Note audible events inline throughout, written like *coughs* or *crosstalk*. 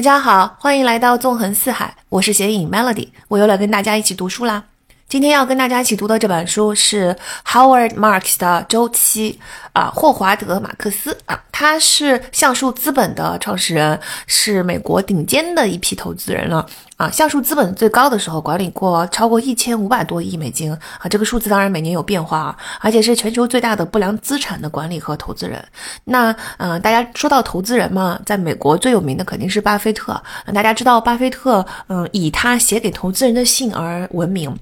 大家好，欢迎来到纵横四海，我是写影 Melody，我又来跟大家一起读书啦。今天要跟大家一起读的这本书是 Howard Marks 的周期啊，霍华德马克思啊，他是橡树资本的创始人，是美国顶尖的一批投资人了啊。橡树资本最高的时候管理过超过一千五百多亿美金啊，这个数字当然每年有变化啊，而且是全球最大的不良资产的管理和投资人。那嗯，大家说到投资人嘛，在美国最有名的肯定是巴菲特。大家知道巴菲特嗯，以他写给投资人的信而闻名。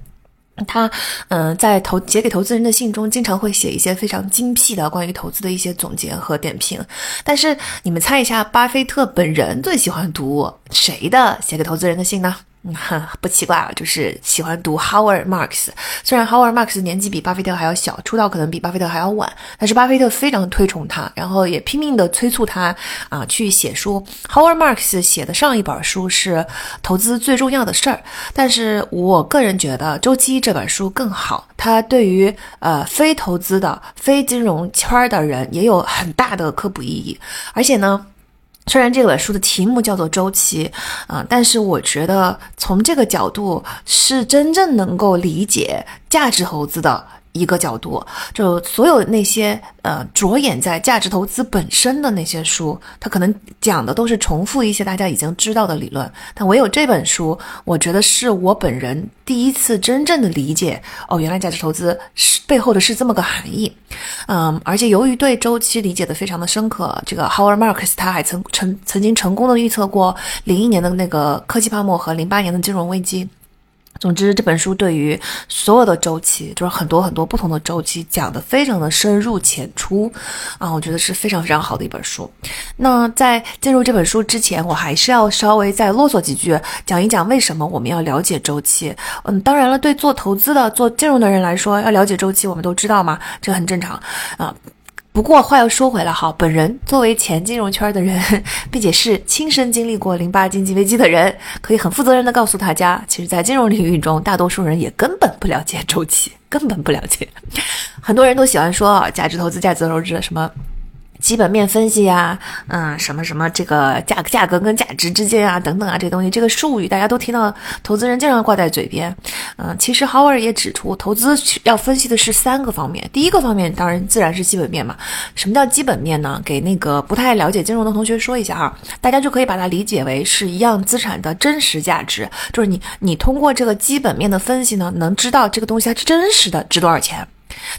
他，嗯，在投写给投资人的信中，经常会写一些非常精辟的关于投资的一些总结和点评。但是，你们猜一下，巴菲特本人最喜欢读谁的写给投资人的信呢？嗯，*laughs* 不奇怪了，就是喜欢读 Howard Marks。虽然 Howard Marks 年纪比巴菲特还要小，出道可能比巴菲特还要晚，但是巴菲特非常推崇他，然后也拼命的催促他啊去写书。Howard Marks 写的上一本书是《投资最重要的事儿》，但是我个人觉得《周期》这本书更好，它对于呃非投资的、非金融圈的人也有很大的科普意义，而且呢。虽然这本书的题目叫做周期，啊，但是我觉得从这个角度是真正能够理解价值投资的。一个角度，就所有那些呃着眼在价值投资本身的那些书，它可能讲的都是重复一些大家已经知道的理论，但唯有这本书，我觉得是我本人第一次真正的理解哦，原来价值投资是背后的是这么个含义，嗯，而且由于对周期理解的非常的深刻，这个 Howard Marks 他还曾成曾经成功的预测过零一年的那个科技泡沫和零八年的金融危机。总之，这本书对于所有的周期，就是很多很多不同的周期，讲的非常的深入浅出，啊，我觉得是非常非常好的一本书。那在进入这本书之前，我还是要稍微再啰嗦几句，讲一讲为什么我们要了解周期。嗯，当然了，对做投资的、做金融的人来说，要了解周期，我们都知道嘛，这很正常啊。不过话又说回来，哈，本人作为前金融圈的人，*laughs* 并且是亲身经历过零八经济危机的人，可以很负责任的告诉大家，其实，在金融领域中，大多数人也根本不了解周期，根本不了解。很多人都喜欢说价值投资、价值投资什么。基本面分析呀，嗯，什么什么这个价价格跟价值之间啊，等等啊，这东西，这个术语大家都听到，投资人经常挂在嘴边。嗯，其实 Howard 也指出，投资要分析的是三个方面。第一个方面当然自然是基本面嘛。什么叫基本面呢？给那个不太了解金融的同学说一下哈，大家就可以把它理解为是一样资产的真实价值，就是你你通过这个基本面的分析呢，能知道这个东西它真实的值多少钱。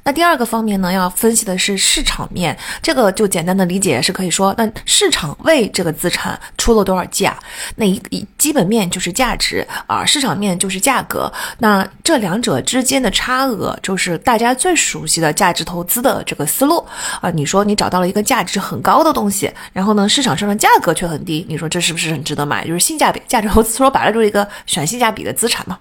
那第二个方面呢，要分析的是市场面，这个就简单的理解是可以说，那市场为这个资产出了多少价？那一基本面就是价值啊，市场面就是价格。那这两者之间的差额，就是大家最熟悉的价值投资的这个思路啊。你说你找到了一个价值很高的东西，然后呢，市场上的价格却很低，你说这是不是很值得买？就是性价比，价值投资说白了就是一个选性价比的资产嘛。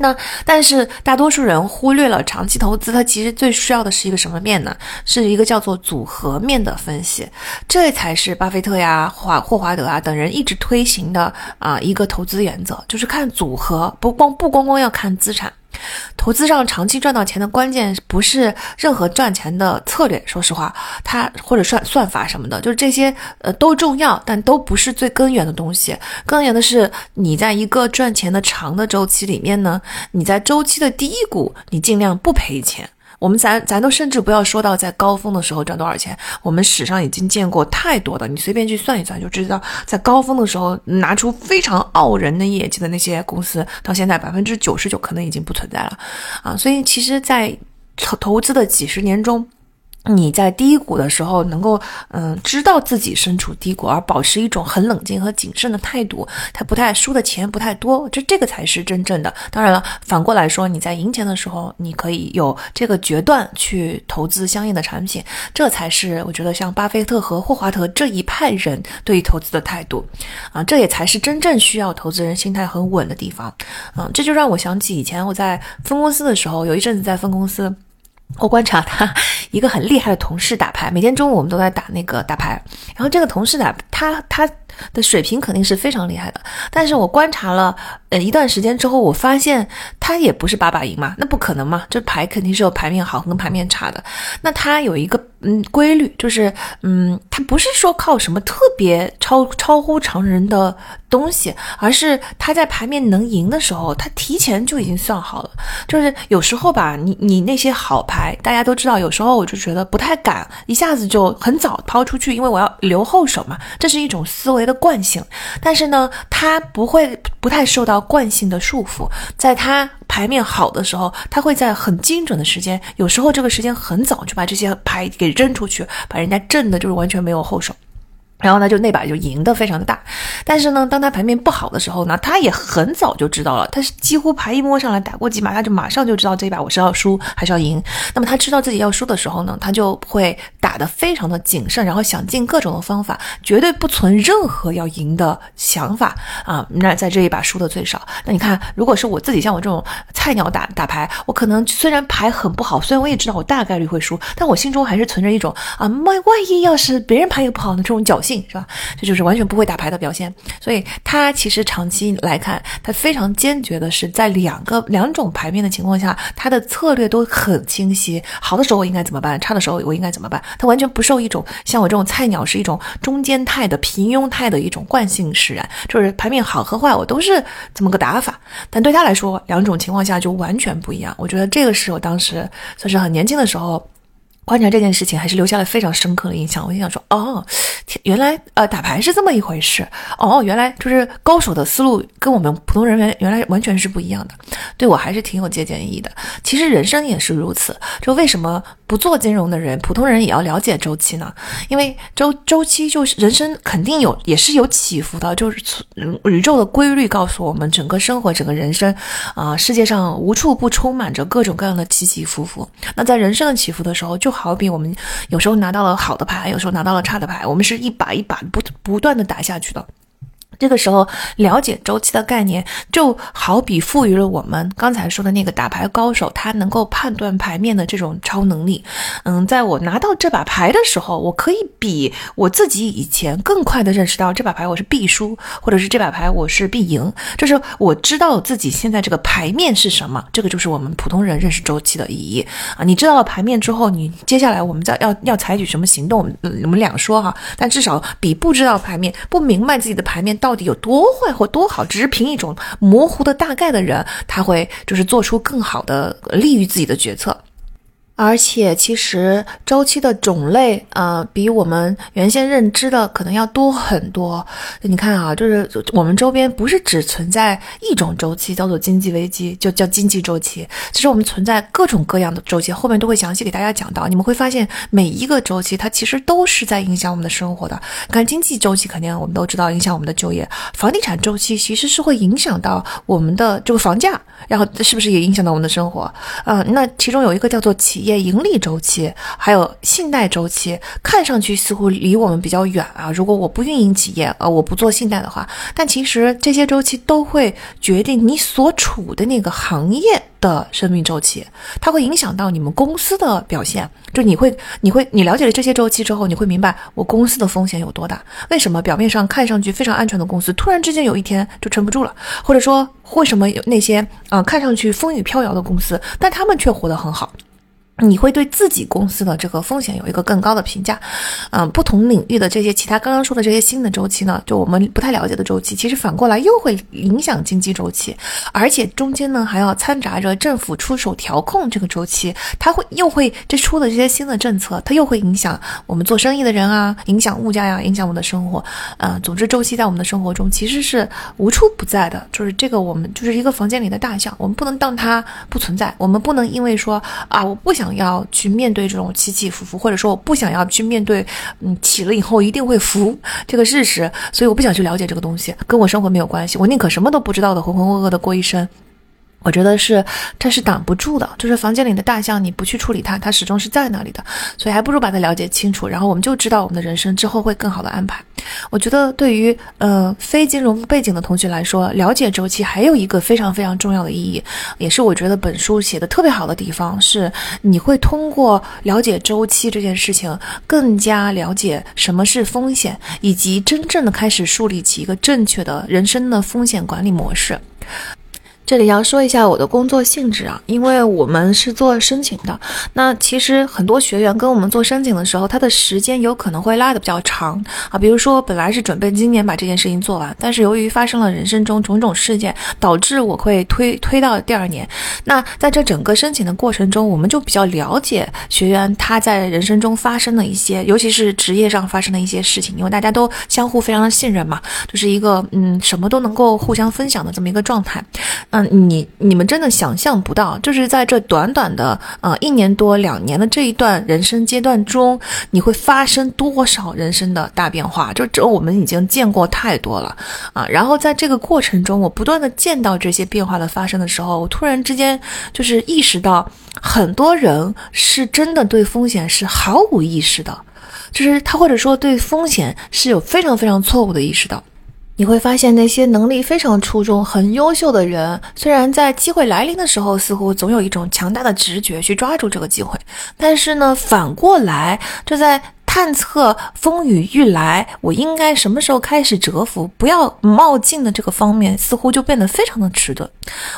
那但是大多数人忽略了长期投资，它其实最需要的是一个什么面呢？是一个叫做组合面的分析，这才是巴菲特呀、华霍华德啊等人一直推行的啊一个投资原则，就是看组合，不光不光光要看资产。投资上长期赚到钱的关键不是任何赚钱的策略，说实话，它或者算算法什么的，就是这些呃都重要，但都不是最根源的东西。根源的是你在一个赚钱的长的周期里面呢，你在周期的低谷，你尽量不赔钱。我们咱咱都甚至不要说到在高峰的时候赚多少钱，我们史上已经见过太多的，你随便去算一算就知道，在高峰的时候拿出非常傲人的业绩的那些公司，到现在百分之九十九可能已经不存在了，啊，所以其实，在投投资的几十年中。你在低谷的时候，能够嗯知道自己身处低谷，而保持一种很冷静和谨慎的态度，他不太输的钱不太多，这这个才是真正的。当然了，反过来说，你在赢钱的时候，你可以有这个决断去投资相应的产品，这才是我觉得像巴菲特和霍华德这一派人对于投资的态度啊，这也才是真正需要投资人心态很稳的地方。嗯，这就让我想起以前我在分公司的时候，有一阵子在分公司。我观察他一个很厉害的同事打牌，每天中午我们都在打那个打牌。然后这个同事打他他的水平肯定是非常厉害的，但是我观察了呃一段时间之后，我发现他也不是把把赢嘛，那不可能嘛，这牌肯定是有牌面好跟牌面差的。那他有一个嗯规律，就是嗯，它不是说靠什么特别超超乎常人的东西，而是他在牌面能赢的时候，他提前就已经算好了。就是有时候吧，你你那些好牌，大家都知道，有时候我就觉得不太敢一下子就很早抛出去，因为我要留后手嘛，这是一种思维的惯性。但是呢，他不会不太受到惯性的束缚，在他牌面好的时候，他会在很精准的时间，有时候这个时间很早就把这些牌给扔出去，把人家震的就是完全没有后手。然后呢，就那把就赢得非常的大，但是呢，当他牌面不好的时候呢，他也很早就知道了，他是几乎牌一摸上来打过几把，他就马上就知道这一把我是要输还是要赢。那么他知道自己要输的时候呢，他就会打得非常的谨慎，然后想尽各种的方法，绝对不存任何要赢的想法啊。那在这一把输的最少。那你看，如果是我自己像我这种菜鸟打打牌，我可能虽然牌很不好，虽然我也知道我大概率会输，但我心中还是存着一种啊，万万一要是别人牌也不好的这种侥幸。是吧？这就是完全不会打牌的表现。所以他其实长期来看，他非常坚决的是在两个两种牌面的情况下，他的策略都很清晰。好的时候我应该怎么办？差的时候我应该怎么办？他完全不受一种像我这种菜鸟是一种中间态的平庸态的一种惯性使然。就是牌面好和坏，我都是这么个打法。但对他来说，两种情况下就完全不一样。我觉得这个是我当时算是很年轻的时候。观察这件事情还是留下了非常深刻的印象。我就想说，哦，原来呃打牌是这么一回事。哦，原来就是高手的思路跟我们普通人员原来完全是不一样的。对我还是挺有借鉴意义的。其实人生也是如此。就为什么不做金融的人，普通人也要了解周期呢？因为周周期就是人生肯定有也是有起伏的。就是宇宙的规律告诉我们，整个生活整个人生啊，世界上无处不充满着各种各样的起起伏伏。那在人生的起伏的时候，就就好比我们有时候拿到了好的牌，有时候拿到了差的牌，我们是一把一把不不断的打下去的。这个时候了解周期的概念，就好比赋予了我们刚才说的那个打牌高手，他能够判断牌面的这种超能力。嗯，在我拿到这把牌的时候，我可以比我自己以前更快的认识到这把牌我是必输，或者是这把牌我是必赢。就是我知道自己现在这个牌面是什么，这个就是我们普通人认识周期的意义啊。你知道了牌面之后，你接下来我们再要要采取什么行动，我们两说哈。但至少比不知道牌面、不明白自己的牌面到。到底有多坏或多好？只是凭一种模糊的大概的人，他会就是做出更好的利于自己的决策。而且，其实周期的种类，呃，比我们原先认知的可能要多很多。你看啊，就是我们周边不是只存在一种周期，叫做经济危机，就叫经济周期。其实我们存在各种各样的周期，后面都会详细给大家讲到。你们会发现，每一个周期它其实都是在影响我们的生活的。看经济周期，肯定我们都知道影响我们的就业；房地产周期其实是会影响到我们的这个房价，然后是不是也影响到我们的生活？嗯，那其中有一个叫做企业。盈利周期还有信贷周期，看上去似乎离我们比较远啊。如果我不运营企业，呃，我不做信贷的话，但其实这些周期都会决定你所处的那个行业的生命周期，它会影响到你们公司的表现。就你会，你会，你了解了这些周期之后，你会明白我公司的风险有多大。为什么表面上看上去非常安全的公司，突然之间有一天就撑不住了？或者说，为什么有那些啊看上去风雨飘摇的公司，但他们却活得很好？你会对自己公司的这个风险有一个更高的评价，嗯，不同领域的这些其他刚刚说的这些新的周期呢，就我们不太了解的周期，其实反过来又会影响经济周期，而且中间呢还要掺杂着政府出手调控这个周期，它会又会这出的这些新的政策，它又会影响我们做生意的人啊，影响物价呀，影响我们的生活，嗯，总之周期在我们的生活中其实是无处不在的，就是这个我们就是一个房间里的大象，我们不能当它不存在，我们不能因为说啊我不想。要去面对这种起起伏伏，或者说我不想要去面对，嗯，起了以后一定会浮这个事实，所以我不想去了解这个东西，跟我生活没有关系，我宁可什么都不知道的浑浑噩噩的过一生。我觉得是，它是挡不住的。就是房间里的大象，你不去处理它，它始终是在那里的。所以还不如把它了解清楚，然后我们就知道我们的人生之后会更好的安排。我觉得对于呃非金融背景的同学来说，了解周期还有一个非常非常重要的意义，也是我觉得本书写的特别好的地方，是你会通过了解周期这件事情，更加了解什么是风险，以及真正的开始树立起一个正确的人生的风险管理模式。这里要说一下我的工作性质啊，因为我们是做申请的。那其实很多学员跟我们做申请的时候，他的时间有可能会拉得比较长啊。比如说，本来是准备今年把这件事情做完，但是由于发生了人生中种种事件，导致我会推推到第二年。那在这整个申请的过程中，我们就比较了解学员他在人生中发生的一些，尤其是职业上发生的一些事情，因为大家都相互非常的信任嘛，就是一个嗯什么都能够互相分享的这么一个状态，嗯。你你们真的想象不到，就是在这短短的呃一年多两年的这一段人生阶段中，你会发生多少人生的大变化？就这我们已经见过太多了啊！然后在这个过程中，我不断的见到这些变化的发生的时候，我突然之间就是意识到，很多人是真的对风险是毫无意识的，就是他或者说对风险是有非常非常错误的意识的。你会发现，那些能力非常出众、很优秀的人，虽然在机会来临的时候，似乎总有一种强大的直觉去抓住这个机会，但是呢，反过来就在探测风雨欲来，我应该什么时候开始蛰伏，不要冒进的这个方面，似乎就变得非常的迟钝。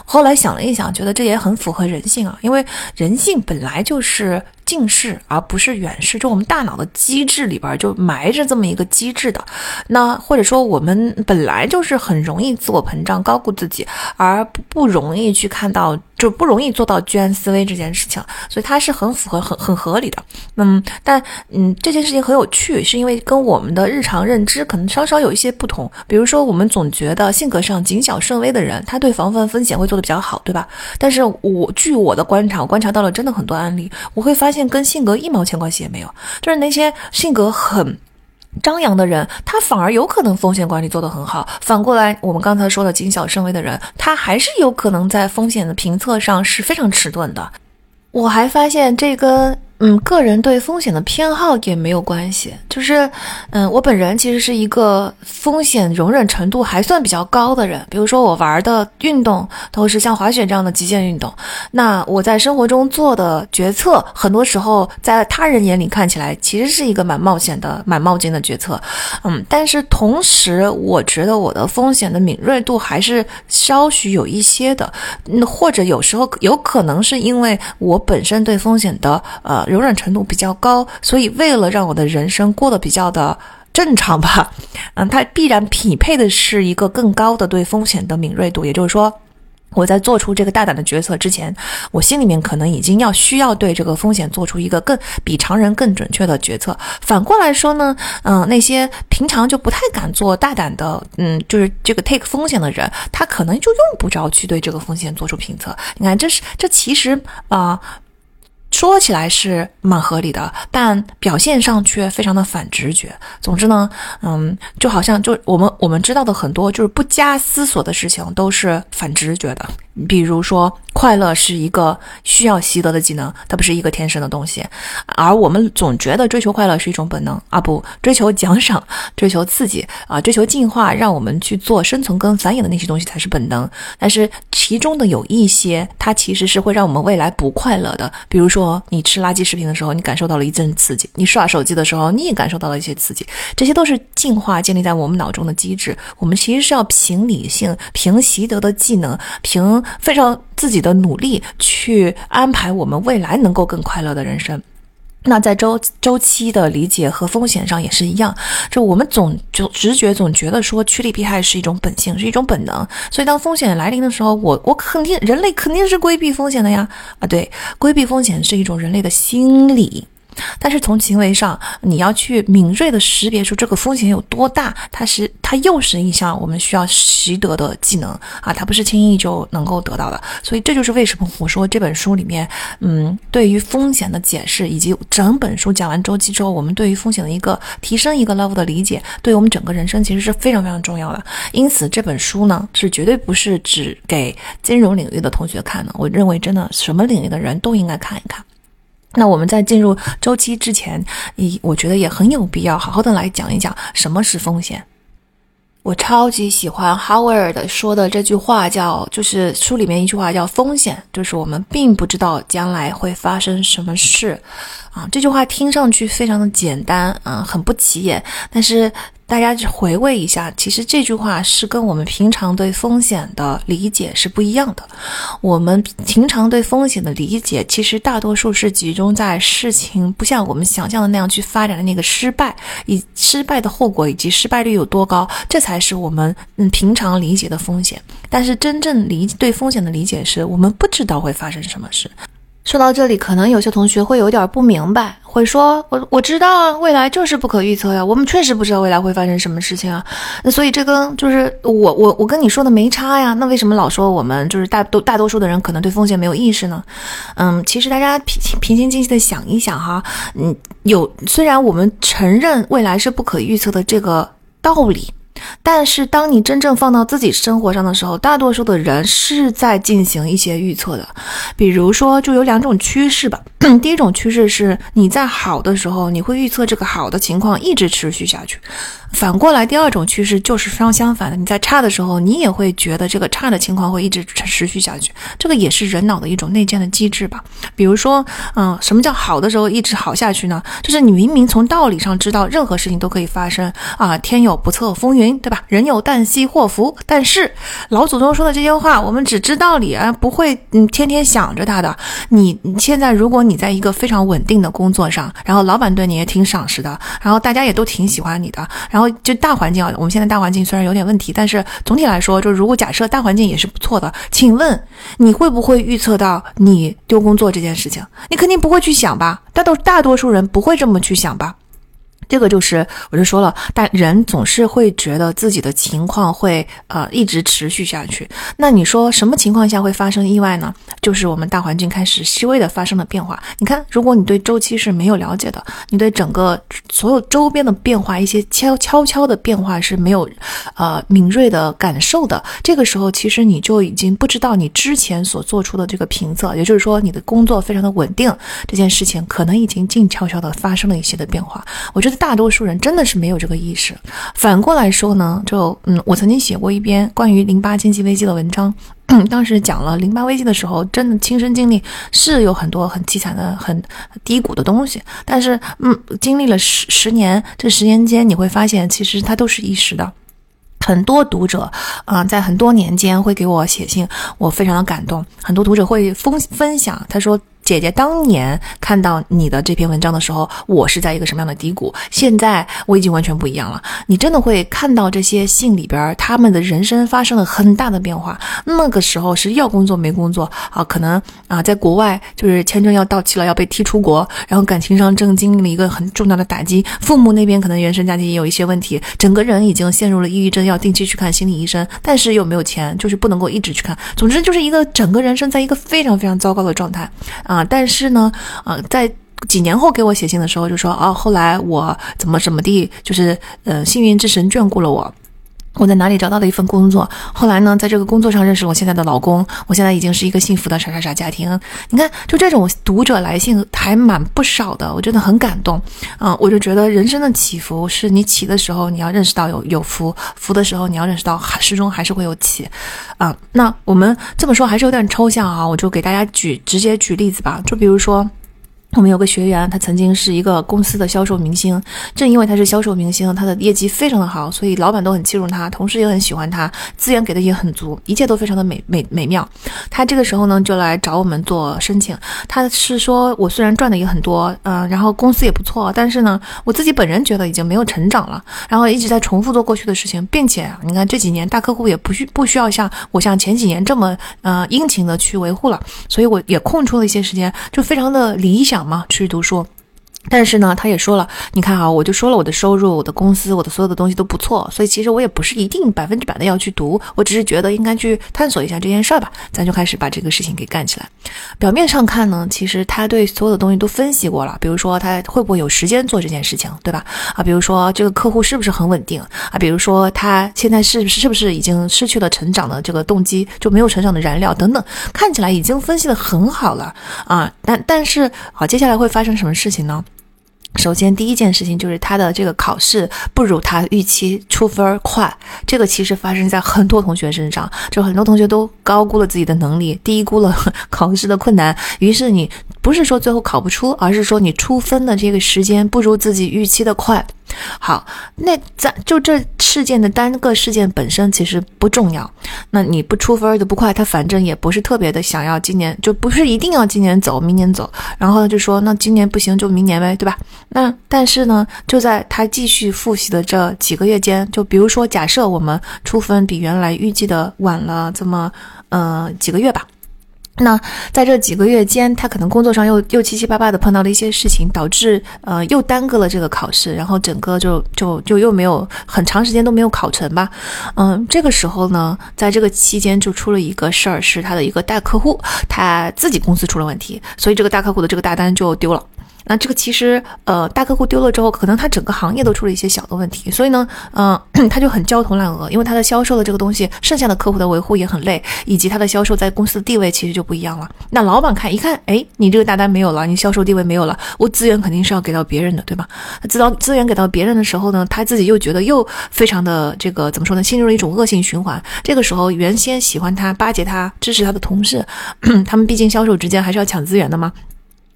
后来想了一想，觉得这也很符合人性啊，因为人性本来就是。近视而不是远视，就我们大脑的机制里边就埋着这么一个机制的。那或者说我们本来就是很容易自我膨胀、高估自己，而不不容易去看到，就不容易做到居安思危这件事情。所以它是很符合、很很合理的。嗯，但嗯，这件事情很有趣，是因为跟我们的日常认知可能稍稍有一些不同。比如说，我们总觉得性格上谨小慎微的人，他对防范风险会做得比较好，对吧？但是我据我的观察，我观察到了真的很多案例，我会发现。跟性格一毛钱关系也没有，就是那些性格很张扬的人，他反而有可能风险管理做得很好。反过来，我们刚才说的谨小慎微的人，他还是有可能在风险的评测上是非常迟钝的。我还发现这跟。嗯，个人对风险的偏好也没有关系，就是，嗯，我本人其实是一个风险容忍程度还算比较高的人。比如说，我玩的运动都是像滑雪这样的极限运动，那我在生活中做的决策，很多时候在他人眼里看起来其实是一个蛮冒险的、蛮冒进的决策。嗯，但是同时，我觉得我的风险的敏锐度还是稍许有一些的，嗯，或者有时候有可能是因为我本身对风险的，呃。柔软程度比较高，所以为了让我的人生过得比较的正常吧，嗯，它必然匹配的是一个更高的对风险的敏锐度。也就是说，我在做出这个大胆的决策之前，我心里面可能已经要需要对这个风险做出一个更比常人更准确的决策。反过来说呢，嗯，那些平常就不太敢做大胆的，嗯，就是这个 take 风险的人，他可能就用不着去对这个风险做出评测。你看，这是这其实啊。说起来是蛮合理的，但表现上却非常的反直觉。总之呢，嗯，就好像就我们我们知道的很多就是不加思索的事情都是反直觉的。比如说，快乐是一个需要习得的技能，它不是一个天生的东西。而我们总觉得追求快乐是一种本能啊，不，追求奖赏、追求刺激啊、追求进化，让我们去做生存跟繁衍的那些东西才是本能。但是其中的有一些，它其实是会让我们未来不快乐的。比如说，你吃垃圾食品的时候，你感受到了一阵刺激；你刷手机的时候，你也感受到了一些刺激。这些都是进化建立在我们脑中的机制。我们其实是要凭理性、凭习得的技能、凭。*laughs* 非常自己的努力去安排我们未来能够更快乐的人生。那在周周期的理解和风险上也是一样，就我们总就直觉总觉得说趋利避害是一种本性，是一种本能。所以当风险来临的时候，我我肯定人类肯定是规避风险的呀。啊，对，规避风险是一种人类的心理。但是从行为上，你要去敏锐的识别出这个风险有多大，它是它又是一项我们需要习得的技能啊，它不是轻易就能够得到的。所以这就是为什么我说这本书里面，嗯，对于风险的解释，以及整本书讲完周期之后，我们对于风险的一个提升一个 level 的理解，对于我们整个人生其实是非常非常重要的。因此这本书呢，是绝对不是只给金融领域的同学看的。我认为真的什么领域的人都应该看一看。那我们在进入周期之前，一我觉得也很有必要好好的来讲一讲什么是风险。我超级喜欢 Howard 说的这句话，叫就是书里面一句话叫“风险就是我们并不知道将来会发生什么事”，啊，这句话听上去非常的简单，啊，很不起眼，但是。大家去回味一下，其实这句话是跟我们平常对风险的理解是不一样的。我们平常对风险的理解，其实大多数是集中在事情不像我们想象的那样去发展的那个失败，以失败的后果以及失败率有多高，这才是我们嗯平常理解的风险。但是真正理对风险的理解是，我们不知道会发生什么事。说到这里，可能有些同学会有点不明白，会说：“我我知道啊，未来就是不可预测呀，我们确实不知道未来会发生什么事情啊。那所以这跟就是我我我跟你说的没差呀。那为什么老说我们就是大多大多数的人可能对风险没有意识呢？嗯，其实大家平平心静气的想一想哈，嗯，有虽然我们承认未来是不可预测的这个道理。”但是，当你真正放到自己生活上的时候，大多数的人是在进行一些预测的。比如说，就有两种趋势吧。第一种趋势是，你在好的时候，你会预测这个好的情况一直持续下去。反过来，第二种趋势就是非常相反的。你在差的时候，你也会觉得这个差的情况会一直持续下去。这个也是人脑的一种内建的机制吧。比如说，嗯，什么叫好的时候一直好下去呢？就是你明明从道理上知道任何事情都可以发生啊，天有不测风云，对吧？人有旦夕祸福。但是老祖宗说的这些话，我们只知道理，而不会嗯天天想着他的。你现在如果你在一个非常稳定的工作上，然后老板对你也挺赏识的，然后大家也都挺喜欢你的，然后。就大环境啊，我们现在大环境虽然有点问题，但是总体来说，就如果假设大环境也是不错的，请问你会不会预测到你丢工作这件事情？你肯定不会去想吧？大多大多数人不会这么去想吧？这个就是，我就说了，但人总是会觉得自己的情况会呃一直持续下去。那你说什么情况下会发生意外呢？就是我们大环境开始细微的发生了变化。你看，如果你对周期是没有了解的，你对整个所有周边的变化，一些悄悄悄的变化是没有呃敏锐的感受的。这个时候，其实你就已经不知道你之前所做出的这个评测，也就是说你的工作非常的稳定，这件事情可能已经静悄悄的发生了一些的变化。我觉得。大多数人真的是没有这个意识。反过来说呢，就嗯，我曾经写过一篇关于零八经济危机的文章，当时讲了零八危机的时候，真的亲身经历是有很多很凄惨的、很低谷的东西。但是，嗯，经历了十十年，这十年间你会发现，其实它都是一时的。很多读者啊，在很多年间会给我写信，我非常的感动。很多读者会分分享，他说。姐姐当年看到你的这篇文章的时候，我是在一个什么样的低谷？现在我已经完全不一样了。你真的会看到这些信里边，他们的人生发生了很大的变化。那个时候是要工作没工作啊，可能啊，在国外就是签证要到期了，要被踢出国，然后感情上正经历了一个很重大的打击，父母那边可能原生家庭也有一些问题，整个人已经陷入了抑郁症，要定期去看心理医生，但是又没有钱，就是不能够一直去看。总之就是一个整个人生在一个非常非常糟糕的状态。啊但是呢，啊，在几年后给我写信的时候就说，哦，后来我怎么怎么地，就是呃，幸运之神眷顾了我，我在哪里找到了一份工作，后来呢，在这个工作上认识了我现在的老公，我现在已经是一个幸福的啥啥啥家庭。你看，就这种读者来信还蛮不少的，我真的很感动。嗯，我就觉得人生的起伏是你起的时候你要认识到有有福，福的时候你要认识到始终还是会有起。啊，那我们这么说还是有点抽象啊，我就给大家举直接举例子吧，就比如说。我们有个学员，他曾经是一个公司的销售明星。正因为他是销售明星，他的业绩非常的好，所以老板都很器重他，同事也很喜欢他，资源给的也很足，一切都非常的美美美妙。他这个时候呢，就来找我们做申请。他是说，我虽然赚的也很多，嗯，然后公司也不错，但是呢，我自己本人觉得已经没有成长了，然后一直在重复做过去的事情，并且你看这几年大客户也不需不需要像我像前几年这么呃殷勤的去维护了，所以我也空出了一些时间，就非常的理想。吗，去读书。但是呢，他也说了，你看啊，我就说了，我的收入、我的公司、我的所有的东西都不错，所以其实我也不是一定百分之百的要去读，我只是觉得应该去探索一下这件事儿吧。咱就开始把这个事情给干起来。表面上看呢，其实他对所有的东西都分析过了，比如说他会不会有时间做这件事情，对吧？啊，比如说这个客户是不是很稳定啊？比如说他现在是不是是不是已经失去了成长的这个动机，就没有成长的燃料等等，看起来已经分析的很好了啊。但但是好，接下来会发生什么事情呢？首先，第一件事情就是他的这个考试不如他预期出分快。这个其实发生在很多同学身上，就很多同学都高估了自己的能力，低估了 *laughs* 考试的困难。于是你不是说最后考不出，而是说你出分的这个时间不如自己预期的快。好，那咱就这事件的单个事件本身其实不重要。那你不出分的不快，他反正也不是特别的想要今年，就不是一定要今年走，明年走。然后就说那今年不行就明年呗，对吧？那但是呢，就在他继续复习的这几个月间，就比如说假设我们出分比原来预计的晚了这么呃几个月吧。那在这几个月间，他可能工作上又又七七八八的碰到了一些事情，导致呃又耽搁了这个考试，然后整个就就就又没有很长时间都没有考成吧。嗯，这个时候呢，在这个期间就出了一个事儿，是他的一个大客户他自己公司出了问题，所以这个大客户的这个大单就丢了。那这个其实，呃，大客户丢了之后，可能他整个行业都出了一些小的问题，所以呢，嗯，*clears throat* 他就很焦头烂额，因为他的销售的这个东西，剩下的客户的维护也很累，以及他的销售在公司的地位其实就不一样了。那老板看一看，哎，你这个大单没有了，你销售地位没有了，我资源肯定是要给到别人的，对吧？知道资源给到别人的时候呢，他自己又觉得又非常的这个怎么说呢？陷入了一种恶性循环。这个时候，原先喜欢他、巴结他、支持他的同事，*clears throat* 他们毕竟销售之间还是要抢资源的嘛。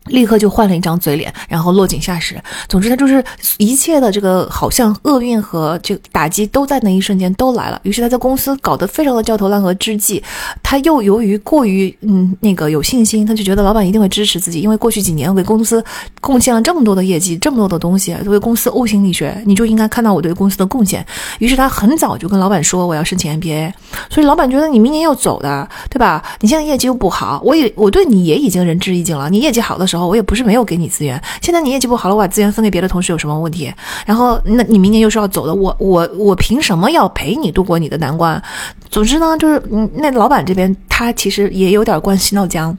立刻就换了一张嘴脸，然后落井下石。总之，他就是一切的这个好像厄运和这个打击都在那一瞬间都来了。于是他在公司搞得非常的焦头烂额之际，他又由于过于嗯那个有信心，他就觉得老板一定会支持自己，因为过去几年为公司贡献了这么多的业绩，这么多的东西，为公司呕心沥血，你就应该看到我对公司的贡献。于是他很早就跟老板说我要申请 MBA。所以老板觉得你明年要走的，对吧？你现在业绩又不好，我也我对你也已经仁至义尽了。你业绩好的时候。我也不是没有给你资源，现在你业绩不好了，我把资源分给别的同事有什么问题？然后，那你明年又是要走的，我我我凭什么要陪你度过你的难关？总之呢，就是嗯，那老板这边他其实也有点关系闹僵。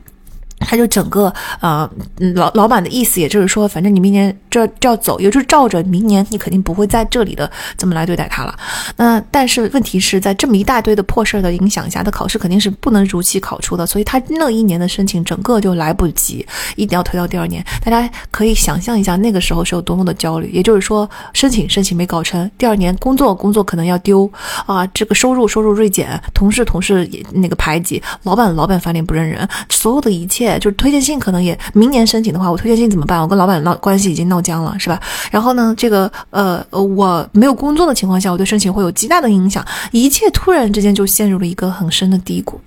他就整个呃，老老板的意思，也就是说，反正你明年这就要走，也就是照着明年你肯定不会在这里的这么来对待他了。那但是问题是在这么一大堆的破事儿的影响下，他考试肯定是不能如期考出的，所以他那一年的申请整个就来不及，一定要推到第二年。大家可以想象一下那个时候是有多么的焦虑。也就是说，申请申请没搞成，第二年工作工作可能要丢啊，这个收入收入锐减，同事同事也那个排挤，老板老板翻脸不认人，所有的一切。就是推荐信可能也明年申请的话，我推荐信怎么办？我跟老板闹关系已经闹僵了，是吧？然后呢，这个呃呃，我没有工作的情况下，我对申请会有极大的影响，一切突然之间就陷入了一个很深的低谷。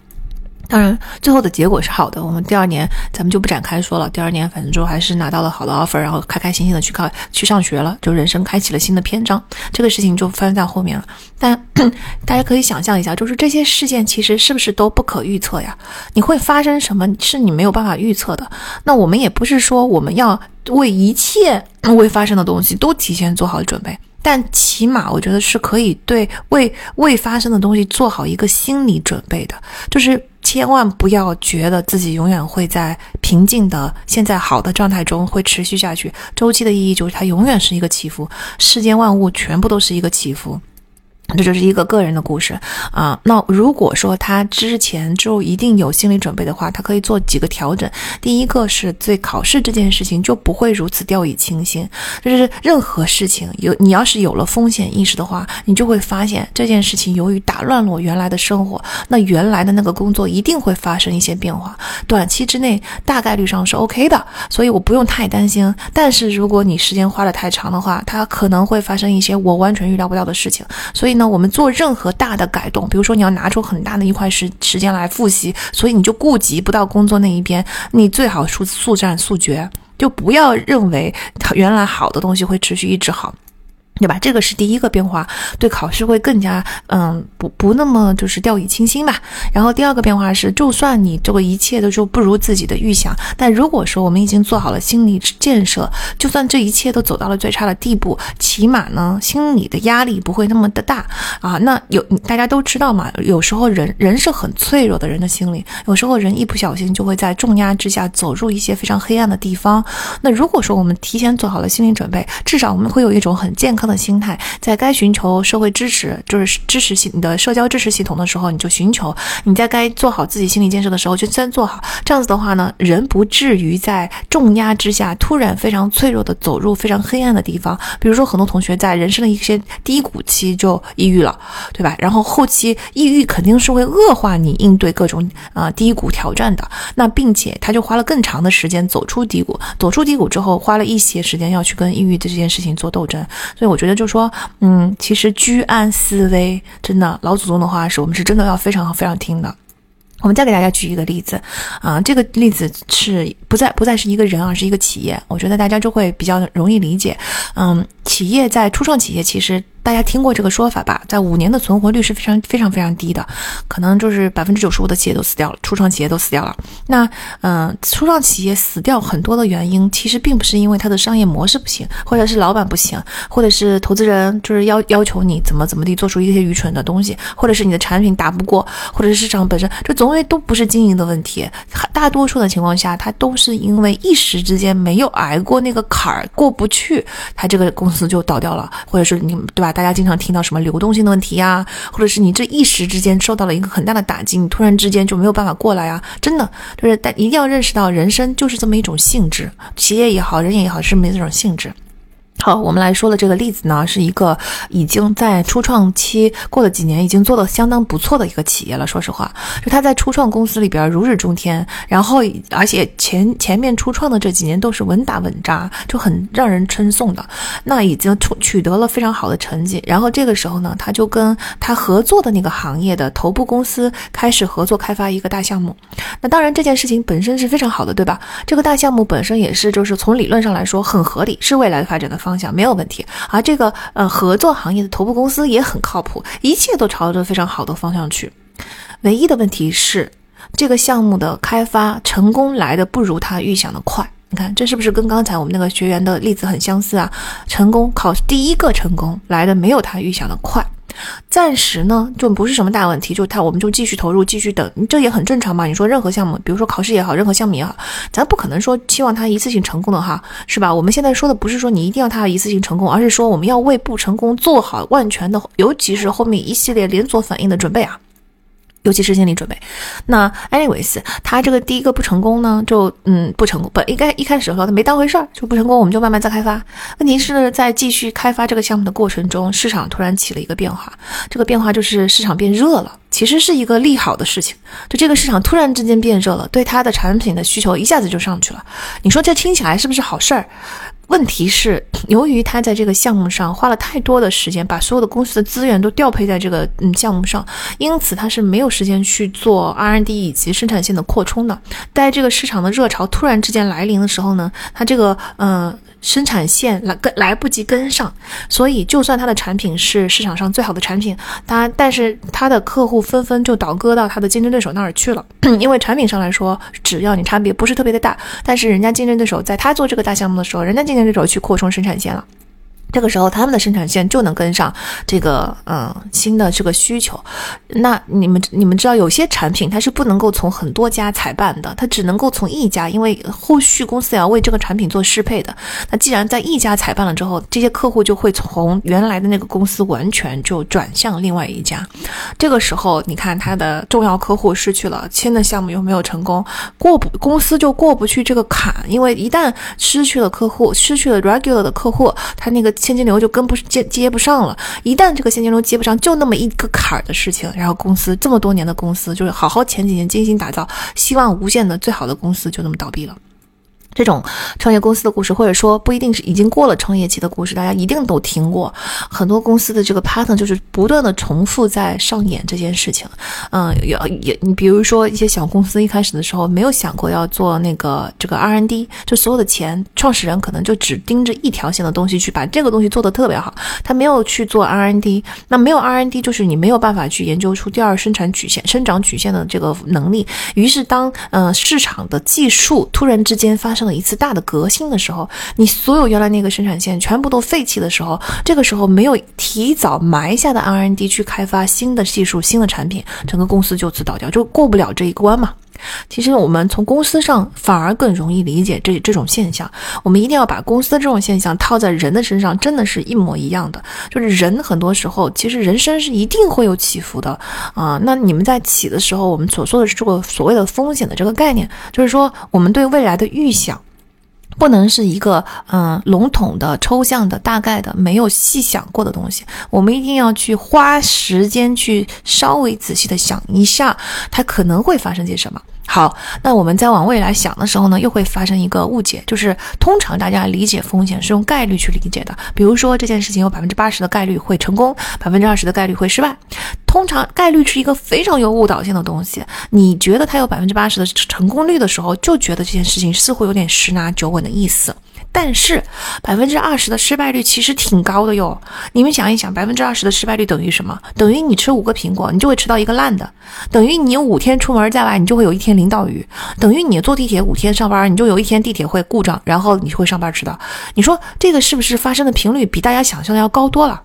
当然，最后的结果是好的。我们第二年咱们就不展开说了。第二年反正就还是拿到了好的 offer，然后开开心心的去考去上学了，就人生开启了新的篇章。这个事情就发生在后面了。但 *coughs* 大家可以想象一下，就是这些事件其实是不是都不可预测呀？你会发生什么是你没有办法预测的？那我们也不是说我们要为一切 *coughs* 未发生的东西都提前做好准备。但起码我觉得是可以对未未发生的东西做好一个心理准备的，就是千万不要觉得自己永远会在平静的现在好的状态中会持续下去。周期的意义就是它永远是一个起伏，世间万物全部都是一个起伏。这就是一个个人的故事啊。那如果说他之前就一定有心理准备的话，他可以做几个调整。第一个是对考试这件事情就不会如此掉以轻心。就是任何事情有你要是有了风险意识的话，你就会发现这件事情由于打乱了我原来的生活，那原来的那个工作一定会发生一些变化。短期之内大概率上是 OK 的，所以我不用太担心。但是如果你时间花的太长的话，它可能会发生一些我完全预料不到的事情。所以。那我们做任何大的改动，比如说你要拿出很大的一块时时间来复习，所以你就顾及不到工作那一边，你最好速速战速决，就不要认为原来好的东西会持续一直好。对吧？这个是第一个变化，对考试会更加嗯不不那么就是掉以轻心吧。然后第二个变化是，就算你这个一切都就不如自己的预想，但如果说我们已经做好了心理建设，就算这一切都走到了最差的地步，起码呢心理的压力不会那么的大啊。那有大家都知道嘛，有时候人人是很脆弱的，人的心理有时候人一不小心就会在重压之下走入一些非常黑暗的地方。那如果说我们提前做好了心理准备，至少我们会有一种很健康。的心态，在该寻求社会支持，就是支持系你的社交支持系统的时候，你就寻求；你在该做好自己心理建设的时候，就先做好。这样子的话呢，人不至于在重压之下突然非常脆弱的走入非常黑暗的地方。比如说，很多同学在人生的一些低谷期就抑郁了，对吧？然后后期抑郁肯定是会恶化你应对各种啊低谷挑战的。那并且他就花了更长的时间走出低谷，走出低谷之后，花了一些时间要去跟抑郁的这件事情做斗争。所以我觉得，就说，嗯，其实居安思危，真的，老祖宗的话是我们是真的要非常非常听的。我们再给大家举一个例子，啊，这个例子是不再不再是一个人，而是一个企业。我觉得大家就会比较容易理解。嗯，企业在初创企业其实。大家听过这个说法吧？在五年的存活率是非常非常非常低的，可能就是百分之九十五的企业都死掉了，初创企业都死掉了。那嗯，初创企业死掉很多的原因，其实并不是因为它的商业模式不行，或者是老板不行，或者是投资人就是要要求你怎么怎么地做出一些愚蠢的东西，或者是你的产品打不过，或者是市场本身，这总归都不是经营的问题。大多数的情况下，它都是因为一时之间没有挨过那个坎儿，过不去，它这个公司就倒掉了，或者是你对吧？大家经常听到什么流动性的问题呀，或者是你这一时之间受到了一个很大的打击，你突然之间就没有办法过来啊？真的就是，但一定要认识到，人生就是这么一种性质，企业也好，人也好，是没这种性质。好，我们来说的这个例子呢，是一个已经在初创期过了几年，已经做的相当不错的一个企业了。说实话，就他在初创公司里边如日中天，然后而且前前面初创的这几年都是稳打稳扎，就很让人称颂的。那已经取取得了非常好的成绩。然后这个时候呢，他就跟他合作的那个行业的头部公司开始合作开发一个大项目。那当然这件事情本身是非常好的，对吧？这个大项目本身也是就是从理论上来说很合理，是未来的发展的方。方向没有问题，而这个呃合作行业的头部公司也很靠谱，一切都朝着非常好的方向去。唯一的问题是，这个项目的开发成功来的不如他预想的快。你看，这是不是跟刚才我们那个学员的例子很相似啊？成功考第一个成功来的没有他预想的快。暂时呢，就不是什么大问题，就他，我们就继续投入，继续等，这也很正常嘛。你说任何项目，比如说考试也好，任何项目也好，咱不可能说期望他一次性成功的哈，是吧？我们现在说的不是说你一定要他一次性成功，而是说我们要为不成功做好万全的，尤其是后面一系列连锁反应的准备啊。尤其是心理准备。那，anyways，他这个第一个不成功呢，就嗯不成功，不应该一开始的时候他没当回事儿，就不成功，我们就慢慢再开发。问题是在继续开发这个项目的过程中，市场突然起了一个变化，这个变化就是市场变热了，其实是一个利好的事情。就这个市场突然之间变热了，对他的产品的需求一下子就上去了。你说这听起来是不是好事儿？问题是，由于他在这个项目上花了太多的时间，把所有的公司的资源都调配在这个嗯项目上，因此他是没有时间去做 R&D 以及生产线的扩充的。在这个市场的热潮突然之间来临的时候呢，他这个嗯。生产线来跟来不及跟上，所以就算他的产品是市场上最好的产品，他但是他的客户纷纷就倒戈到他的竞争对手那儿去了。*clears throat* 因为产品上来说，只要你差别不是特别的大，但是人家竞争对手在他做这个大项目的时候，人家竞争对手去扩充生产线了。这个时候，他们的生产线就能跟上这个嗯新的这个需求。那你们你们知道，有些产品它是不能够从很多家采办的，它只能够从一家，因为后续公司也要为这个产品做适配的。那既然在一家采办了之后，这些客户就会从原来的那个公司完全就转向另外一家。这个时候，你看他的重要客户失去了，签的项目又没有成功，过不公司就过不去这个坎，因为一旦失去了客户，失去了 regular 的客户，他那个。现金流就跟不接接不上了，一旦这个现金流接不上，就那么一个坎儿的事情，然后公司这么多年的公司，就是好好前几年精心打造、希望无限的最好的公司，就那么倒闭了。这种创业公司的故事，或者说不一定是已经过了创业期的故事，大家一定都听过。很多公司的这个 pattern 就是不断的重复在上演这件事情。嗯，也也，你比如说一些小公司一开始的时候没有想过要做那个这个 R&D，就所有的钱，创始人可能就只盯着一条线的东西去把这个东西做得特别好，他没有去做 R&D。那没有 R&D，就是你没有办法去研究出第二生产曲线、生长曲线的这个能力。于是当嗯市场的技术突然之间发生。了一次大的革新的时候，你所有原来那个生产线全部都废弃的时候，这个时候没有提早埋下的 R N D 去开发新的技术、新的产品，整个公司就此倒掉，就过不了这一关嘛。其实我们从公司上反而更容易理解这这种现象。我们一定要把公司这种现象套在人的身上，真的是一模一样的。就是人很多时候，其实人生是一定会有起伏的啊。那你们在起的时候，我们所说的是这个所谓的风险的这个概念，就是说我们对未来的预想。不能是一个嗯笼统的、抽象的、大概的、没有细想过的东西。我们一定要去花时间去稍微仔细的想一下，它可能会发生些什么。好，那我们再往未来想的时候呢，又会发生一个误解，就是通常大家理解风险是用概率去理解的。比如说这件事情有百分之八十的概率会成功，百分之二十的概率会失败。通常概率是一个非常有误导性的东西。你觉得它有百分之八十的成功率的时候，就觉得这件事情似乎有点十拿九稳的意思。但是百分之二十的失败率其实挺高的哟。你们想一想，百分之二十的失败率等于什么？等于你吃五个苹果，你就会吃到一个烂的；等于你五天出门在外，你就会有一天淋到雨；等于你坐地铁五天上班，你就有一天地铁会故障，然后你就会上班迟到。你说这个是不是发生的频率比大家想象的要高多了？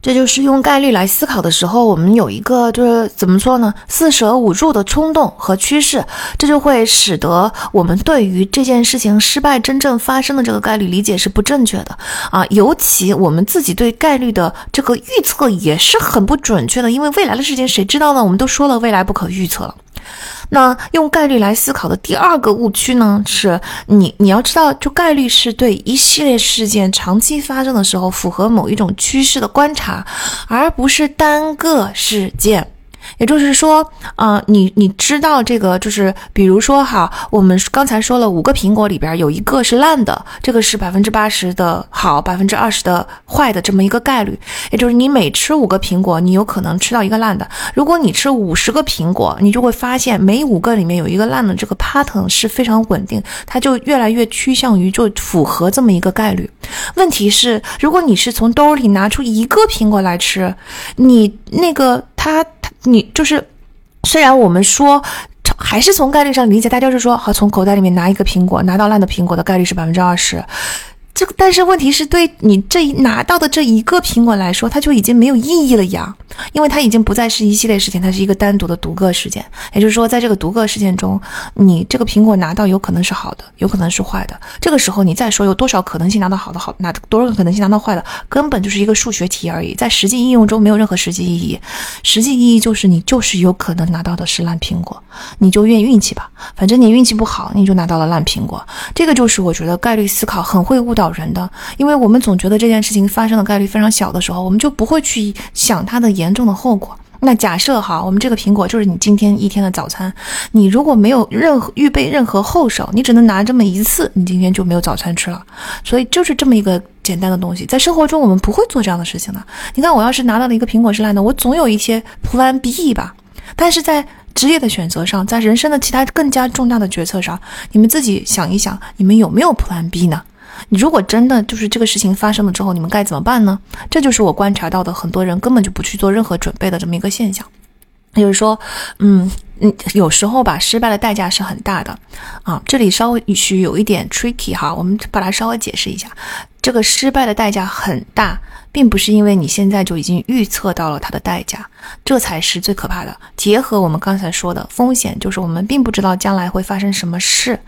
这就是用概率来思考的时候，我们有一个就是怎么说呢？四舍五入的冲动和趋势，这就会使得我们对于这件事情失败真正发生的这个概率理解是不正确的啊！尤其我们自己对概率的这个预测也是很不准确的，因为未来的事情谁知道呢？我们都说了，未来不可预测。那用概率来思考的第二个误区呢，是你你要知道，就概率是对一系列事件长期发生的时候符合某一种趋势的观察，而不是单个事件。也就是说，啊，你你知道这个，就是比如说哈，我们刚才说了五个苹果里边有一个是烂的，这个是百分之八十的好，百分之二十的坏的这么一个概率。也就是你每吃五个苹果，你有可能吃到一个烂的。如果你吃五十个苹果，你就会发现每五个里面有一个烂的，这个 pattern 是非常稳定，它就越来越趋向于就符合这么一个概率。问题是，如果你是从兜里拿出一个苹果来吃，你那个它。你就是，虽然我们说还是从概率上理解，大家就是说好，从口袋里面拿一个苹果，拿到烂的苹果的概率是百分之二十。这个，但是问题是对你这拿到的这一个苹果来说，它就已经没有意义了呀，因为它已经不再是一系列事件，它是一个单独的独个事件。也就是说，在这个独个事件中，你这个苹果拿到有可能是好的，有可能是坏的。这个时候，你再说有多少可能性拿到好的，好拿多少可能性拿到坏的，根本就是一个数学题而已，在实际应用中没有任何实际意义。实际意义就是你就是有可能拿到的是烂苹果，你就怨运气吧，反正你运气不好，你就拿到了烂苹果。这个就是我觉得概率思考很会误导。人的，因为我们总觉得这件事情发生的概率非常小的时候，我们就不会去想它的严重的后果。那假设哈，我们这个苹果就是你今天一天的早餐，你如果没有任何预备任何后手，你只能拿这么一次，你今天就没有早餐吃了。所以就是这么一个简单的东西，在生活中我们不会做这样的事情的。你看，我要是拿到了一个苹果是烂的，我总有一些 Plan B 吧。但是在职业的选择上，在人生的其他更加重大的决策上，你们自己想一想，你们有没有 Plan B 呢？你如果真的就是这个事情发生了之后，你们该怎么办呢？这就是我观察到的，很多人根本就不去做任何准备的这么一个现象。也就是说，嗯嗯，有时候吧，失败的代价是很大的啊。这里稍微许有一点 tricky 哈，我们把它稍微解释一下。这个失败的代价很大。并不是因为你现在就已经预测到了它的代价，这才是最可怕的。结合我们刚才说的风险，就是我们并不知道将来会发生什么事，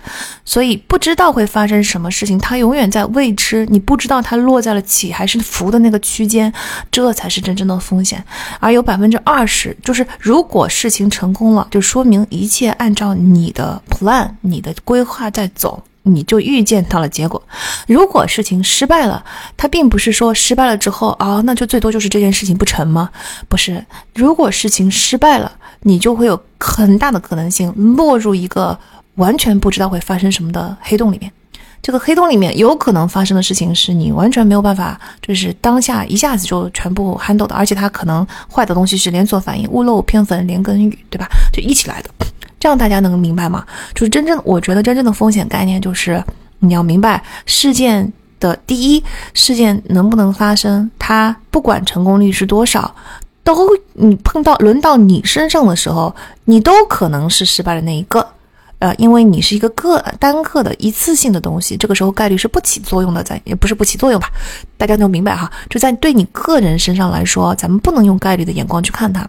所以不知道会发生什么事情，它永远在未知，你不知道它落在了起还是浮的那个区间，这才是真正的风险。而有百分之二十，就是如果事情成功了，就说明一切按照你的 plan、你的规划在走。你就预见到了结果。如果事情失败了，它并不是说失败了之后啊，那就最多就是这件事情不成吗？不是，如果事情失败了，你就会有很大的可能性落入一个完全不知道会发生什么的黑洞里面。这个黑洞里面有可能发生的事情是你完全没有办法，就是当下一下子就全部 handle 的，而且它可能坏的东西是连锁反应，屋漏偏逢连根雨，对吧？就一起来的。这样大家能明白吗？就是真正，我觉得真正的风险概念就是你要明白事件的第一事件能不能发生，它不管成功率是多少，都你碰到轮到你身上的时候，你都可能是失败的那一个，呃，因为你是一个个单个的一次性的东西，这个时候概率是不起作用的，在也不是不起作用吧？大家能明白哈？就在对你个人身上来说，咱们不能用概率的眼光去看它。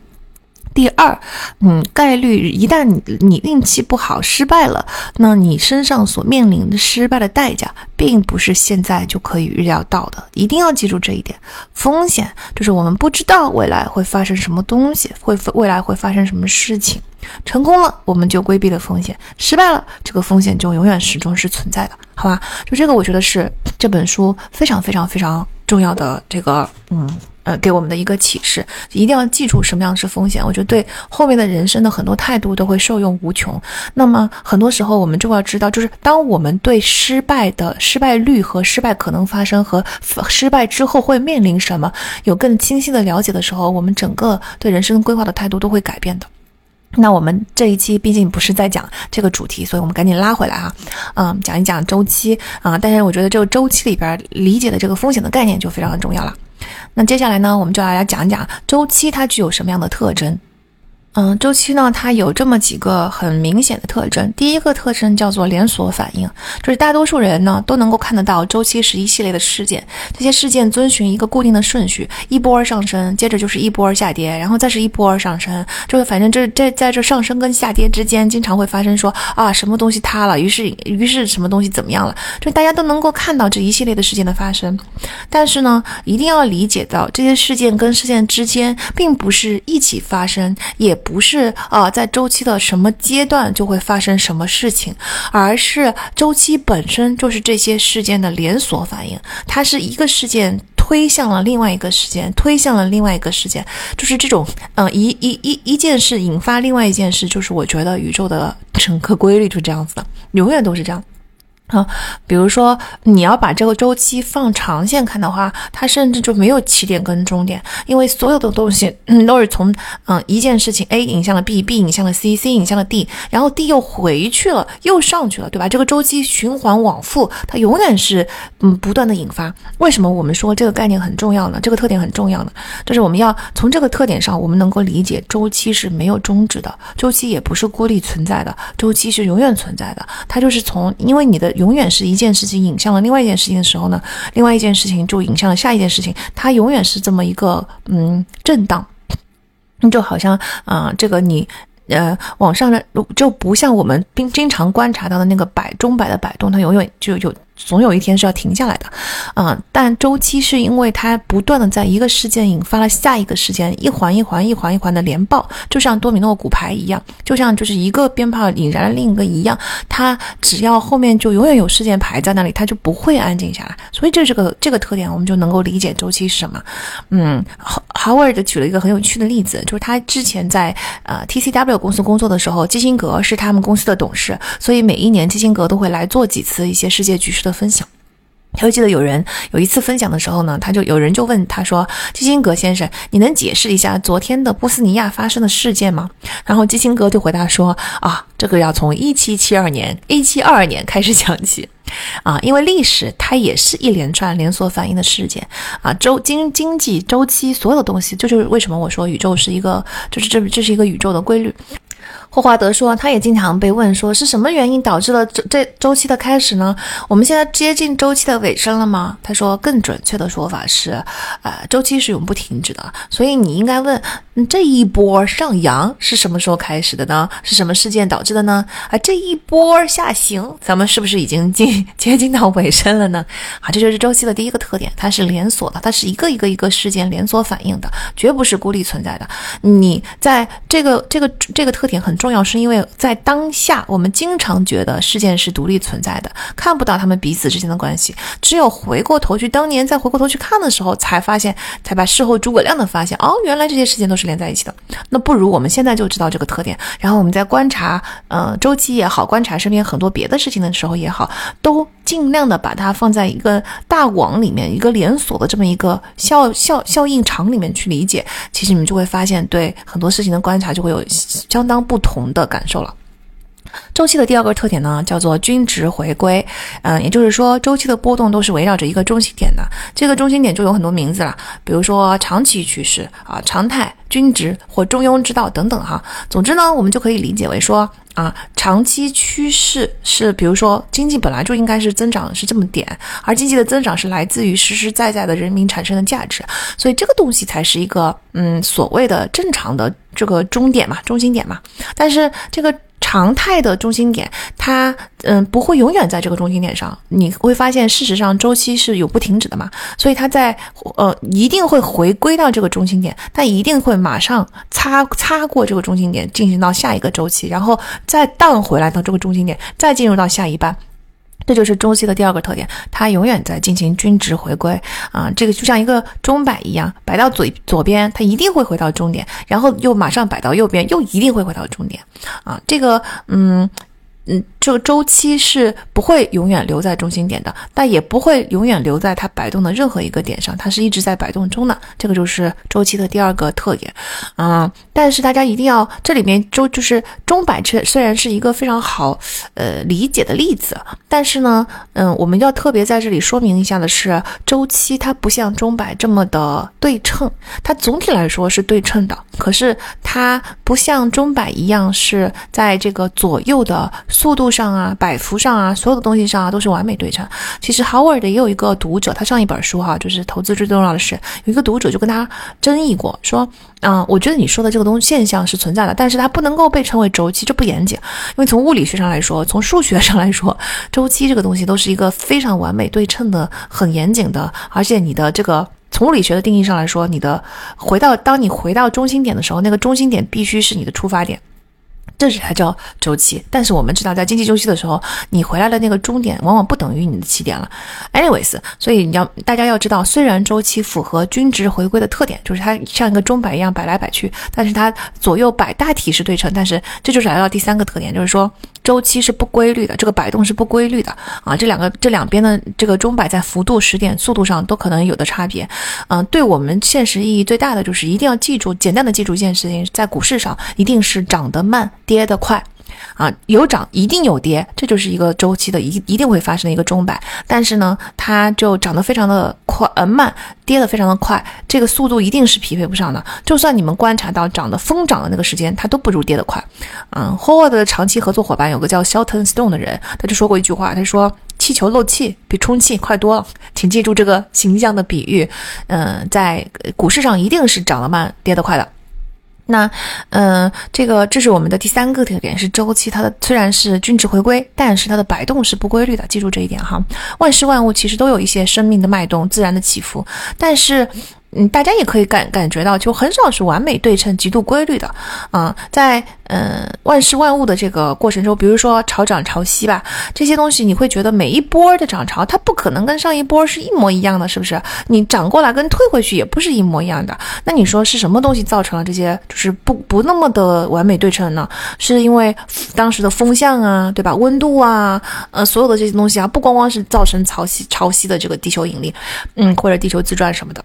第二，嗯，概率一旦你你运气不好失败了，那你身上所面临的失败的代价，并不是现在就可以预料到的。一定要记住这一点，风险就是我们不知道未来会发生什么东西，会未来会发生什么事情。成功了，我们就规避了风险；失败了，这个风险就永远始终是存在的，好吧？就这个，我觉得是这本书非常非常非常重要的这个，嗯。呃，给我们的一个启示，一定要记住什么样是风险。我觉得对后面的人生的很多态度都会受用无穷。那么很多时候我们就要知道，就是当我们对失败的失败率和失败可能发生和失败之后会面临什么有更清晰的了解的时候，我们整个对人生规划的态度都会改变的。那我们这一期毕竟不是在讲这个主题，所以我们赶紧拉回来啊，嗯，讲一讲周期啊。但是我觉得这个周期里边理解的这个风险的概念就非常的重要了。那接下来呢，我们就来讲讲周期它具有什么样的特征。嗯，周期呢，它有这么几个很明显的特征。第一个特征叫做连锁反应，就是大多数人呢都能够看得到，周期是一系列的事件，这些事件遵循一个固定的顺序，一波儿上升，接着就是一波儿下跌，然后再是一波儿上升，就是反正这这在这上升跟下跌之间，经常会发生说啊什么东西塌了，于是于是什么东西怎么样了，就大家都能够看到这一系列的事件的发生。但是呢，一定要理解到这些事件跟事件之间并不是一起发生，也。不是啊，在周期的什么阶段就会发生什么事情，而是周期本身就是这些事件的连锁反应。它是一个事件推向了另外一个事件，推向了另外一个事件，就是这种嗯，一一一一件事引发另外一件事，就是我觉得宇宙的整个规律就是这样子的，永远都是这样。啊，比如说你要把这个周期放长线看的话，它甚至就没有起点跟终点，因为所有的东西嗯都是从嗯一件事情 A 引向了 B，B 引向了 C，C 引向了 D，然后 D 又回去了，又上去了，对吧？这个周期循环往复，它永远是嗯不断的引发。为什么我们说这个概念很重要呢？这个特点很重要呢？就是我们要从这个特点上，我们能够理解周期是没有终止的，周期也不是孤立存在的，周期是永远存在的。它就是从因为你的。永远是一件事情引向了另外一件事情的时候呢，另外一件事情就引向了下一件事情，它永远是这么一个嗯震荡，就好像啊这个你呃往上的就不像我们经经常观察到的那个摆钟摆的摆动，它永远就有。总有一天是要停下来的，啊！但周期是因为它不断的在一个事件引发了下一个事件，一环一环、一环一环的连爆，就像多米诺骨牌一样，就像就是一个鞭炮引燃了另一个一样，它只要后面就永远有事件排在那里，它就不会安静下来。所以这是个这个特点，我们就能够理解周期是什么。嗯，Howard 举了一个很有趣的例子，就是他之前在呃 TCW 公司工作的时候，基辛格是他们公司的董事，所以每一年基辛格都会来做几次一些世界局势的。分享，我记得有人有一次分享的时候呢，他就有人就问他说：“基辛格先生，你能解释一下昨天的波斯尼亚发生的事件吗？”然后基辛格就回答说：“啊，这个要从一七七二年、一七二二年开始讲起啊，因为历史它也是一连串连锁反应的事件啊，周经经济周期所有的东西，就是为什么我说宇宙是一个，就是这这是一个宇宙的规律。”霍华德说，他也经常被问，说是什么原因导致了这这周期的开始呢？我们现在接近周期的尾声了吗？他说，更准确的说法是，呃，周期是永不停止的。所以你应该问，这一波上扬是什么时候开始的呢？是什么事件导致的呢？啊，这一波下行，咱们是不是已经近 *laughs* 接近到尾声了呢？啊，这就是周期的第一个特点，它是连锁的，它是一个一个一个事件连锁反应的，绝不是孤立存在的。你在这个这个这个特点很。重要是因为在当下，我们经常觉得事件是独立存在的，看不到他们彼此之间的关系。只有回过头去，当年再回过头去看的时候，才发现，才把事后诸葛亮的发现，哦，原来这些事件都是连在一起的。那不如我们现在就知道这个特点，然后我们在观察，嗯，周期也好，观察身边很多别的事情的时候也好，都尽量的把它放在一个大网里面，一个连锁的这么一个效效效应场里面去理解。其实你们就会发现，对很多事情的观察就会有相当不同。的感受了。周期的第二个特点呢，叫做均值回归。嗯，也就是说，周期的波动都是围绕着一个中心点的。这个中心点就有很多名字了，比如说长期趋势啊、常态、均值或中庸之道等等哈。总之呢，我们就可以理解为说啊，长期趋势是，比如说经济本来就应该是增长是这么点，而经济的增长是来自于实实在在的人民产生的价值，所以这个东西才是一个嗯所谓的正常的这个终点嘛，中心点嘛。但是这个。常态的中心点，它嗯不会永远在这个中心点上。你会发现，事实上周期是有不停止的嘛，所以它在呃一定会回归到这个中心点，但一定会马上擦擦过这个中心点，进行到下一个周期，然后再荡回来到这个中心点，再进入到下一半。这就是中期的第二个特点，它永远在进行均值回归啊，这个就像一个钟摆一样，摆到左左边，它一定会回到终点，然后又马上摆到右边，又一定会回到终点啊，这个嗯。嗯，这个周期是不会永远留在中心点的，但也不会永远留在它摆动的任何一个点上，它是一直在摆动中的。这个就是周期的第二个特点。嗯，但是大家一定要，这里面周就是钟摆，这虽然是一个非常好呃理解的例子，但是呢，嗯，我们要特别在这里说明一下的是，周期它不像钟摆这么的对称，它总体来说是对称的，可是它不像钟摆一样是在这个左右的。速度上啊，摆幅上啊，所有的东西上啊，都是完美对称。其实 Howard 也有一个读者，他上一本书哈，就是投资最重要的事，有一个读者就跟他争议过，说，嗯，我觉得你说的这个东西现象是存在的，但是它不能够被称为周期，这不严谨。因为从物理学上来说，从数学上来说，周期这个东西都是一个非常完美对称的、很严谨的，而且你的这个从物理学的定义上来说，你的回到当你回到中心点的时候，那个中心点必须是你的出发点。这是它叫周期，但是我们知道，在经济周期的时候，你回来的那个终点往往不等于你的起点了。Anyways，所以你要大家要知道，虽然周期符合均值回归的特点，就是它像一个钟摆一样摆来摆去，但是它左右摆大体是对称。但是这就是来到第三个特点，就是说周期是不规律的，这个摆动是不规律的啊。这两个这两边的这个钟摆在幅度、时点、速度上都可能有的差别。嗯，对我们现实意义最大的就是一定要记住，简单的记住一件事情，在股市上一定是涨得慢。跌得快，啊，有涨一定有跌，这就是一个周期的一一定会发生的一个钟摆。但是呢，它就涨得非常的快，呃慢，跌得非常的快，这个速度一定是匹配不上的。就算你们观察到涨的疯涨的那个时间，它都不如跌得快。嗯，Howard 的长期合作伙伴有个叫 Shelton Stone 的人，他就说过一句话，他说气球漏气比充气快多了。请记住这个形象的比喻。嗯，在股市上一定是涨得慢，跌得快的。那，嗯，这个这是我们的第三个特点，是周期。它的虽然是均值回归，但是它的摆动是不规律的。记住这一点哈。万事万物其实都有一些生命的脉动、自然的起伏，但是。嗯，大家也可以感感觉到，就很少是完美对称、极度规律的，啊，在嗯万事万物的这个过程中，比如说潮涨潮汐吧，这些东西你会觉得每一波的涨潮，它不可能跟上一波是一模一样的，是不是？你涨过来跟退回去也不是一模一样的。那你说是什么东西造成了这些就是不不那么的完美对称呢？是因为当时的风向啊，对吧？温度啊，呃，所有的这些东西啊，不光光是造成潮汐潮汐的这个地球引力，嗯，或者地球自转什么的。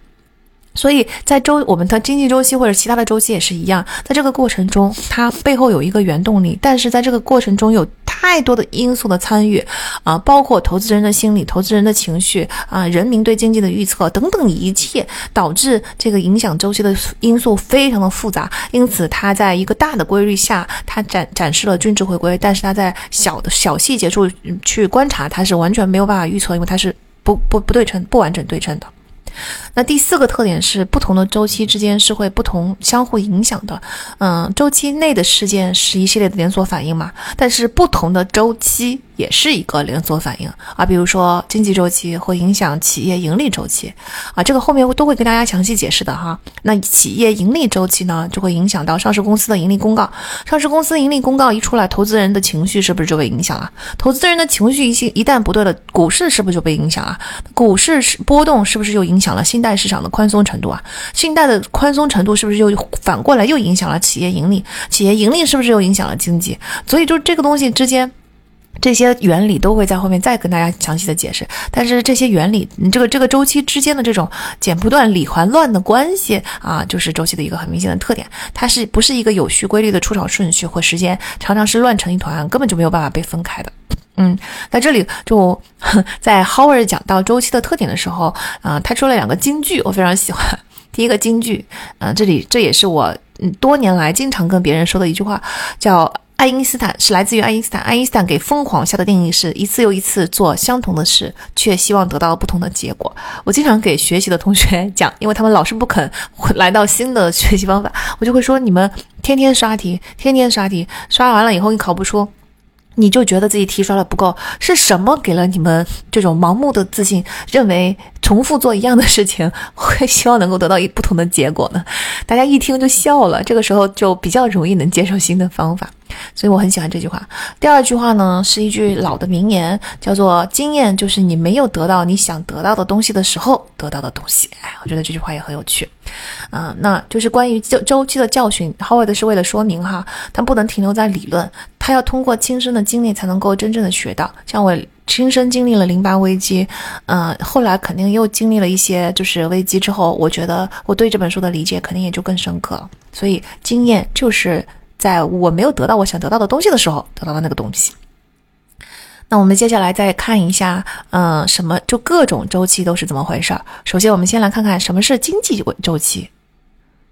所以在周我们的经济周期或者其他的周期也是一样，在这个过程中，它背后有一个原动力，但是在这个过程中有太多的因素的参与，啊，包括投资人的心理、投资人的情绪啊，人民对经济的预测等等一切，导致这个影响周期的因素非常的复杂。因此，它在一个大的规律下，它展展示了均值回归，但是它在小的小细节处去观察，它是完全没有办法预测，因为它是不不不对称、不完整对称的。那第四个特点是，不同的周期之间是会不同相互影响的。嗯，周期内的事件是一系列的连锁反应嘛，但是不同的周期。也是一个连锁反应啊，比如说经济周期会影响企业盈利周期啊，这个后面都会跟大家详细解释的哈。那企业盈利周期呢，就会影响到上市公司的盈利公告。上市公司盈利公告一出来，投资人的情绪是不是就被影响了？投资人的情绪一一旦不对了，股市是不是就被影响了？股市是波动，是不是又影响了信贷市场的宽松程度啊？信贷的宽松程度是不是又反过来又影响了企业盈利？企业盈利是不是又影响了经济？所以就这个东西之间。这些原理都会在后面再跟大家详细的解释，但是这些原理，你这个这个周期之间的这种剪不断理还乱的关系啊，就是周期的一个很明显的特点，它是不是一个有序规律的出场顺序或时间，常常是乱成一团，根本就没有办法被分开的。嗯，在这里就在 Howard 讲到周期的特点的时候，啊，他说了两个金句，我非常喜欢。第一个金句，嗯，这里这也是我多年来经常跟别人说的一句话，叫。爱因斯坦是来自于爱因斯坦。爱因斯坦给疯狂下的定义是一次又一次做相同的事，却希望得到不同的结果。我经常给学习的同学讲，因为他们老是不肯来到新的学习方法，我就会说：你们天天刷题，天天刷题，刷完了以后你考不出。你就觉得自己提刷的不够，是什么给了你们这种盲目的自信，认为重复做一样的事情会希望能够得到一不同的结果呢？*laughs* 大家一听就笑了，这个时候就比较容易能接受新的方法，所以我很喜欢这句话。第二句话呢是一句老的名言，叫做“经验就是你没有得到你想得到的东西的时候得到的东西”。哎，我觉得这句话也很有趣。嗯，那就是关于周周期的教训，Howard 是为了说明哈，他不能停留在理论。他要通过亲身的经历才能够真正的学到，像我亲身经历了零八危机，嗯，后来肯定又经历了一些就是危机之后，我觉得我对这本书的理解肯定也就更深刻了。所以经验就是在我没有得到我想得到的东西的时候得到的那个东西。那我们接下来再看一下，嗯，什么就各种周期都是怎么回事儿。首先，我们先来看看什么是经济周期。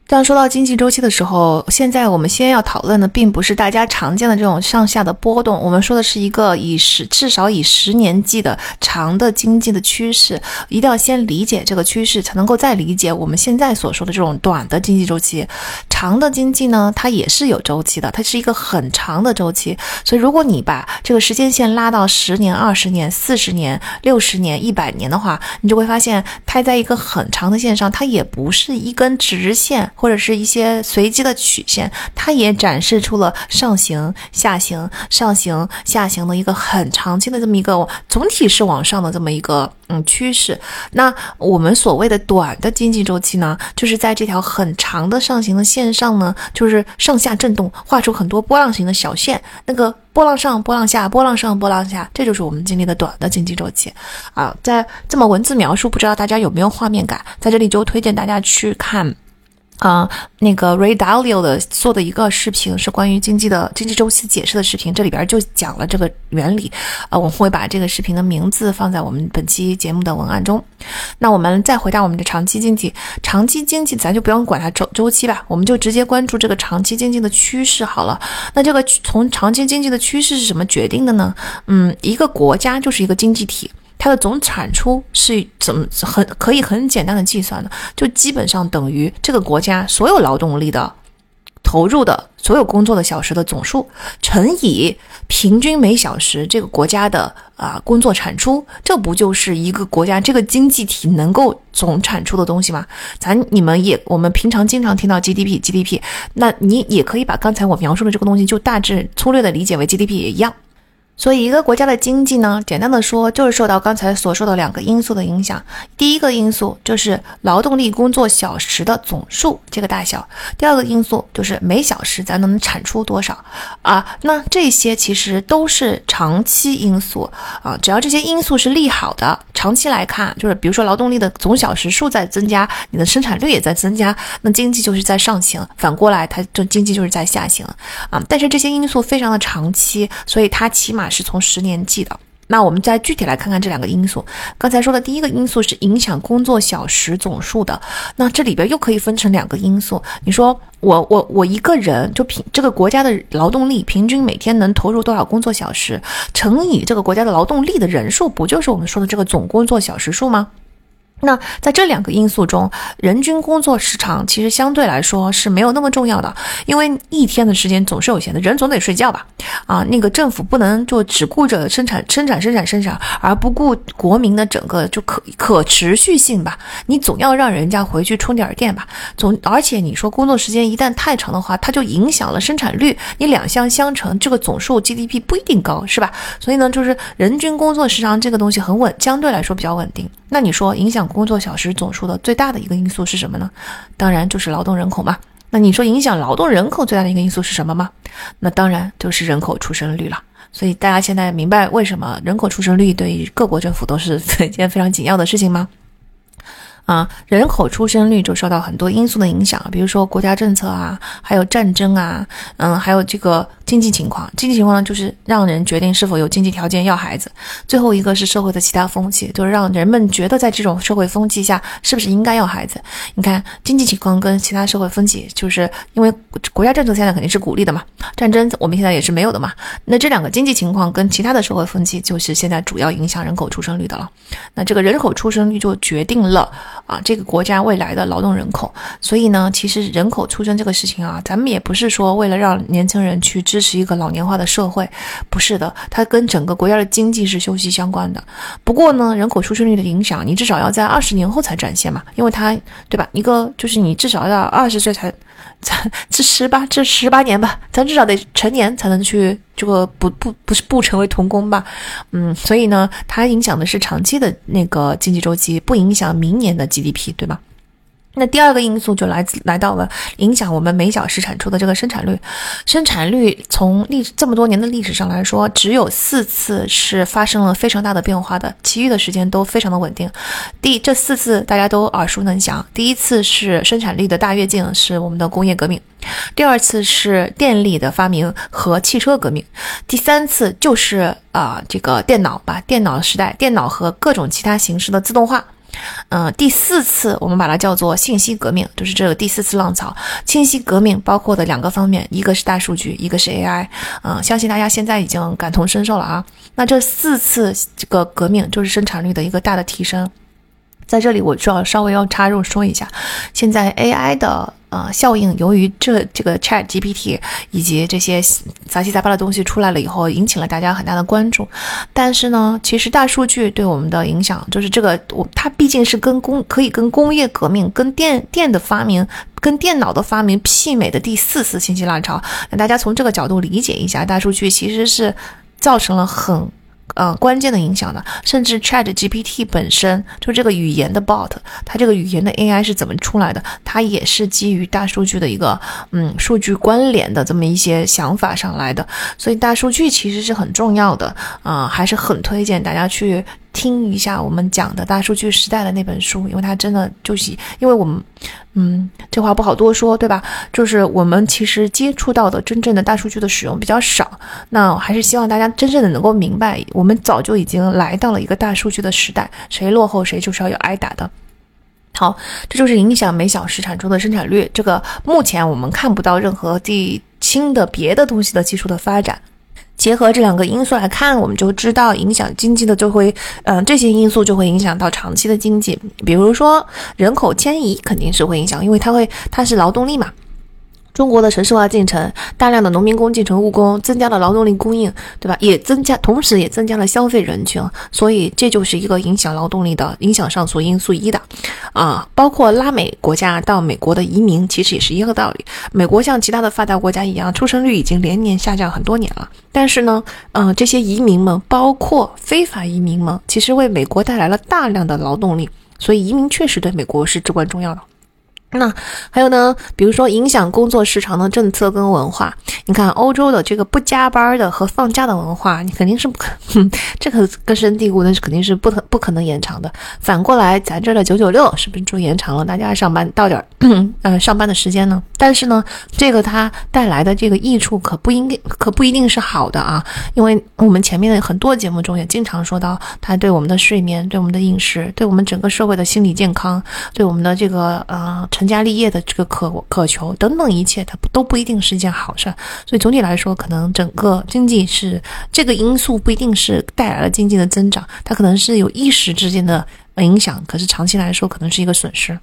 当说到经济周期的时候，现在我们先要讨论的并不是大家常见的这种上下的波动，我们说的是一个以十至少以十年计的长的经济的趋势。一定要先理解这个趋势，才能够再理解我们现在所说的这种短的经济周期。长的经济呢，它也是有周期的，它是一个很长的周期。所以，如果你把这个时间线拉到十年、二十年、四十年、六十年、一百年的话，你就会发现，它在一个很长的线上，它也不是一根直线。或者是一些随机的曲线，它也展示出了上行、下行、上行、下行的一个很长期的这么一个总体是往上的这么一个嗯趋势。那我们所谓的短的经济周期呢，就是在这条很长的上行的线上呢，就是上下震动，画出很多波浪形的小线，那个波浪上、波浪下、波浪上、波浪下，这就是我们经历的短的经济周期啊。在这么文字描述，不知道大家有没有画面感？在这里就推荐大家去看。啊，那个 Ray Dalio 的做的一个视频是关于经济的经济周期解释的视频，这里边就讲了这个原理。啊，我会把这个视频的名字放在我们本期节目的文案中。那我们再回到我们的长期经济，长期经济咱就不用管它周周期吧，我们就直接关注这个长期经济的趋势好了。那这个从长期经济的趋势是什么决定的呢？嗯，一个国家就是一个经济体。它的总产出是怎么很可以很简单的计算的，就基本上等于这个国家所有劳动力的投入的所有工作的小时的总数乘以平均每小时这个国家的啊工作产出，这不就是一个国家这个经济体能够总产出的东西吗？咱你们也我们平常经常听到 GDP GDP，那你也可以把刚才我描述的这个东西就大致粗略的理解为 GDP 也一样。所以，一个国家的经济呢，简单的说，就是受到刚才所说的两个因素的影响。第一个因素就是劳动力工作小时的总数这个大小；第二个因素就是每小时咱能产出多少啊。那这些其实都是长期因素啊，只要这些因素是利好的，长期来看，就是比如说劳动力的总小时数在增加，你的生产率也在增加，那经济就是在上行；反过来，它就经济就是在下行啊。但是这些因素非常的长期，所以它起码。是从十年计的。那我们再具体来看看这两个因素。刚才说的第一个因素是影响工作小时总数的，那这里边又可以分成两个因素。你说我我我一个人就平这个国家的劳动力平均每天能投入多少工作小时，乘以这个国家的劳动力的人数，不就是我们说的这个总工作小时数吗？那在这两个因素中，人均工作时长其实相对来说是没有那么重要的，因为一天的时间总是有限的，人总得睡觉吧？啊，那个政府不能就只顾着生产、生产、生产、生产，而不顾国民的整个就可可持续性吧？你总要让人家回去充点电吧？总而且你说工作时间一旦太长的话，它就影响了生产率，你两项相乘，这个总数 GDP 不一定高，是吧？所以呢，就是人均工作时长这个东西很稳，相对来说比较稳定。那你说影响工作小时总数的最大的一个因素是什么呢？当然就是劳动人口嘛。那你说影响劳动人口最大的一个因素是什么吗？那当然就是人口出生率了。所以大家现在明白为什么人口出生率对于各国政府都是 *laughs* 一件非常紧要的事情吗？啊，人口出生率就受到很多因素的影响，比如说国家政策啊，还有战争啊，嗯，还有这个经济情况。经济情况呢，就是让人决定是否有经济条件要孩子。最后一个是社会的其他风气，就是让人们觉得在这种社会风气下，是不是应该要孩子？你看，经济情况跟其他社会风气，就是因为国家政策现在肯定是鼓励的嘛，战争我们现在也是没有的嘛。那这两个经济情况跟其他的社会风气，就是现在主要影响人口出生率的了。那这个人口出生率就决定了。啊，这个国家未来的劳动人口，所以呢，其实人口出生这个事情啊，咱们也不是说为了让年轻人去支持一个老年化的社会，不是的，它跟整个国家的经济是息息相关的。不过呢，人口出生率的影响，你至少要在二十年后才展现嘛，因为它，对吧？一个就是你至少要二十岁才。咱这 *laughs* 十八这十八年吧，咱至少得成年才能去这个不不不是不成为童工吧，嗯，所以呢，它影响的是长期的那个经济周期，不影响明年的 GDP，对吧？那第二个因素就来自来到了影响我们每小时产出的这个生产率，生产率从历这么多年的历史上来说，只有四次是发生了非常大的变化的，其余的时间都非常的稳定。第这四次大家都耳熟能详，第一次是生产力的大跃进，是我们的工业革命；第二次是电力的发明和汽车革命；第三次就是啊这个电脑吧，电脑时代，电脑和各种其他形式的自动化。嗯，第四次我们把它叫做信息革命，就是这个第四次浪潮。信息革命包括的两个方面，一个是大数据，一个是 AI。嗯，相信大家现在已经感同身受了啊。那这四次这个革命就是生产率的一个大的提升。在这里，我需要稍微要插入说一下，现在 AI 的。啊，效应由于这这个 Chat GPT 以及这些杂七杂八的东西出来了以后，引起了大家很大的关注。但是呢，其实大数据对我们的影响，就是这个我它毕竟是跟工可以跟工业革命、跟电电的发明、跟电脑的发明媲美的第四次信息浪潮。那大家从这个角度理解一下，大数据其实是造成了很。呃，关键的影响呢，甚至 Chat GPT 本身就这个语言的 bot，它这个语言的 AI 是怎么出来的？它也是基于大数据的一个嗯数据关联的这么一些想法上来的。所以大数据其实是很重要的啊，还是很推荐大家去。听一下我们讲的大数据时代的那本书，因为它真的就是，因为我们，嗯，这话不好多说，对吧？就是我们其实接触到的真正的大数据的使用比较少，那还是希望大家真正的能够明白，我们早就已经来到了一个大数据的时代，谁落后谁就是要有挨打的。好，这就是影响每小时产出的生产率，这个目前我们看不到任何第新的别的东西的技术的发展。结合这两个因素来看，我们就知道影响经济的就会，嗯，这些因素就会影响到长期的经济。比如说人口迁移肯定是会影响，因为它会它是劳动力嘛。中国的城市化进程，大量的农民工进城务工，增加了劳动力供应，对吧？也增加，同时也增加了消费人群，所以这就是一个影响劳动力的影响上所因素一的，啊，包括拉美国家到美国的移民，其实也是一个道理。美国像其他的发达国家一样，出生率已经连年下降很多年了，但是呢，嗯，这些移民们，包括非法移民们，其实为美国带来了大量的劳动力，所以移民确实对美国是至关重要的。那还有呢？比如说影响工作时长的政策跟文化，你看欧洲的这个不加班的和放假的文化，你肯定是不可，哼这个根深蒂固，那是肯定是不可不可能延长的。反过来，咱这儿的九九六是不是就延长了大家上班到点儿，呃，上班的时间呢？但是呢，这个它带来的这个益处可不应该，可不一定是好的啊，因为我们前面的很多节目中也经常说到，它对我们的睡眠、对我们的饮食、对我们整个社会的心理健康、对我们的这个呃成。成家立业的这个渴渴求等等一切，它都不一定是一件好事。所以总体来说，可能整个经济是这个因素不一定是带来了经济的增长，它可能是有一时之间的影响，可是长期来说可能是一个损失。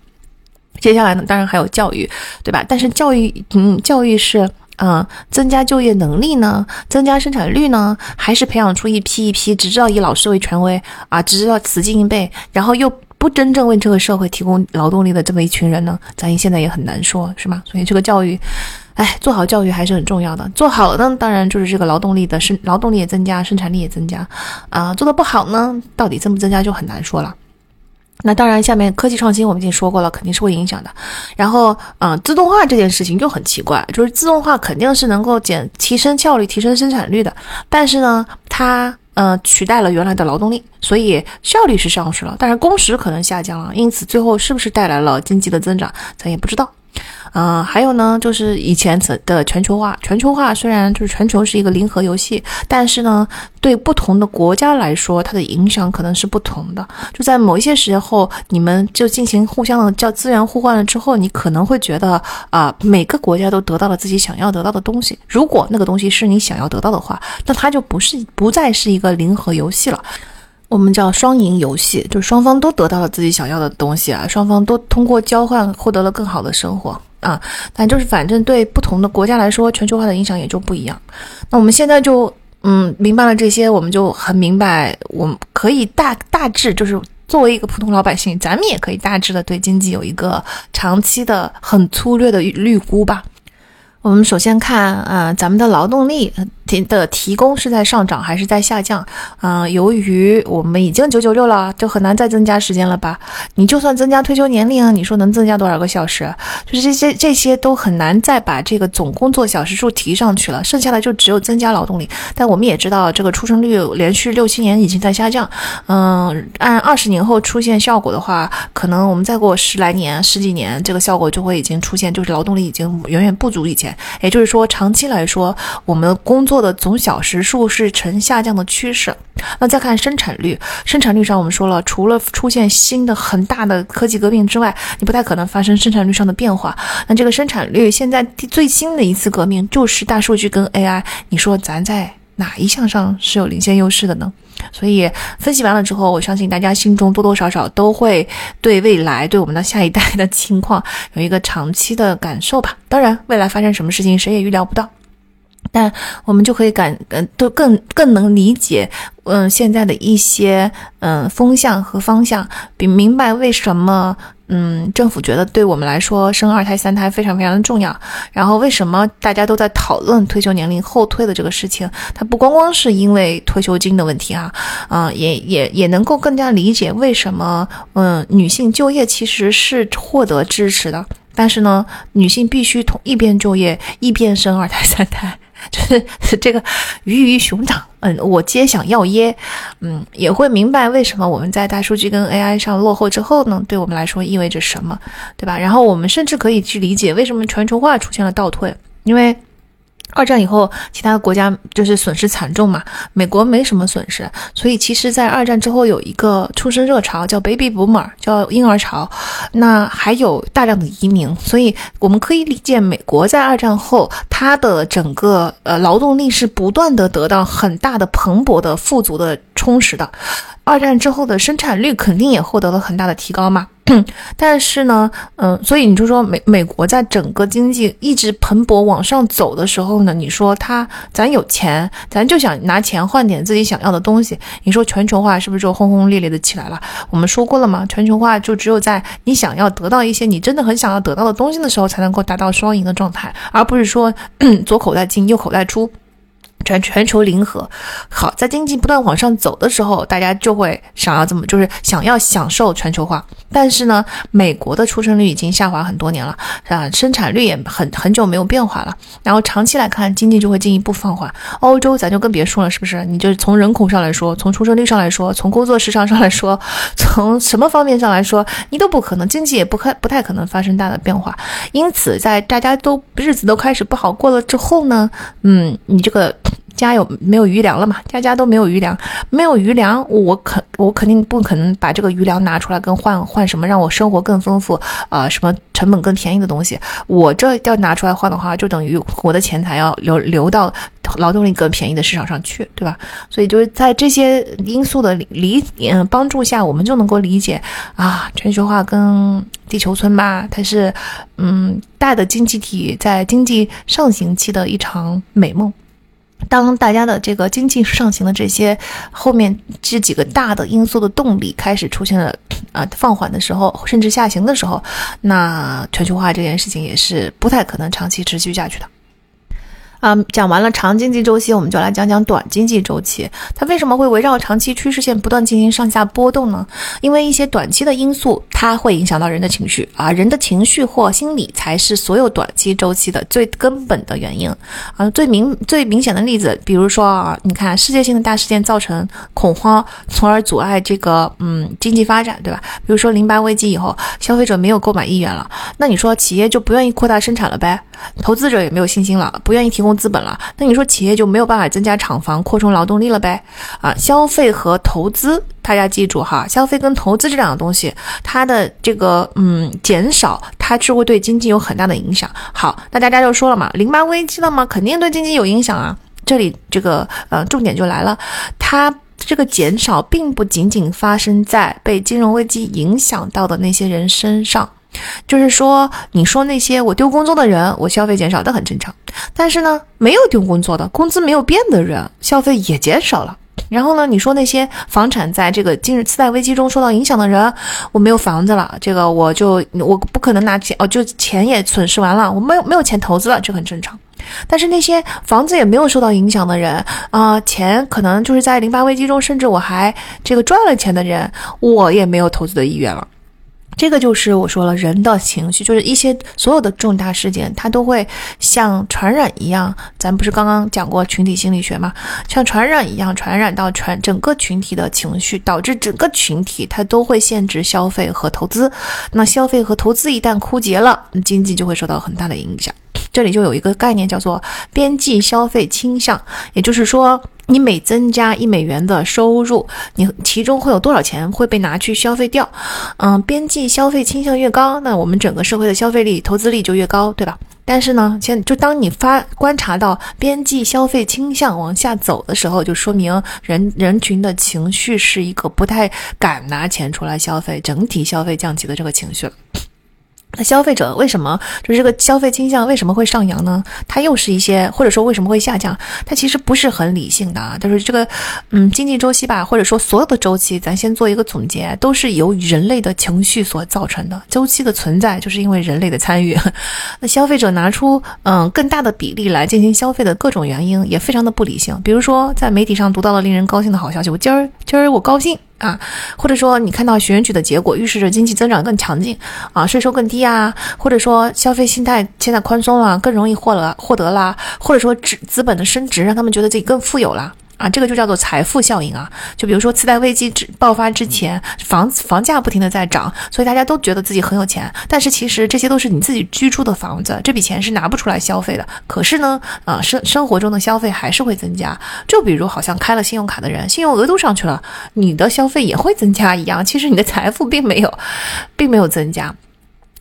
接下来呢，当然还有教育，对吧？但是教育，嗯，教育是嗯增加就业能力呢，增加生产率呢，还是培养出一批一批只知道以老师为权威啊，只知道死记硬背，然后又。不真正为这个社会提供劳动力的这么一群人呢，咱现在也很难说，是吗？所以这个教育，哎，做好教育还是很重要的。做好了呢，当然就是这个劳动力的生劳动力也增加，生产力也增加。啊，做的不好呢，到底增不增加就很难说了。那当然，下面科技创新我们已经说过了，肯定是会影响的。然后，嗯，自动化这件事情就很奇怪，就是自动化肯定是能够减提升效率、提升生产率的，但是呢，它呃，取代了原来的劳动力，所以效率是上升了，但是工时可能下降了，因此最后是不是带来了经济的增长，咱也不知道。嗯，还有呢，就是以前的全球化。全球化虽然就是全球是一个零和游戏，但是呢，对不同的国家来说，它的影响可能是不同的。就在某一些时候，你们就进行互相的叫资源互换了之后，你可能会觉得啊，每个国家都得到了自己想要得到的东西。如果那个东西是你想要得到的话，那它就不是不再是一个零和游戏了。我们叫双赢游戏，就是双方都得到了自己想要的东西啊，双方都通过交换获得了更好的生活啊。但就是反正对不同的国家来说，全球化的影响也就不一样。那我们现在就嗯明白了这些，我们就很明白，我们可以大大致就是作为一个普通老百姓，咱们也可以大致的对经济有一个长期的很粗略的预估吧。我们首先看啊，咱们的劳动力。的提供是在上涨还是在下降？嗯，由于我们已经九九六了，就很难再增加时间了吧？你就算增加退休年龄，你说能增加多少个小时？就是这些这些都很难再把这个总工作小时数提上去了，剩下的就只有增加劳动力。但我们也知道，这个出生率连续六七年已经在下降。嗯，按二十年后出现效果的话，可能我们再过十来年、十几年，这个效果就会已经出现，就是劳动力已经远远不足以前。也就是说，长期来说，我们工作的总小时数是呈下降的趋势。那再看生产率，生产率上我们说了，除了出现新的很大的科技革命之外，你不太可能发生生产率上的变化。那这个生产率现在最新的一次革命就是大数据跟 AI。你说咱在哪一项上是有领先优势的呢？所以分析完了之后，我相信大家心中多多少少都会对未来、对我们的下一代的情况有一个长期的感受吧。当然，未来发生什么事情谁也预料不到。但我们就可以感，嗯，都更更能理解，嗯，现在的一些嗯风向和方向，比明白为什么，嗯，政府觉得对我们来说生二胎三胎非常非常的重要，然后为什么大家都在讨论退休年龄后退的这个事情，它不光光是因为退休金的问题啊，嗯，也也也能够更加理解为什么，嗯，女性就业其实是获得支持的，但是呢，女性必须同一边就业一边生二胎三胎。就 *laughs* 是这个鱼与熊掌，嗯，我皆想要耶，嗯，也会明白为什么我们在大数据跟 AI 上落后之后呢？对我们来说意味着什么，对吧？然后我们甚至可以去理解为什么全球化出现了倒退，因为。二战以后，其他国家就是损失惨重嘛，美国没什么损失，所以其实，在二战之后有一个出生热潮，叫 Baby Boomer，叫婴儿潮，那还有大量的移民，所以我们可以理解，美国在二战后，它的整个呃劳动力是不断的得到很大的蓬勃的富足的充实的。二战之后的生产率肯定也获得了很大的提高嘛，*coughs* 但是呢，嗯，所以你就说美美国在整个经济一直蓬勃往上走的时候呢，你说他咱有钱，咱就想拿钱换点自己想要的东西，你说全球化是不是就轰轰烈烈的起来了？我们说过了嘛，全球化就只有在你想要得到一些你真的很想要得到的东西的时候，才能够达到双赢的状态，而不是说 *coughs* 左口袋进右口袋出。全全球零和，好，在经济不断往上走的时候，大家就会想要这么，就是想要享受全球化。但是呢，美国的出生率已经下滑很多年了，啊，生产率也很很久没有变化了。然后长期来看，经济就会进一步放缓。欧洲咱就更别说了，是不是？你就从人口上来说，从出生率上来说，从工作时长上来说，从什么方面上来说，你都不可能，经济也不可不太可能发生大的变化。因此，在大家都日子都开始不好过了之后呢，嗯，你这个。家有没有余粮了嘛？家家都没有余粮，没有余粮，我肯我肯定不可能把这个余粮拿出来跟换换什么让我生活更丰富啊，什么成本更便宜的东西。我这要拿出来换的话，就等于我的钱财要流流到劳动力更便宜的市场上去，对吧？所以就是在这些因素的理嗯帮助下，我们就能够理解啊，全球化跟地球村吧，它是嗯大的经济体在经济上行期的一场美梦。当大家的这个经济上行的这些后面这几个大的因素的动力开始出现了啊放缓的时候，甚至下行的时候，那全球化这件事情也是不太可能长期持续下去的。啊，讲完了长经济周期，我们就来讲讲短经济周期。它为什么会围绕长期趋势线不断进行上下波动呢？因为一些短期的因素，它会影响到人的情绪啊，人的情绪或心理才是所有短期周期的最根本的原因啊。最明最明显的例子，比如说啊，你看世界性的大事件造成恐慌，从而阻碍这个嗯经济发展，对吧？比如说零八危机以后，消费者没有购买意愿了，那你说企业就不愿意扩大生产了呗？投资者也没有信心了，不愿意提供资本了，那你说企业就没有办法增加厂房、扩充劳动力了呗？啊，消费和投资，大家记住哈，消费跟投资这两个东西，它的这个嗯减少，它是会对经济有很大的影响。好，那大家就说了嘛，零八危机了嘛，肯定对经济有影响啊。这里这个呃重点就来了，它这个减少并不仅仅发生在被金融危机影响到的那些人身上。就是说，你说那些我丢工作的人，我消费减少，的很正常。但是呢，没有丢工作的，工资没有变的人，消费也减少了。然后呢，你说那些房产在这个今日次贷危机中受到影响的人，我没有房子了，这个我就我不可能拿钱哦，就钱也损失完了，我没有没有钱投资了，这很正常。但是那些房子也没有受到影响的人啊，钱可能就是在零八危机中，甚至我还这个赚了钱的人，我也没有投资的意愿了。这个就是我说了，人的情绪就是一些所有的重大事件，它都会像传染一样。咱不是刚刚讲过群体心理学吗？像传染一样传染到传整个群体的情绪，导致整个群体它都会限制消费和投资。那消费和投资一旦枯竭了，经济就会受到很大的影响。这里就有一个概念叫做边际消费倾向，也就是说。你每增加一美元的收入，你其中会有多少钱会被拿去消费掉？嗯，边际消费倾向越高，那我们整个社会的消费力、投资力就越高，对吧？但是呢，现就当你发观察到边际消费倾向往下走的时候，就说明人人群的情绪是一个不太敢拿钱出来消费，整体消费降级的这个情绪了。那消费者为什么就是这个消费倾向为什么会上扬呢？它又是一些或者说为什么会下降？它其实不是很理性的啊。就是这个，嗯，经济周期吧，或者说所有的周期，咱先做一个总结，都是由人类的情绪所造成的。周期的存在就是因为人类的参与。*laughs* 那消费者拿出嗯更大的比例来进行消费的各种原因也非常的不理性。比如说在媒体上读到了令人高兴的好消息，我今儿今儿我高兴。啊，或者说你看到选举的结果预示着经济增长更强劲，啊，税收更低啊，或者说消费心态现在宽松了，更容易获了获得啦，或者说资资本的升值让他们觉得自己更富有了。啊，这个就叫做财富效应啊！就比如说次贷危机之爆发之前，房房价不停的在涨，所以大家都觉得自己很有钱。但是其实这些都是你自己居住的房子，这笔钱是拿不出来消费的。可是呢，啊生生活中的消费还是会增加。就比如好像开了信用卡的人，信用额度上去了，你的消费也会增加一样。其实你的财富并没有，并没有增加。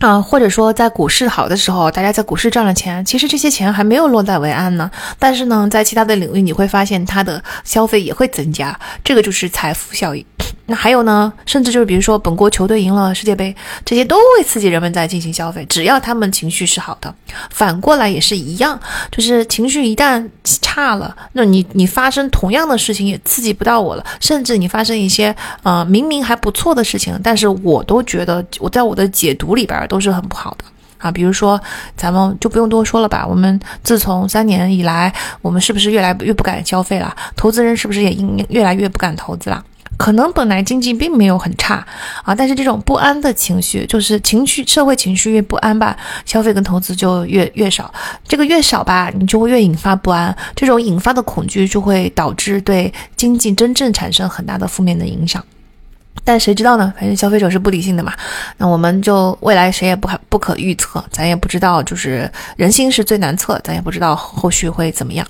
啊，或者说在股市好的时候，大家在股市赚了钱，其实这些钱还没有落袋为安呢。但是呢，在其他的领域，你会发现它的消费也会增加，这个就是财富效应。那还有呢，甚至就是比如说本国球队赢了世界杯，这些都会刺激人们在进行消费。只要他们情绪是好的，反过来也是一样，就是情绪一旦差了，那你你发生同样的事情也刺激不到我了。甚至你发生一些呃明明还不错的事情，但是我都觉得我在我的解读里边都是很不好的啊。比如说咱们就不用多说了吧，我们自从三年以来，我们是不是越来越不敢消费了？投资人是不是也应越来越不敢投资了？可能本来经济并没有很差啊，但是这种不安的情绪，就是情绪社会情绪越不安吧，消费跟投资就越越少。这个越少吧，你就会越引发不安，这种引发的恐惧就会导致对经济真正产生很大的负面的影响。但谁知道呢？反正消费者是不理性的嘛，那我们就未来谁也不可不可预测，咱也不知道，就是人心是最难测，咱也不知道后续会怎么样。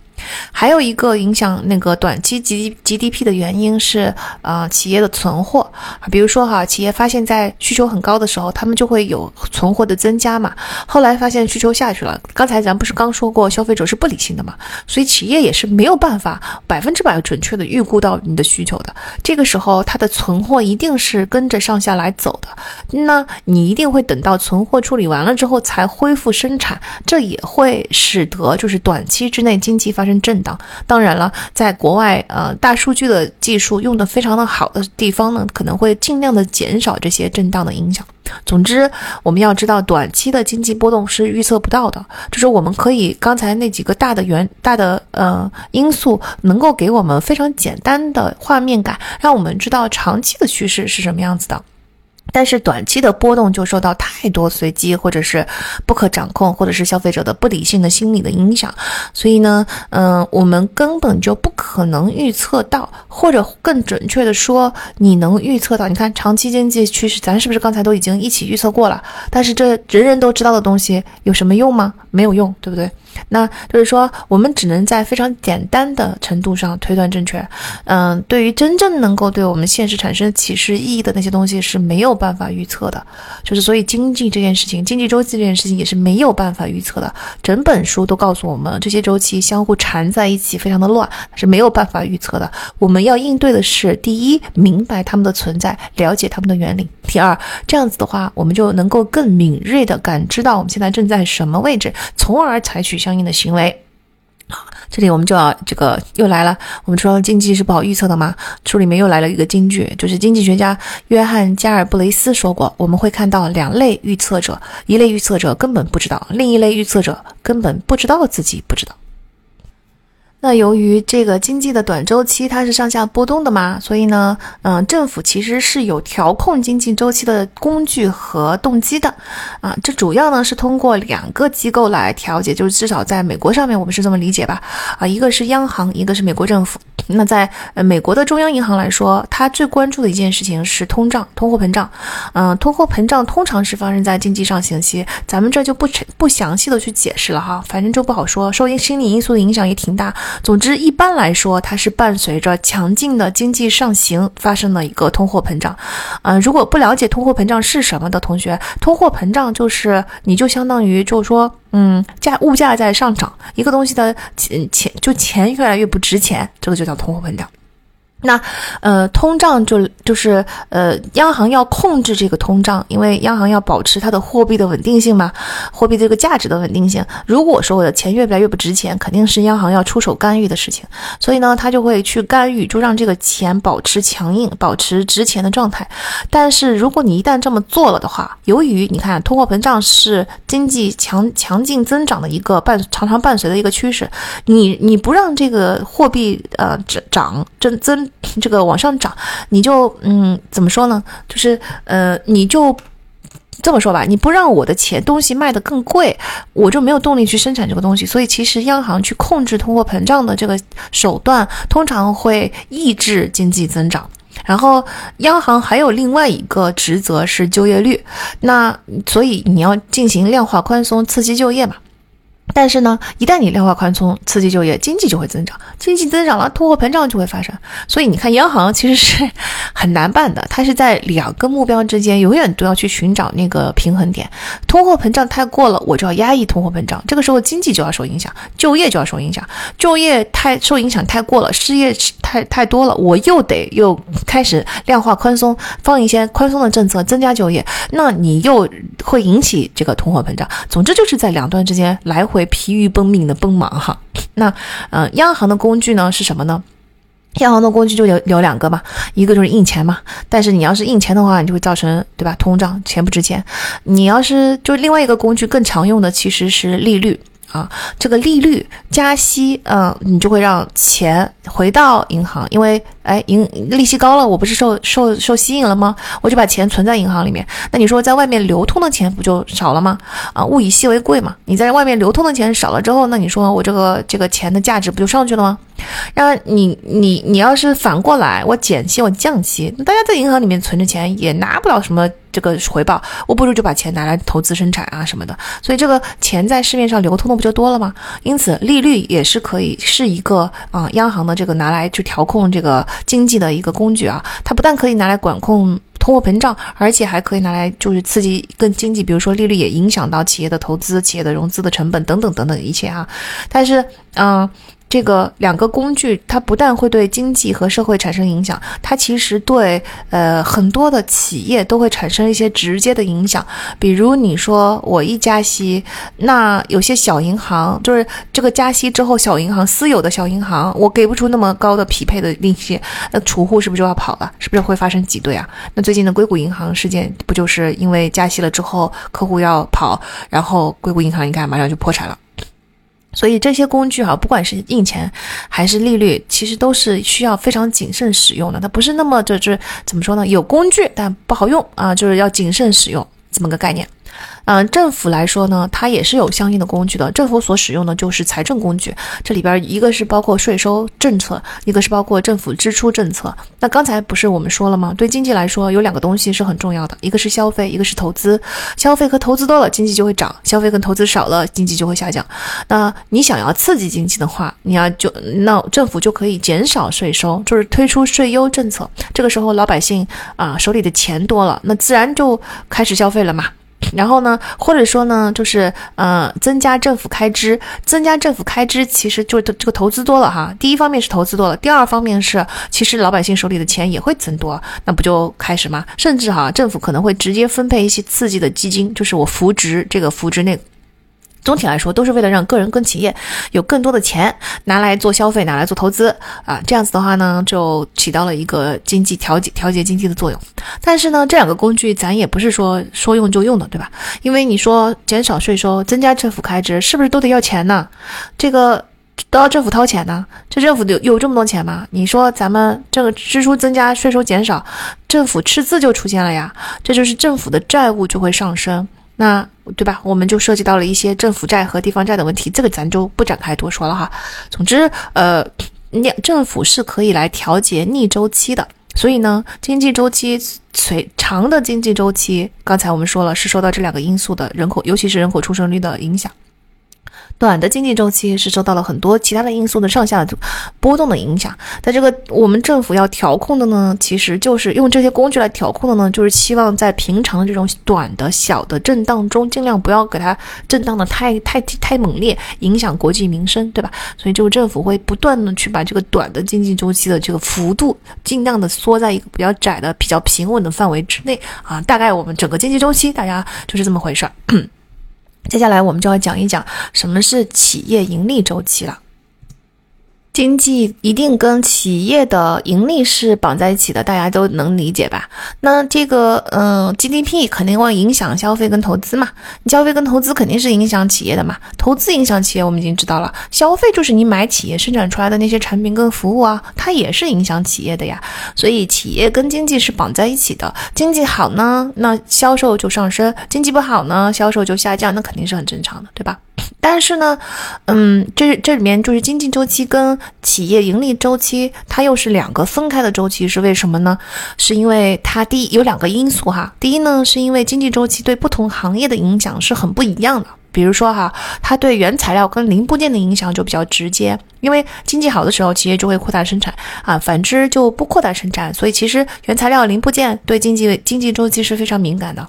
还有一个影响那个短期 G G D P 的原因是，呃，企业的存货比如说哈，企业发现在需求很高的时候，他们就会有存货的增加嘛。后来发现需求下去了，刚才咱不是刚说过，消费者是不理性的嘛，所以企业也是没有办法百分之百准确的预估到你的需求的。这个时候，它的存货一定是跟着上下来走的。那你一定会等到存货处理完了之后才恢复生产，这也会使得就是短期之内经济发生。震荡，当然了，在国外，呃，大数据的技术用的非常的好的地方呢，可能会尽量的减少这些震荡的影响。总之，我们要知道，短期的经济波动是预测不到的。就是我们可以刚才那几个大的原大的呃因素，能够给我们非常简单的画面感，让我们知道长期的趋势是什么样子的。但是短期的波动就受到太多随机或者是不可掌控，或者是消费者的不理性的心理的影响，所以呢，嗯，我们根本就不可能预测到，或者更准确的说，你能预测到？你看长期经济趋势，咱是不是刚才都已经一起预测过了？但是这人人都知道的东西有什么用吗？没有用，对不对？那就是说，我们只能在非常简单的程度上推断正确。嗯，对于真正能够对我们现实产生启示意义的那些东西是没有办法预测的。就是所以，经济这件事情，经济周期这件事情也是没有办法预测的。整本书都告诉我们，这些周期相互缠在一起，非常的乱，是没有办法预测的。我们要应对的是：第一，明白它们的存在，了解它们的原理；第二，这样子的话，我们就能够更敏锐地感知到我们现在正在什么位置，从而采取。相应的行为，好，这里我们就要这个又来了。我们说经济是不好预测的嘛？书里面又来了一个金句，就是经济学家约翰加尔布雷斯说过：我们会看到两类预测者，一类预测者根本不知道，另一类预测者根本不知道自己不知道。那由于这个经济的短周期它是上下波动的嘛，所以呢，嗯，政府其实是有调控经济周期的工具和动机的，啊，这主要呢是通过两个机构来调节，就是至少在美国上面我们是这么理解吧，啊，一个是央行，一个是美国政府。那在呃美国的中央银行来说，它最关注的一件事情是通胀、通货膨胀。嗯，通货膨胀通常是发生在经济上行期，咱们这就不不详细的去解释了哈，反正就不好说，受因心理因素的影响也挺大。总之，一般来说，它是伴随着强劲的经济上行发生的一个通货膨胀。嗯，如果不了解通货膨胀是什么的同学，通货膨胀就是你就相当于就是说。嗯，价物价在上涨，一个东西的钱钱就钱越来越不值钱，这个就叫通货膨胀。那，呃，通胀就就是呃，央行要控制这个通胀，因为央行要保持它的货币的稳定性嘛，货币这个价值的稳定性。如果说我的钱越来越不值钱，肯定是央行要出手干预的事情。所以呢，他就会去干预，就让这个钱保持强硬，保持值钱的状态。但是如果你一旦这么做了的话，由于你看通货膨胀是经济强强劲增长的一个伴常常伴随的一个趋势，你你不让这个货币呃涨涨增增。这个往上涨，你就嗯，怎么说呢？就是呃，你就这么说吧，你不让我的钱东西卖得更贵，我就没有动力去生产这个东西。所以，其实央行去控制通货膨胀的这个手段，通常会抑制经济增长。然后，央行还有另外一个职责是就业率，那所以你要进行量化宽松，刺激就业嘛。但是呢，一旦你量化宽松，刺激就业，经济就会增长，经济增长了，通货膨胀就会发生。所以你看，央行其实是很难办的，它是在两个目标之间，永远都要去寻找那个平衡点。通货膨胀太过了，我就要压抑通货膨胀，这个时候经济就要受影响，就业就要受影响。就业太受影响太过了，失业太太多了，我又得又开始量化宽松，放一些宽松的政策，增加就业，那你又会引起这个通货膨胀。总之就是在两端之间来回。疲于奔命的奔忙哈，那呃，央行的工具呢是什么呢？央行的工具就有有两个嘛，一个就是印钱嘛。但是你要是印钱的话，你就会造成对吧？通胀，钱不值钱。你要是就另外一个工具更常用的其实是利率啊，这个利率加息，嗯，你就会让钱回到银行，因为。哎，银利息高了，我不是受受受吸引了吗？我就把钱存在银行里面。那你说在外面流通的钱不就少了吗？啊，物以稀为贵嘛。你在外面流通的钱少了之后，那你说我这个这个钱的价值不就上去了吗？然后你你你要是反过来，我减息我降息，大家在银行里面存着钱也拿不了什么这个回报，我不如就把钱拿来投资生产啊什么的。所以这个钱在市面上流通的不就多了吗？因此利率也是可以是一个啊央行的这个拿来去调控这个。经济的一个工具啊，它不但可以拿来管控通货膨胀，而且还可以拿来就是刺激更经济，比如说利率也影响到企业的投资、企业的融资的成本等等等等一切啊。但是，嗯，这个两个工具，它不但会对经济和社会产生影响，它其实对呃很多的企业都会产生一些直接的影响。比如你说我一加息，那有些小银行就是这个加息之后，小银行私有的小银行，我给不出那么高的匹配的利息，那储户是不是就要跑了？是不是会发生挤兑啊？那最近的硅谷银行事件，不就是因为加息了之后，客户要跑，然后硅谷银行你看马上就破产了。所以这些工具哈，不管是印钱还是利率，其实都是需要非常谨慎使用的。它不是那么就是怎么说呢？有工具但不好用啊，就是要谨慎使用这么个概念。嗯，政府来说呢，它也是有相应的工具的。政府所使用的就是财政工具，这里边一个是包括税收政策，一个是包括政府支出政策。那刚才不是我们说了吗？对经济来说，有两个东西是很重要的，一个是消费，一个是投资。消费和投资多了，经济就会涨；消费跟投资少了，经济就会下降。那你想要刺激经济的话，你要就那政府就可以减少税收，就是推出税优政策。这个时候老百姓啊手里的钱多了，那自然就开始消费了嘛。然后呢，或者说呢，就是呃，增加政府开支，增加政府开支，其实就是这个投资多了哈。第一方面是投资多了，第二方面是其实老百姓手里的钱也会增多，那不就开始吗？甚至哈，政府可能会直接分配一些刺激的基金，就是我扶植这个扶植那。总体来说，都是为了让个人跟企业有更多的钱拿来做消费，拿来做投资啊。这样子的话呢，就起到了一个经济调节、调节经济的作用。但是呢，这两个工具咱也不是说说用就用的，对吧？因为你说减少税收、增加政府开支，是不是都得要钱呢？这个都要政府掏钱呢？这政府有有这么多钱吗？你说咱们这个支出增加、税收减少，政府赤字就出现了呀。这就是政府的债务就会上升。那对吧？我们就涉及到了一些政府债和地方债的问题，这个咱就不展开多说了哈。总之，呃，你政府是可以来调节逆周期的，所以呢，经济周期随长的经济周期，刚才我们说了是受到这两个因素的人口，尤其是人口出生率的影响。短的经济周期是受到了很多其他的因素的上下波动的影响，在这个我们政府要调控的呢，其实就是用这些工具来调控的呢，就是希望在平常的这种短的小的震荡中，尽量不要给它震荡的太太太猛烈，影响国计民生，对吧？所以，就政府会不断的去把这个短的经济周期的这个幅度，尽量的缩在一个比较窄的、比较平稳的范围之内啊。大概我们整个经济周期，大家就是这么回事儿。*clears throat* 接下来我们就要讲一讲什么是企业盈利周期了。经济一定跟企业的盈利是绑在一起的，大家都能理解吧？那这个，嗯，GDP 肯定会影响消费跟投资嘛？你消费跟投资肯定是影响企业的嘛？投资影响企业，我们已经知道了。消费就是你买企业生产出来的那些产品跟服务啊，它也是影响企业的呀。所以企业跟经济是绑在一起的。经济好呢，那销售就上升；经济不好呢，销售就下降。那肯定是很正常的，对吧？但是呢，嗯，这这里面就是经济周期跟企业盈利周期，它又是两个分开的周期，是为什么呢？是因为它第一有两个因素哈。第一呢，是因为经济周期对不同行业的影响是很不一样的。比如说哈，它对原材料跟零部件的影响就比较直接，因为经济好的时候，企业就会扩大生产啊，反之就不扩大生产。所以其实原材料、零部件对经济经济周期是非常敏感的。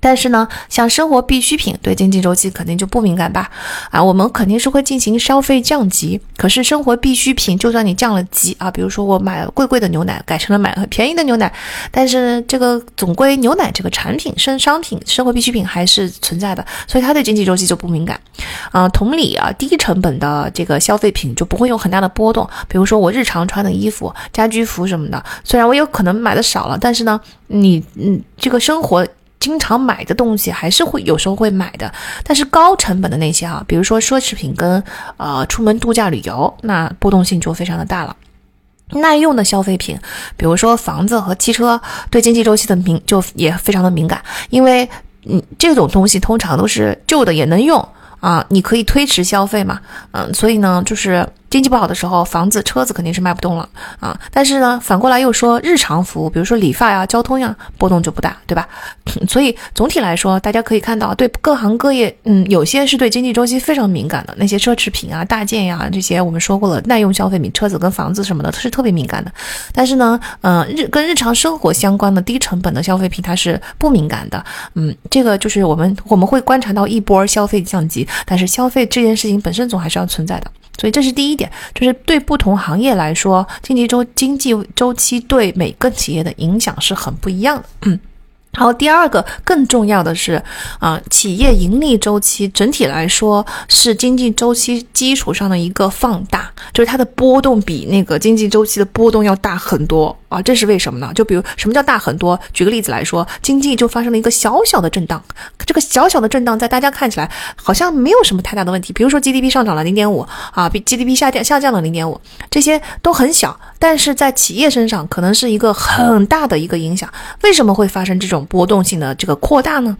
但是呢，像生活必需品对经济周期肯定就不敏感吧？啊，我们肯定是会进行消费降级。可是生活必需品，就算你降了级啊，比如说我买了贵贵的牛奶，改成了买很便宜的牛奶，但是这个总归牛奶这个产品、生商品、生活必需品还是存在的，所以它对经济周期就不敏感。啊，同理啊，低成本的这个消费品就不会有很大的波动。比如说我日常穿的衣服、家居服什么的，虽然我有可能买的少了，但是呢，你嗯，这个生活。经常买的东西还是会有时候会买的，但是高成本的那些啊，比如说奢侈品跟呃出门度假旅游，那波动性就非常的大了。耐用的消费品，比如说房子和汽车，对经济周期的敏就也非常的敏感，因为嗯这种东西通常都是旧的也能用啊，你可以推迟消费嘛，嗯，所以呢就是。经济不好的时候，房子、车子肯定是卖不动了啊。但是呢，反过来又说，日常服务，比如说理发呀、交通呀，波动就不大，对吧？*laughs* 所以总体来说，大家可以看到，对各行各业，嗯，有些是对经济周期非常敏感的，那些奢侈品啊、大件呀这些，我们说过了，耐用消费品，车子跟房子什么的，是特别敏感的。但是呢，嗯，日跟日常生活相关的低成本的消费品，它是不敏感的。嗯，这个就是我们我们会观察到一波消费降级，但是消费这件事情本身总还是要存在的。所以这是第一点，就是对不同行业来说，经济周经济周期对每个企业的影响是很不一样的。嗯。然后第二个更重要的是，啊，企业盈利周期整体来说是经济周期基础上的一个放大，就是它的波动比那个经济周期的波动要大很多啊。这是为什么呢？就比如什么叫大很多？举个例子来说，经济就发生了一个小小的震荡，这个小小的震荡在大家看起来好像没有什么太大的问题。比如说 GDP 上涨了零点五啊，比 GDP 下降下降了零点五，这些都很小，但是在企业身上可能是一个很大的一个影响。为什么会发生这种？波动性的这个扩大呢，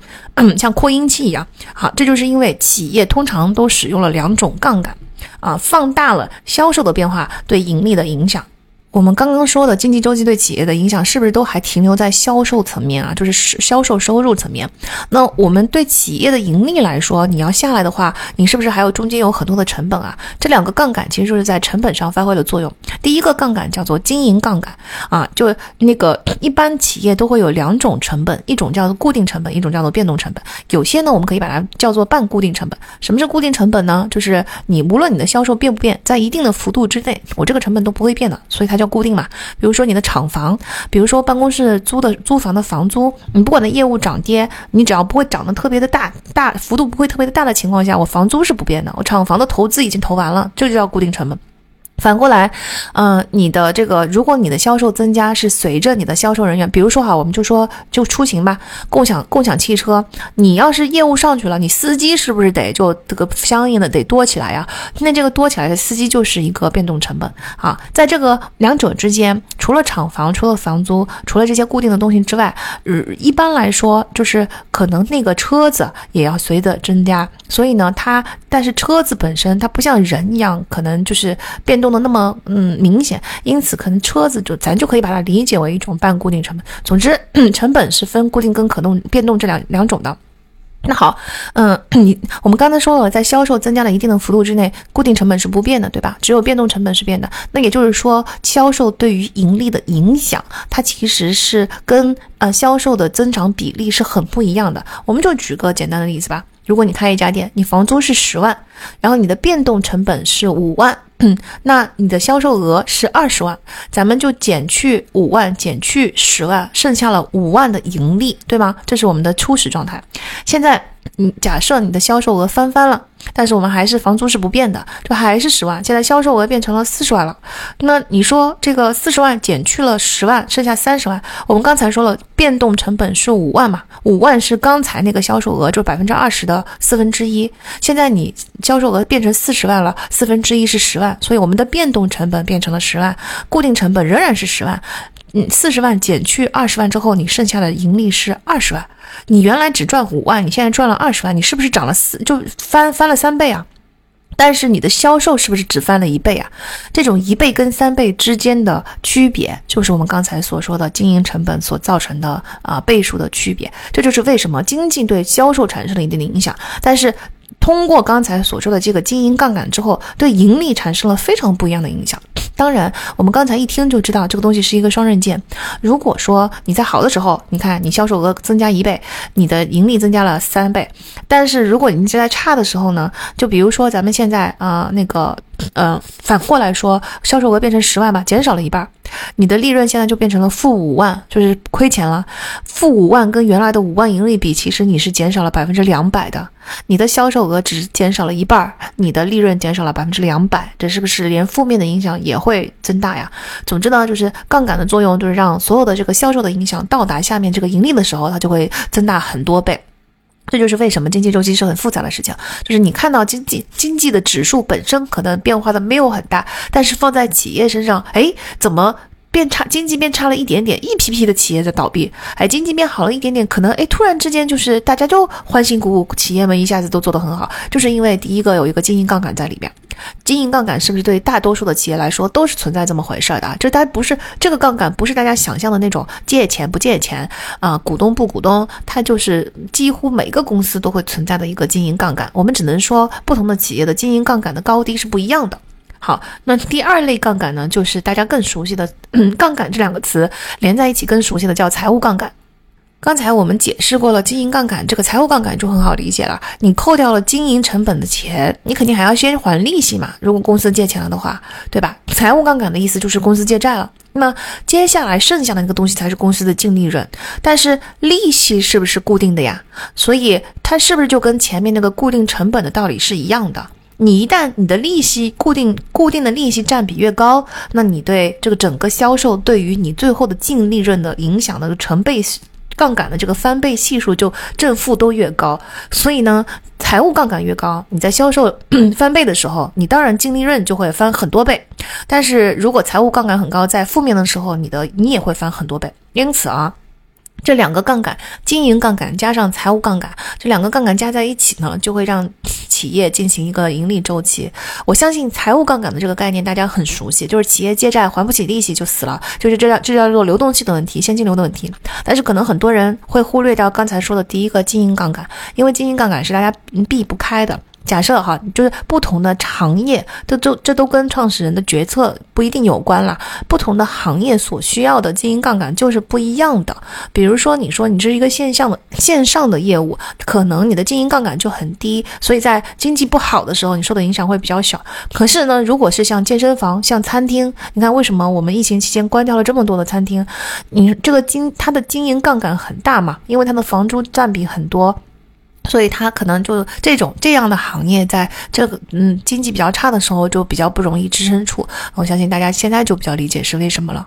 像扩音器一样，好，这就是因为企业通常都使用了两种杠杆，啊，放大了销售的变化对盈利的影响。我们刚刚说的经济周期对企业的影响，是不是都还停留在销售层面啊？就是销售收入层面。那我们对企业的盈利来说，你要下来的话，你是不是还有中间有很多的成本啊？这两个杠杆其实就是在成本上发挥了作用。第一个杠杆叫做经营杠杆啊，就那个一般企业都会有两种成本，一种叫做固定成本，一种叫做变动成本。有些呢，我们可以把它叫做半固定成本。什么是固定成本呢？就是你无论你的销售变不变，在一定的幅度之内，我这个成本都不会变的，所以它。叫固定嘛，比如说你的厂房，比如说办公室租的租房的房租，你不管的业务涨跌，你只要不会涨得特别的大，大幅度不会特别的大的情况下，我房租是不变的，我厂房的投资已经投完了，这就叫固定成本。反过来，嗯，你的这个，如果你的销售增加是随着你的销售人员，比如说哈，我们就说就出行吧，共享共享汽车，你要是业务上去了，你司机是不是得就这个相应的得多起来呀？那这个多起来的司机就是一个变动成本啊。在这个两者之间，除了厂房，除了房租，除了这些固定的东西之外，呃，一般来说就是可能那个车子也要随着增加，所以呢，它但是车子本身它不像人一样，可能就是变动。的那么嗯明显，因此可能车子就咱就可以把它理解为一种半固定成本。总之，*clears throat* 成本是分固定跟可动变动这两两种的。那好，嗯，你我们刚才说了，在销售增加了一定的幅度之内，固定成本是不变的，对吧？只有变动成本是变的。那也就是说，销售对于盈利的影响，它其实是跟呃销售的增长比例是很不一样的。我们就举个简单的例子吧。如果你开一家店，你房租是十万，然后你的变动成本是五万。*coughs* 那你的销售额是二十万，咱们就减去五万，减去十万，剩下了五万的盈利，对吗？这是我们的初始状态。现在，你假设你的销售额翻番了。但是我们还是房租是不变的，就还是十万。现在销售额变成了四十万了，那你说这个四十万减去了十万，剩下三十万。我们刚才说了，变动成本是五万嘛？五万是刚才那个销售额，就百分之二十的四分之一。现在你销售额变成四十万了，四分之一是十万，所以我们的变动成本变成了十万，固定成本仍然是十万。嗯，四十万减去二十万之后，你剩下的盈利是二十万。你原来只赚五万，你现在赚了二十万，你是不是涨了四就翻翻了三倍啊？但是你的销售是不是只翻了一倍啊？这种一倍跟三倍之间的区别，就是我们刚才所说的经营成本所造成的啊倍数的区别。这就是为什么经济对销售产生了一定的影响，但是。通过刚才所说的这个经营杠杆之后，对盈利产生了非常不一样的影响。当然，我们刚才一听就知道这个东西是一个双刃剑。如果说你在好的时候，你看你销售额增加一倍，你的盈利增加了三倍；但是如果你在差的时候呢，就比如说咱们现在啊那个。嗯，反过来说，销售额变成十万吧，减少了一半，你的利润现在就变成了负五万，就是亏钱了。负五万跟原来的五万盈利比，其实你是减少了百分之两百的。你的销售额只减少了一半，你的利润减少了百分之两百，这是不是连负面的影响也会增大呀？总之呢，就是杠杆的作用，就是让所有的这个销售的影响到达下面这个盈利的时候，它就会增大很多倍。这就是为什么经济周期是很复杂的事情，就是你看到经济经济的指数本身可能变化的没有很大，但是放在企业身上，哎，怎么变差？经济变差了一点点，一批批的企业在倒闭；哎，经济变好了一点点，可能哎，突然之间就是大家就欢欣鼓舞，企业们一下子都做得很好，就是因为第一个有一个经营杠杆在里边。经营杠杆是不是对大多数的企业来说都是存在这么回事的？就它不是这个杠杆，不是大家想象的那种借钱不借钱啊，股东不股东，它就是几乎每个公司都会存在的一个经营杠杆。我们只能说，不同的企业的经营杠杆的高低是不一样的。好，那第二类杠杆呢，就是大家更熟悉的杠杆这两个词连在一起更熟悉的叫财务杠杆。刚才我们解释过了经营杠杆，这个财务杠杆就很好理解了。你扣掉了经营成本的钱，你肯定还要先还利息嘛。如果公司借钱了的话，对吧？财务杠杆的意思就是公司借债了，那么接下来剩下的那个东西才是公司的净利润。但是利息是不是固定的呀？所以它是不是就跟前面那个固定成本的道理是一样的？你一旦你的利息固定固定的利息占比越高，那你对这个整个销售对于你最后的净利润的影响的成倍。杠杆的这个翻倍系数就正负都越高，所以呢，财务杠杆越高，你在销售 *coughs* 翻倍的时候，你当然净利润就会翻很多倍。但是如果财务杠杆很高，在负面的时候，你的你也会翻很多倍。因此啊。这两个杠杆，经营杠杆加上财务杠杆，这两个杠杆加在一起呢，就会让企业进行一个盈利周期。我相信财务杠杆的这个概念大家很熟悉，就是企业借债还不起利息就死了，就是这叫这叫做流动性的问题，现金流的问题。但是可能很多人会忽略掉刚才说的第一个经营杠杆，因为经营杠杆是大家避不开的。假设哈，就是不同的行业，这都这都跟创始人的决策不一定有关了。不同的行业所需要的经营杠杆就是不一样的。比如说，你说你是一个线上的线上的业务，可能你的经营杠杆就很低，所以在经济不好的时候，你受的影响会比较小。可是呢，如果是像健身房、像餐厅，你看为什么我们疫情期间关掉了这么多的餐厅？你这个经它的经营杠杆很大嘛，因为它的房租占比很多。所以他可能就这种这样的行业，在这个嗯经济比较差的时候，就比较不容易支撑住。我相信大家现在就比较理解是为什么了。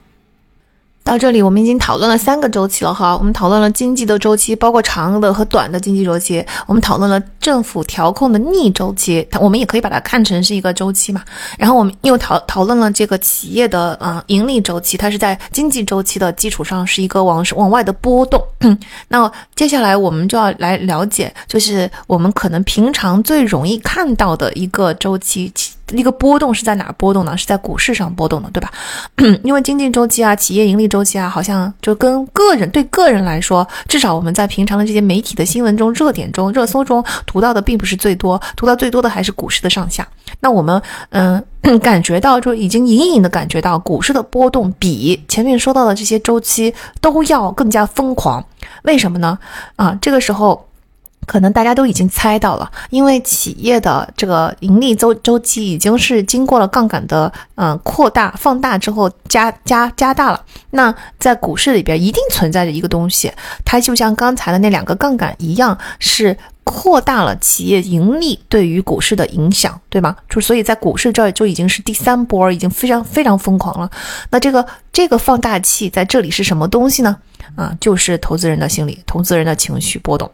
到这里，我们已经讨论了三个周期了哈。我们讨论了经济的周期，包括长的和短的经济周期。我们讨论了政府调控的逆周期，它我们也可以把它看成是一个周期嘛。然后我们又讨讨论了这个企业的啊盈利周期，它是在经济周期的基础上是一个往往外的波动。*coughs* 那接下来我们就要来了解，就是我们可能平常最容易看到的一个周期。那个波动是在哪儿波动呢？是在股市上波动的，对吧？*clears throat* 因为经济周期啊，企业盈利周期啊，好像就跟个人对个人来说，至少我们在平常的这些媒体的新闻中、热点中、热搜中读到的并不是最多，读到最多的还是股市的上下。那我们嗯，感觉到就已经隐隐的感觉到股市的波动比前面说到的这些周期都要更加疯狂。为什么呢？啊，这个时候。可能大家都已经猜到了，因为企业的这个盈利周周期已经是经过了杠杆的嗯扩大放大之后加加加大了。那在股市里边一定存在着一个东西，它就像刚才的那两个杠杆一样，是扩大了企业盈利对于股市的影响，对吗？就所以在股市这就已经是第三波，已经非常非常疯狂了。那这个这个放大器在这里是什么东西呢？啊，就是投资人的心理，投资人的情绪波动。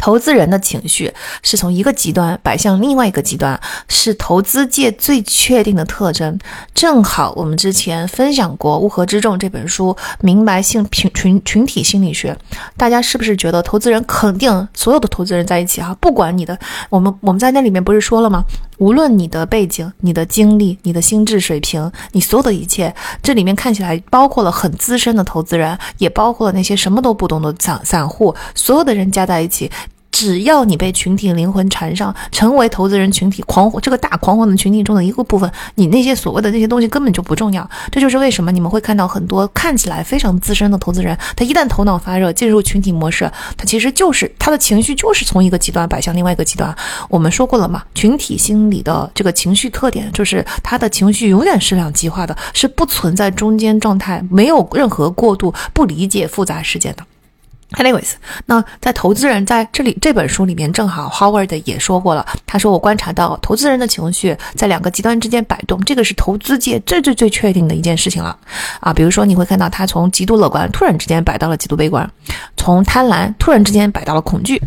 投资人的情绪是从一个极端摆向另外一个极端，是投资界最确定的特征。正好我们之前分享过《乌合之众》这本书，明白性群群群体心理学。大家是不是觉得投资人肯定所有的投资人在一起哈？不管你的，我们我们在那里面不是说了吗？无论你的背景、你的经历、你的心智水平，你所有的一切，这里面看起来包括了很资深的投资人，也包括了那些什么都不懂的散散户，所有的人加在一起。只要你被群体灵魂缠上，成为投资人群体狂欢这个大狂欢的群体中的一个部分，你那些所谓的那些东西根本就不重要。这就是为什么你们会看到很多看起来非常资深的投资人，他一旦头脑发热，进入群体模式，他其实就是他的情绪就是从一个极端摆向另外一个极端。我们说过了嘛，群体心理的这个情绪特点就是他的情绪永远是两极化的，是不存在中间状态，没有任何过度，不理解复杂事件的。Anyways，那在投资人在这里这本书里面，正好 Howard 也说过了。他说：“我观察到投资人的情绪在两个极端之间摆动，这个是投资界最最最确定的一件事情了。啊，比如说你会看到他从极度乐观突然之间摆到了极度悲观，从贪婪突然之间摆到了恐惧。”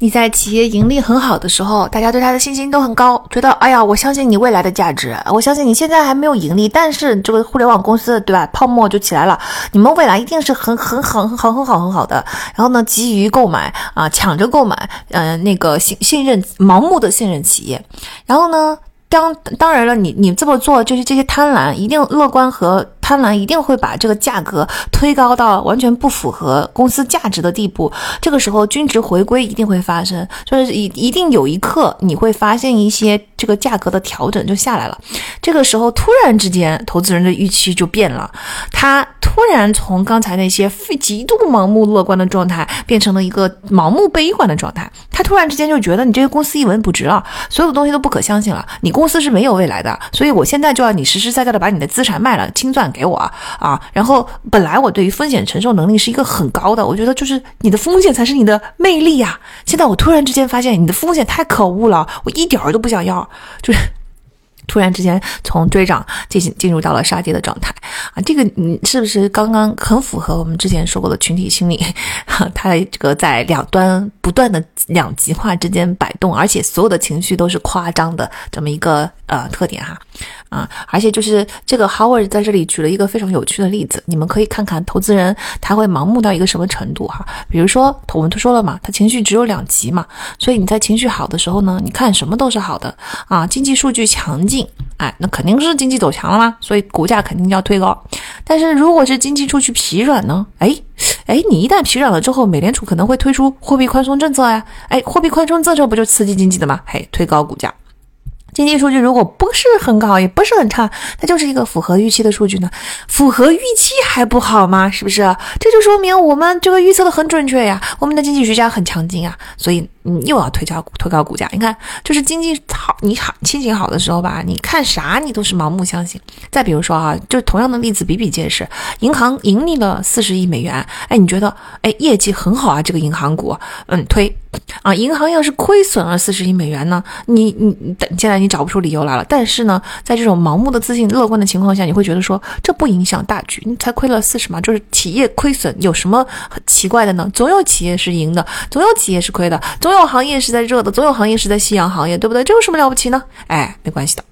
你在企业盈利很好的时候，大家对他的信心都很高，觉得哎呀，我相信你未来的价值，我相信你现在还没有盈利，但是这个互联网公司对吧，泡沫就起来了，你们未来一定是很很很很好很好很好的。然后呢，急于购买啊，抢着购买，嗯，那个信信任盲目的信任企业，然后呢？当当然了，你你这么做就是这些贪婪，一定乐观和贪婪一定会把这个价格推高到完全不符合公司价值的地步。这个时候均值回归一定会发生，就是一一定有一刻你会发现一些这个价格的调整就下来了。这个时候突然之间，投资人的预期就变了，他突然从刚才那些极度盲目乐观的状态，变成了一个盲目悲观的状态。他突然之间就觉得你这个公司一文不值了，所有的东西都不可相信了，你公司是没有未来的。所以我现在就要你实实在在的把你的资产卖了，清算给给我啊！然后本来我对于风险承受能力是一个很高的，我觉得就是你的风险才是你的魅力呀。现在我突然之间发现你的风险太可恶了，我一点儿都不想要，就是。突然之间从追涨进行进入到了杀跌的状态啊，这个你是不是刚刚很符合我们之前说过的群体心理？它这个在两端不断的两极化之间摆动，而且所有的情绪都是夸张的这么一个呃特点哈啊，而且就是这个 Howard 在这里举了一个非常有趣的例子，你们可以看看投资人他会盲目到一个什么程度哈？比如说我们都说了嘛，他情绪只有两极嘛，所以你在情绪好的时候呢，你看什么都是好的啊，经济数据强劲。哎，那肯定是经济走强了嘛，所以股价肯定要推高。但是如果是经济出去疲软呢？哎哎，你一旦疲软了之后，美联储可能会推出货币宽松政策呀。哎，货币宽松政策不就刺激经济的吗？嘿，推高股价。经济数据如果不是很好，也不是很差，它就是一个符合预期的数据呢。符合预期还不好吗？是不是？这就说明我们这个预测的很准确呀，我们的经济学家很强劲啊，所以。你又要推高推高股价，你看，就是经济好，你好心情好的时候吧，你看啥你都是盲目相信。再比如说啊，就同样的例子比比皆是，银行盈利了四十亿美元，哎，你觉得哎业绩很好啊，这个银行股，嗯，推啊，银行要是亏损了四十亿美元呢，你你等现在你找不出理由来了。但是呢，在这种盲目的自信乐观的情况下，你会觉得说这不影响大局，你才亏了四十嘛，就是企业亏损有什么很奇怪的呢？总有企业是赢的，总有企业是亏的，总有行业是在热的，总有行业是在夕阳行业，对不对？这有什么了不起呢？哎，没关系的。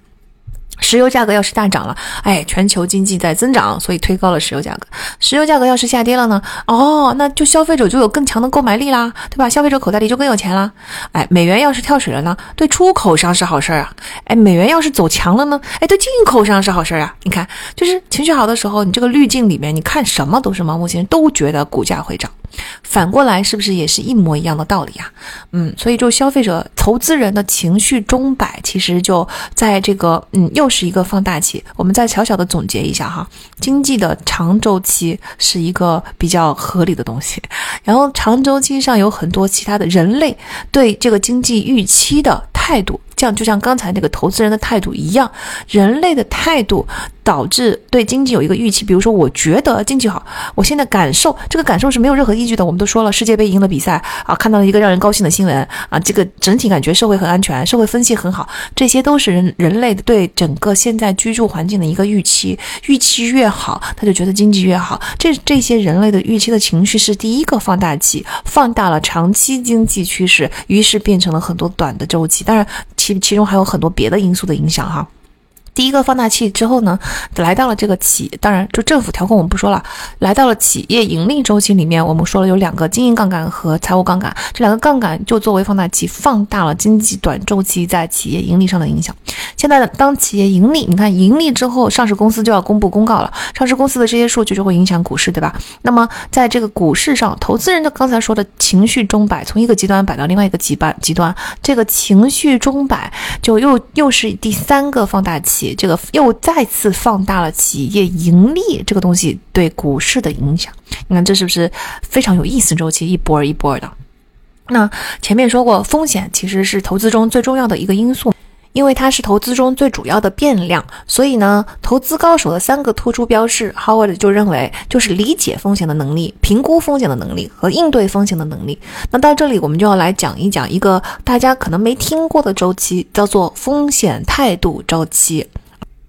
石油价格要是大涨了，哎，全球经济在增长，所以推高了石油价格。石油价格要是下跌了呢？哦，那就消费者就有更强的购买力啦，对吧？消费者口袋里就更有钱啦。哎，美元要是跳水了呢？对出口商是好事儿啊。哎，美元要是走强了呢？哎，对进口商是好事儿啊。你看，就是情绪好的时候，你这个滤镜里面，你看什么都是盲目性，都觉得股价会涨。反过来是不是也是一模一样的道理啊？嗯，所以就消费者、投资人的情绪钟摆，其实就在这个嗯，又又是一个放大器。我们再小小的总结一下哈，经济的长周期是一个比较合理的东西，然后长周期上有很多其他的人类对这个经济预期的态度。这样就像刚才那个投资人的态度一样，人类的态度导致对经济有一个预期。比如说，我觉得经济好，我现在感受这个感受是没有任何依据的。我们都说了，世界杯赢了比赛啊，看到了一个让人高兴的新闻啊，这个整体感觉社会很安全，社会分析很好，这些都是人人类对整个现在居住环境的一个预期。预期越好，他就觉得经济越好。这这些人类的预期的情绪是第一个放大器，放大了长期经济趋势，于是变成了很多短的周期。当然。其其中还有很多别的因素的影响哈。第一个放大器之后呢，来到了这个企，当然就政府调控我们不说了，来到了企业盈利周期里面，我们说了有两个经营杠杆和财务杠杆，这两个杠杆就作为放大器，放大了经济短周期在企业盈利上的影响。现在当企业盈利，你看盈利之后，上市公司就要公布公告了，上市公司的这些数据就会影响股市，对吧？那么在这个股市上，投资人的刚才说的情绪钟摆，从一个极端摆到另外一个极端极端，这个情绪钟摆就又又是第三个放大器。这个又再次放大了企业盈利这个东西对股市的影响。你看这是不是非常有意思？周期一波一波的。那前面说过，风险其实是投资中最重要的一个因素，因为它是投资中最主要的变量。所以呢，投资高手的三个突出标志，Howard 就认为就是理解风险的能力、评估风险的能力和应对风险的能力。那到这里，我们就要来讲一讲一个大家可能没听过的周期，叫做风险态度周期。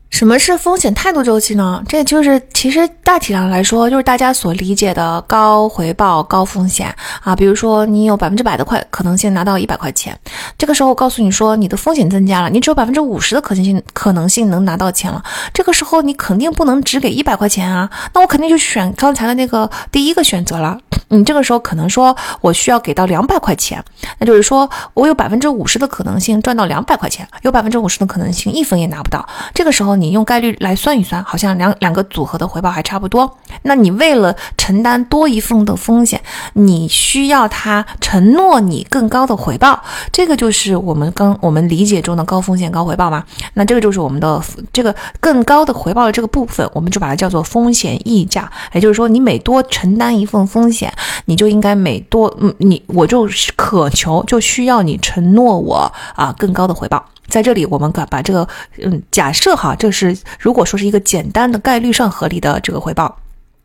什么是风险态度周期呢？这就是其实大体上来说，就是大家所理解的高回报、高风险啊。比如说，你有百分之百的快可能性拿到一百块钱，这个时候我告诉你说，你的风险增加了，你只有百分之五十的可能性可能性能拿到钱了。这个时候你肯定不能只给一百块钱啊，那我肯定就选刚才的那个第一个选择了。你这个时候可能说我需要给到两百块钱，那就是说我有百分之五十的可能性赚到两百块钱，有百分之五十的可能性一分也拿不到。这个时候。你用概率来算一算，好像两两个组合的回报还差不多。那你为了承担多一份的风险，你需要他承诺你更高的回报，这个就是我们刚我们理解中的高风险高回报嘛。那这个就是我们的这个更高的回报的这个部分，我们就把它叫做风险溢价。也就是说，你每多承担一份风险，你就应该每多嗯，你我就渴求就需要你承诺我啊更高的回报。在这里，我们可把这个嗯假设哈，这是如果说是一个简单的概率上合理的这个回报。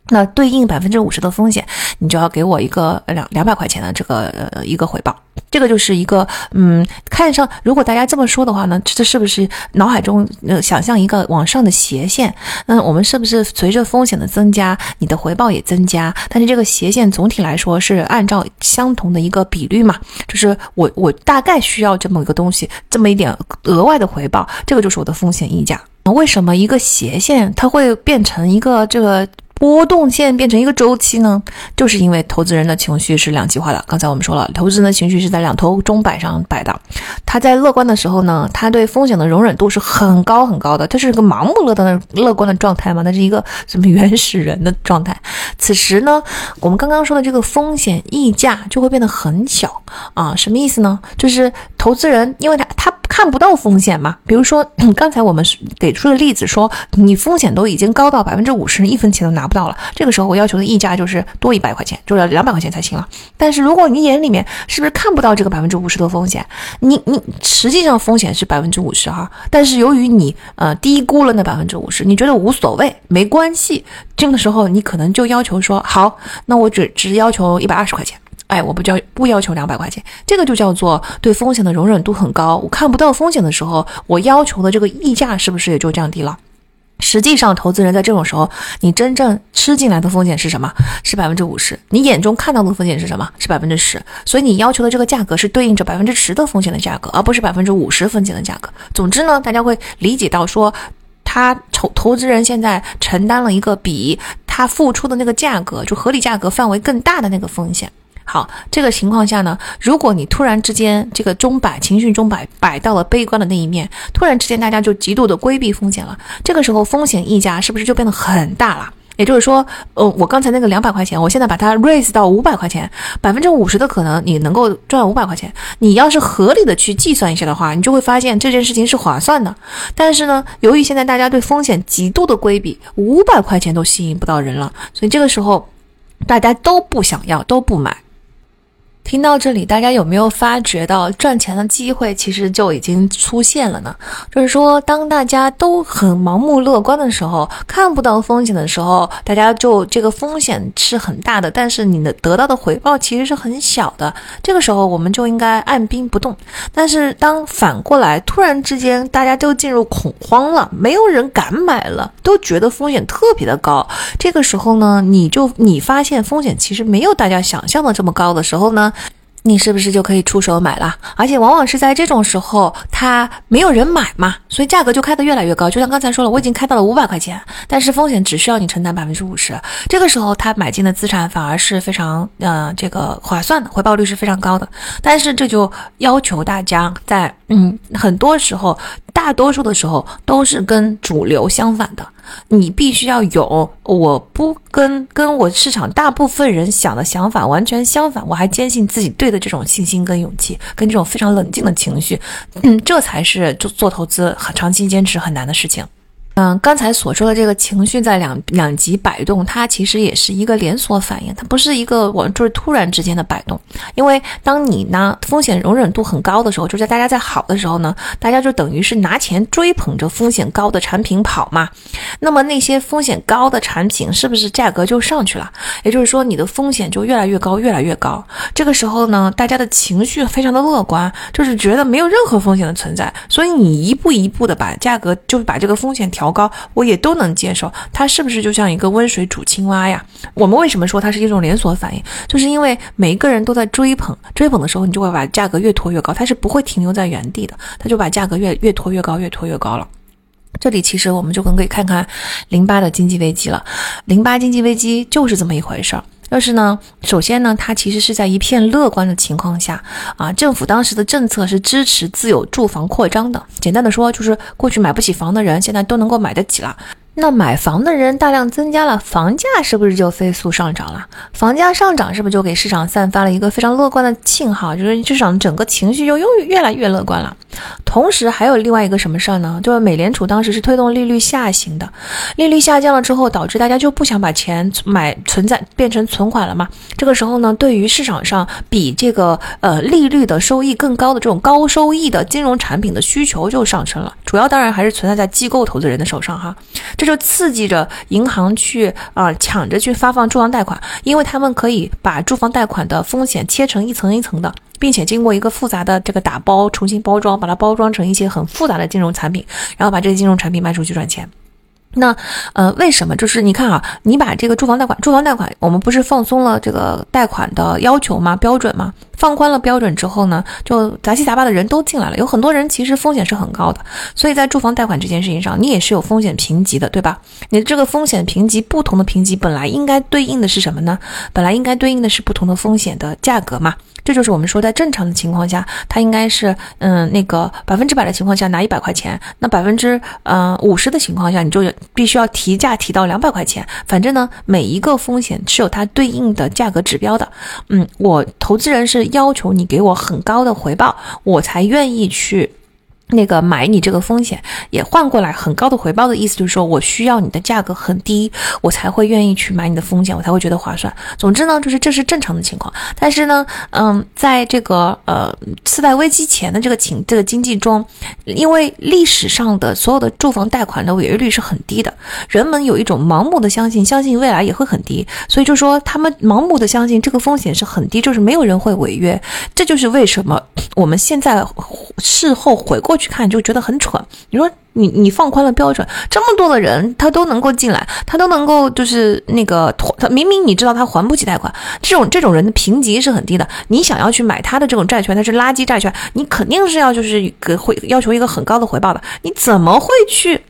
那对应百分之五十的风险，你就要给我一个两两百块钱的这个呃一个回报，这个就是一个嗯，看上如果大家这么说的话呢，这是不是脑海中呃想象一个往上的斜线？那我们是不是随着风险的增加，你的回报也增加？但是这个斜线总体来说是按照相同的一个比率嘛？就是我我大概需要这么一个东西，这么一点额外的回报，这个就是我的风险溢价。为什么一个斜线它会变成一个这个？波动线变成一个周期呢，就是因为投资人的情绪是两极化的。刚才我们说了，投资人的情绪是在两头钟摆上摆的。他在乐观的时候呢，他对风险的容忍度是很高很高的，他是个盲目乐的乐观的状态嘛？那是一个什么原始人的状态？此时呢，我们刚刚说的这个风险溢价就会变得很小啊？什么意思呢？就是投资人因为他他。看不到风险嘛？比如说 *clears throat* 刚才我们给出的例子，说你风险都已经高到百分之五十，一分钱都拿不不到了。这个时候我要求的溢价就是多一百块钱，就要两百块钱才行了。但是如果你眼里面是不是看不到这个百分之五十的风险？你你实际上风险是百分之五十哈，但是由于你呃低估了那百分之五十，你觉得无所谓没关系，这个时候你可能就要求说好，那我只只要求一百二十块钱。哎，我不叫不要求两百块钱，这个就叫做对风险的容忍度很高。我看不到风险的时候，我要求的这个溢价是不是也就降低了？实际上，投资人在这种时候，你真正吃进来的风险是什么？是百分之五十。你眼中看到的风险是什么？是百分之十。所以你要求的这个价格是对应着百分之十的风险的价格，而不是百分之五十风险的价格。总之呢，大家会理解到说，他投投资人现在承担了一个比他付出的那个价格就合理价格范围更大的那个风险。好，这个情况下呢，如果你突然之间这个钟摆情绪钟摆摆到了悲观的那一面，突然之间大家就极度的规避风险了，这个时候风险溢价是不是就变得很大了？也就是说，呃，我刚才那个两百块钱，我现在把它 raise 到五百块钱，百分之五十的可能你能够赚五百块钱。你要是合理的去计算一下的话，你就会发现这件事情是划算的。但是呢，由于现在大家对风险极度的规避，五百块钱都吸引不到人了，所以这个时候大家都不想要，都不买。听到这里，大家有没有发觉到赚钱的机会其实就已经出现了呢？就是说，当大家都很盲目乐观的时候，看不到风险的时候，大家就这个风险是很大的，但是你的得到的回报其实是很小的。这个时候，我们就应该按兵不动。但是当反过来，突然之间大家都进入恐慌了，没有人敢买了，都觉得风险特别的高。这个时候呢，你就你发现风险其实没有大家想象的这么高的时候呢？你是不是就可以出手买了？而且往往是在这种时候，它没有人买嘛，所以价格就开得越来越高。就像刚才说了，我已经开到了五百块钱，但是风险只需要你承担百分之五十。这个时候，他买进的资产反而是非常呃这个划算的，回报率是非常高的。但是这就要求大家在嗯很多时候。大多数的时候都是跟主流相反的，你必须要有我不跟跟我市场大部分人想的想法完全相反，我还坚信自己对的这种信心跟勇气，跟这种非常冷静的情绪，嗯，这才是做做投资很长期坚持很难的事情。嗯，刚才所说的这个情绪在两两极摆动，它其实也是一个连锁反应，它不是一个我就是突然之间的摆动。因为当你呢风险容忍度很高的时候，就在大家在好的时候呢，大家就等于是拿钱追捧着风险高的产品跑嘛。那么那些风险高的产品是不是价格就上去了？也就是说你的风险就越来越高，越来越高。这个时候呢，大家的情绪非常的乐观，就是觉得没有任何风险的存在，所以你一步一步的把价格就把这个风险调。调高我也都能接受，它是不是就像一个温水煮青蛙呀？我们为什么说它是一种连锁反应？就是因为每一个人都在追捧，追捧的时候，你就会把价格越拖越高，它是不会停留在原地的，它就把价格越越拖越高，越拖越高了。这里其实我们就可以看看零八的经济危机了，零八经济危机就是这么一回事儿。但是呢，首先呢，它其实是在一片乐观的情况下啊，政府当时的政策是支持自有住房扩张的。简单的说，就是过去买不起房的人，现在都能够买得起了。那买房的人大量增加了，房价是不是就飞速上涨了？房价上涨是不是就给市场散发了一个非常乐观的信号？就是市场整个情绪就又越来越乐观了。同时还有另外一个什么事儿呢？就是美联储当时是推动利率下行的，利率下降了之后，导致大家就不想把钱存买存在变成存款了嘛。这个时候呢，对于市场上比这个呃利率的收益更高的这种高收益的金融产品的需求就上升了。主要当然还是存在在机构投资人的手上哈。这就刺激着银行去啊抢着去发放住房贷款，因为他们可以把住房贷款的风险切成一层一层的，并且经过一个复杂的这个打包、重新包装，把它包装成一些很复杂的金融产品，然后把这些金融产品卖出去赚钱。那呃，为什么？就是你看啊，你把这个住房贷款，住房贷款，我们不是放松了这个贷款的要求吗？标准吗？放宽了标准之后呢，就杂七杂八的人都进来了。有很多人其实风险是很高的，所以在住房贷款这件事情上，你也是有风险评级的，对吧？你的这个风险评级，不同的评级本来应该对应的是什么呢？本来应该对应的是不同的风险的价格嘛。这就是我们说，在正常的情况下，它应该是，嗯，那个百分之百的情况下拿一百块钱，那百分之，嗯，五十的情况下，你就必须要提价提到两百块钱。反正呢，每一个风险是有它对应的价格指标的。嗯，我投资人是要求你给我很高的回报，我才愿意去。那个买你这个风险也换过来很高的回报的意思，就是说我需要你的价格很低，我才会愿意去买你的风险，我才会觉得划算。总之呢，就是这是正常的情况。但是呢，嗯，在这个呃次贷危机前的这个情这个经济中，因为历史上的所有的住房贷款的违约率是很低的，人们有一种盲目的相信，相信未来也会很低，所以就说他们盲目的相信这个风险是很低，就是没有人会违约。这就是为什么我们现在事后回过去。去看就觉得很蠢。你说你你放宽了标准，这么多的人他都能够进来，他都能够就是那个他明明你知道他还不起贷款，这种这种人的评级是很低的。你想要去买他的这种债券，他是垃圾债券，你肯定是要就是给会要求一个很高的回报的。你怎么会去？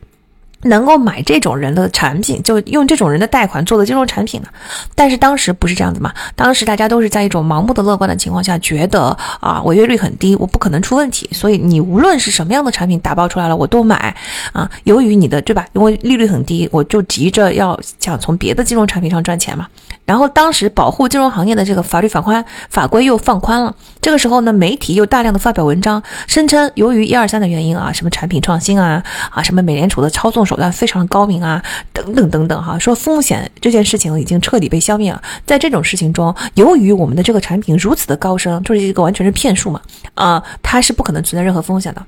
能够买这种人的产品，就用这种人的贷款做的金融产品呢？但是当时不是这样子嘛？当时大家都是在一种盲目的乐观的情况下，觉得啊违约率很低，我不可能出问题，所以你无论是什么样的产品打包出来了，我都买啊。由于你的对吧？因为利率很低，我就急着要想从别的金融产品上赚钱嘛。然后当时保护金融行业的这个法律法宽法规又放宽了，这个时候呢，媒体又大量的发表文章，声称由于一二三的原因啊，什么产品创新啊啊，什么美联储的操纵手段非常的高明啊，等等等等哈，说风险这件事情已经彻底被消灭了。在这种事情中，由于我们的这个产品如此的高深，就是一个完全是骗术嘛啊，它是不可能存在任何风险的。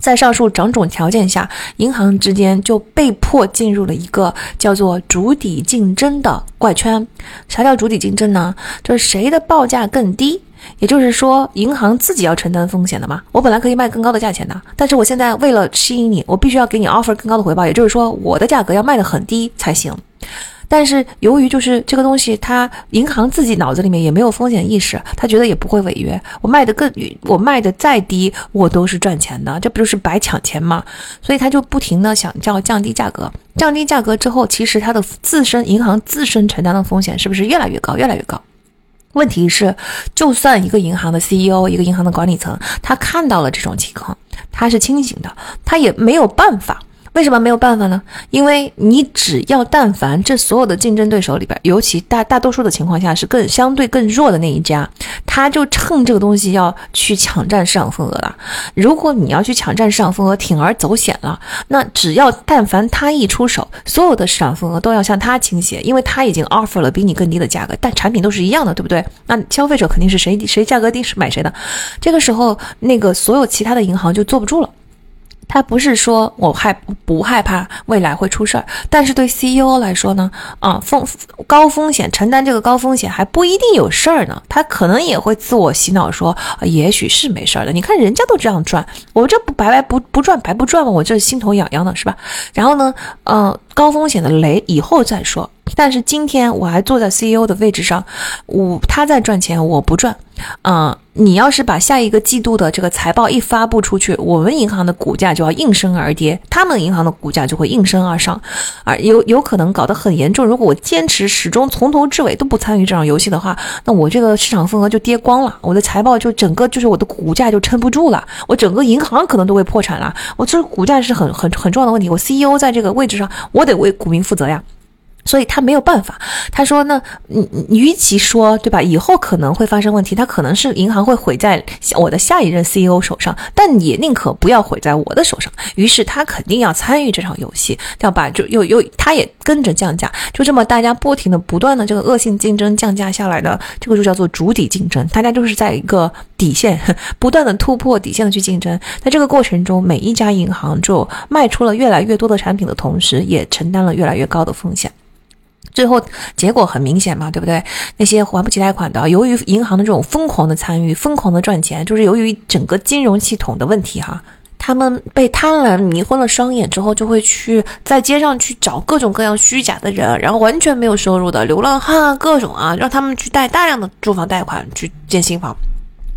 在上述种种条件下，银行之间就被迫进入了一个叫做“主体竞争”的怪圈。啥叫主体竞争呢？就是谁的报价更低，也就是说，银行自己要承担风险的嘛。我本来可以卖更高的价钱的，但是我现在为了吸引你，我必须要给你 offer 更高的回报，也就是说，我的价格要卖得很低才行。但是由于就是这个东西，他银行自己脑子里面也没有风险意识，他觉得也不会违约。我卖的更，我卖的再低，我都是赚钱的，这不就是白抢钱吗？所以他就不停的想叫降低价格，降低价格之后，其实他的自身银行自身承担的风险是不是越来越高，越来越高？问题是，就算一个银行的 CEO，一个银行的管理层，他看到了这种情况，他是清醒的，他也没有办法。为什么没有办法呢？因为你只要但凡这所有的竞争对手里边，尤其大大多数的情况下是更相对更弱的那一家，他就趁这个东西要去抢占市场份额了。如果你要去抢占市场份额，铤而走险了，那只要但凡他一出手，所有的市场份额都要向他倾斜，因为他已经 offer 了比你更低的价格，但产品都是一样的，对不对？那消费者肯定是谁谁价格低是买谁的。这个时候，那个所有其他的银行就坐不住了。他不是说我害不害怕未来会出事儿，但是对 CEO 来说呢，啊风高风险承担这个高风险还不一定有事儿呢，他可能也会自我洗脑说，也许是没事儿的。你看人家都这样赚，我这不白白不不赚白不赚吗？我这心头痒痒的是吧？然后呢，呃，高风险的雷以后再说。但是今天我还坐在 CEO 的位置上，我他在赚钱，我不赚。嗯，你要是把下一个季度的这个财报一发布出去，我们银行的股价就要应声而跌，他们银行的股价就会应声而上，而有有可能搞得很严重。如果我坚持始终从头至尾都不参与这场游戏的话，那我这个市场份额就跌光了，我的财报就整个就是我的股价就撑不住了，我整个银行可能都会破产了。我这股价是很很很重要的问题，我 CEO 在这个位置上，我得为股民负责呀。所以他没有办法，他说呢，你与其说对吧，以后可能会发生问题，他可能是银行会毁在我的下一任 CEO 手上，但也宁可不要毁在我的手上。于是他肯定要参与这场游戏，要把就又又他也跟着降价，就这么大家不停的不断的这个恶性竞争降价下来的，这个就叫做主底竞争，大家就是在一个底线 *laughs* 不断的突破底线的去竞争，在这个过程中，每一家银行就卖出了越来越多的产品的同时，也承担了越来越高的风险。最后结果很明显嘛，对不对？那些还不起贷款的，由于银行的这种疯狂的参与、疯狂的赚钱，就是由于整个金融系统的问题哈，他们被贪婪迷昏了双眼之后，就会去在街上去找各种各样虚假的人，然后完全没有收入的流浪汉啊，各种啊，让他们去贷大量的住房贷款去建新房。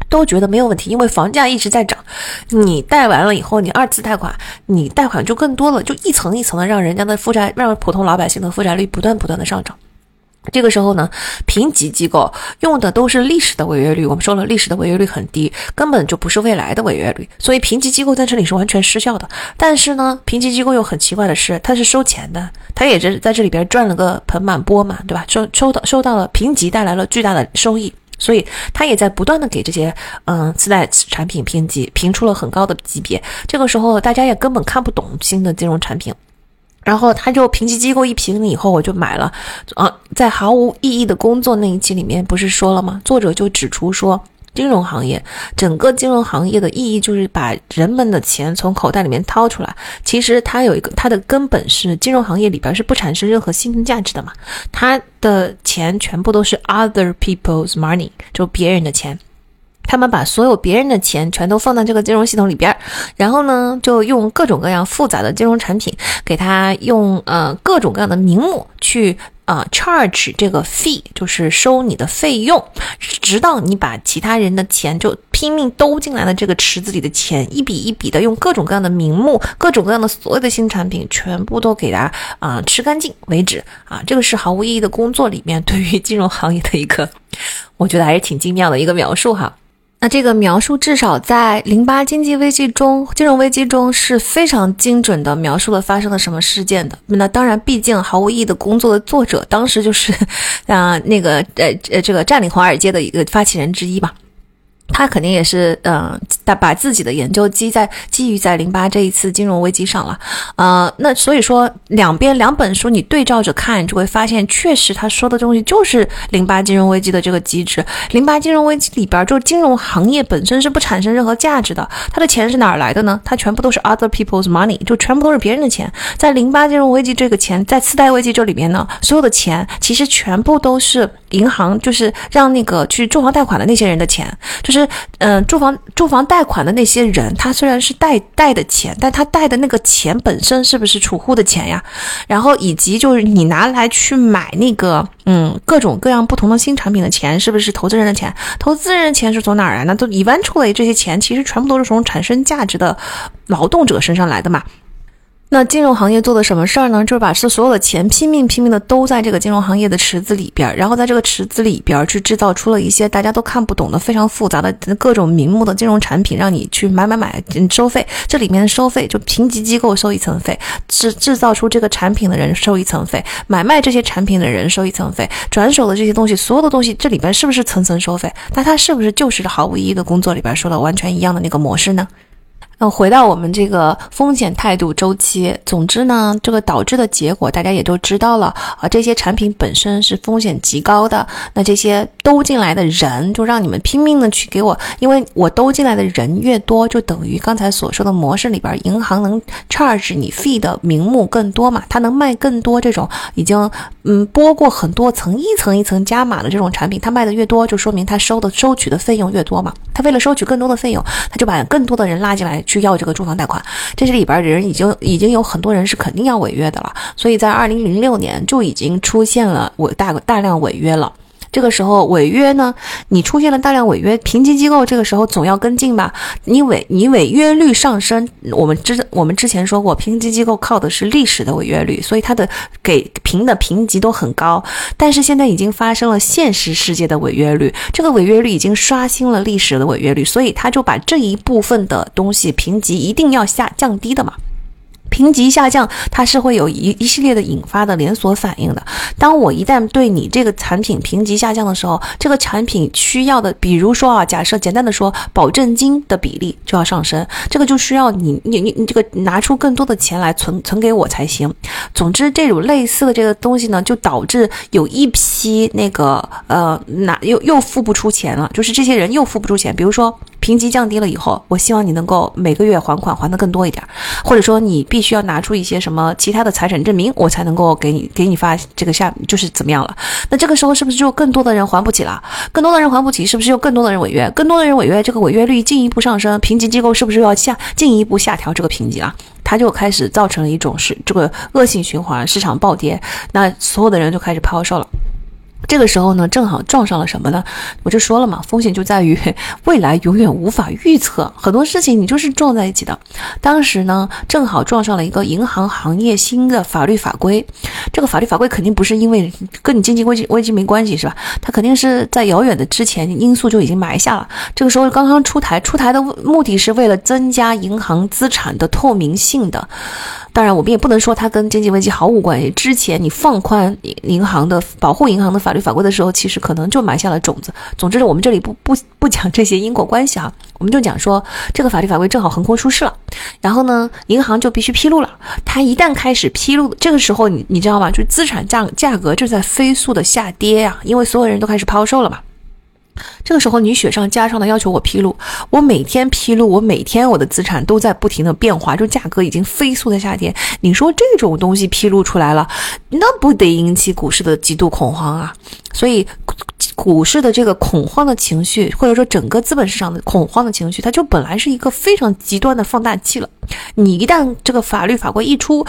都觉得没有问题，因为房价一直在涨，你贷完了以后，你二次贷款，你贷款就更多了，就一层一层的让人家的负债，让普通老百姓的负债率不断不断的上涨。这个时候呢，评级机构用的都是历史的违约率，我们说了，历史的违约率很低，根本就不是未来的违约率，所以评级机构在这里是完全失效的。但是呢，评级机构又很奇怪的是，它是收钱的，它也是在这里边赚了个盆满钵满，对吧？收收到收到了评级带来了巨大的收益。所以他也在不断的给这些嗯次贷产品评级，评出了很高的级别。这个时候大家也根本看不懂新的金融产品，然后他就评级机构一评了以后，我就买了。啊，在毫无意义的工作那一期里面不是说了吗？作者就指出说。金融行业，整个金融行业的意义就是把人们的钱从口袋里面掏出来。其实它有一个，它的根本是金融行业里边是不产生任何新增价值的嘛。它的钱全部都是 other people's money，就别人的钱。他们把所有别人的钱全都放在这个金融系统里边，然后呢，就用各种各样复杂的金融产品，给他用呃各种各样的名目去。啊，charge 这个 fee 就是收你的费用，直到你把其他人的钱就拼命兜进来的这个池子里的钱，一笔一笔的用各种各样的名目、各种各样的所有的新产品，全部都给它啊吃干净为止啊！这个是毫无意义的工作里面对于金融行业的一个，*laughs* 我觉得还是挺精妙的一个描述哈。那这个描述至少在零八经济危机中、金融危机中是非常精准的描述了发生了什么事件的。那当然，毕竟毫无意义的工作的作者当时就是，*laughs* 啊，那个呃呃，这个占领华尔街的一个发起人之一吧。他肯定也是，嗯，把把自己的研究基在基于在零八这一次金融危机上了，呃，那所以说两边两本书你对照着看，就会发现确实他说的东西就是零八金融危机的这个机制。零八金融危机里边，就金融行业本身是不产生任何价值的，它的钱是哪儿来的呢？它全部都是 other people's money，就全部都是别人的钱。在零八金融危机这个钱，在次贷危机这里面呢，所有的钱其实全部都是银行，就是让那个去住房贷款的那些人的钱，就是。是，嗯，住房住房贷款的那些人，他虽然是贷贷的钱，但他贷的那个钱本身是不是储户的钱呀？然后以及就是你拿来去买那个，嗯，各种各样不同的新产品的钱，是不是投资人的钱？投资人的钱是从哪儿来？那都 eventually 这些钱其实全部都是从产生价值的劳动者身上来的嘛。那金融行业做的什么事儿呢？就是把这所有的钱拼命拼命的都在这个金融行业的池子里边，然后在这个池子里边去制造出了一些大家都看不懂的非常复杂的各种名目的金融产品，让你去买买买，收费。这里面的收费就评级机构收一层费，制制造出这个产品的人收一层费，买卖这些产品的人收一层费，转手的这些东西，所有的东西这里边是不是层层收费？那它是不是就是毫无意义的工作里边说的完全一样的那个模式呢？那回到我们这个风险态度周期，总之呢，这个导致的结果大家也都知道了啊。这些产品本身是风险极高的，那这些兜进来的人就让你们拼命的去给我，因为我兜进来的人越多，就等于刚才所说的模式里边，银行能 charge 你 fee 的名目更多嘛，它能卖更多这种已经嗯拨过很多层一层一层加码的这种产品，它卖的越多，就说明它收的收取的费用越多嘛。它为了收取更多的费用，它就把更多的人拉进来。去要这个住房贷款，这里边人已经已经有很多人是肯定要违约的了，所以在二零零六年就已经出现了违大大量违约了。这个时候违约呢，你出现了大量违约，评级机构这个时候总要跟进吧？你违你违约率上升，我们之我们之前说过，评级机构靠的是历史的违约率，所以它的给评的评级都很高。但是现在已经发生了现实世界的违约率，这个违约率已经刷新了历史的违约率，所以他就把这一部分的东西评级一定要下降低的嘛。评级下降，它是会有一一系列的引发的连锁反应的。当我一旦对你这个产品评级下降的时候，这个产品需要的，比如说啊，假设简单的说，保证金的比例就要上升，这个就需要你你你你这个拿出更多的钱来存存给我才行。总之，这种类似的这个东西呢，就导致有一批那个呃拿又又付不出钱了，就是这些人又付不出钱。比如说评级降低了以后，我希望你能够每个月还款还的更多一点，或者说你必须要拿出一些什么其他的财产证明，我才能够给你给你发这个下就是怎么样了？那这个时候是不是就更多的人还不起了？更多的人还不起，是不是又更多的人违约？更多的人违约，这个违约率进一步上升，评级机构是不是要下进一步下调这个评级了？它就开始造成了一种是这个恶性循环，市场暴跌，那所有的人就开始抛售了。这个时候呢，正好撞上了什么呢？我就说了嘛，风险就在于 *laughs* 未来永远无法预测，很多事情你就是撞在一起的。当时呢，正好撞上了一个银行行业新的法律法规，这个法律法规肯定不是因为跟你经济危机危机没关系，是吧？它肯定是在遥远的之前因素就已经埋下了。这个时候刚刚出台，出台的目的是为了增加银行资产的透明性的。当然，我们也不能说它跟经济危机毫无关系。之前你放宽银行的保护银行的法律法规的时候，其实可能就埋下了种子。总之，我们这里不不不讲这些因果关系啊，我们就讲说这个法律法规正好横空出世了，然后呢，银行就必须披露了。它一旦开始披露，这个时候你你知道吗？就资产价价格就在飞速的下跌呀，因为所有人都开始抛售了嘛。这个时候，你雪上加霜的要求我披露，我每天披露，我每天我的资产都在不停的变化，就价格已经飞速的下跌。你说这种东西披露出来了，那不得引起股市的极度恐慌啊？所以。股市的这个恐慌的情绪，或者说整个资本市场的恐慌的情绪，它就本来是一个非常极端的放大器了。你一旦这个法律法规一出，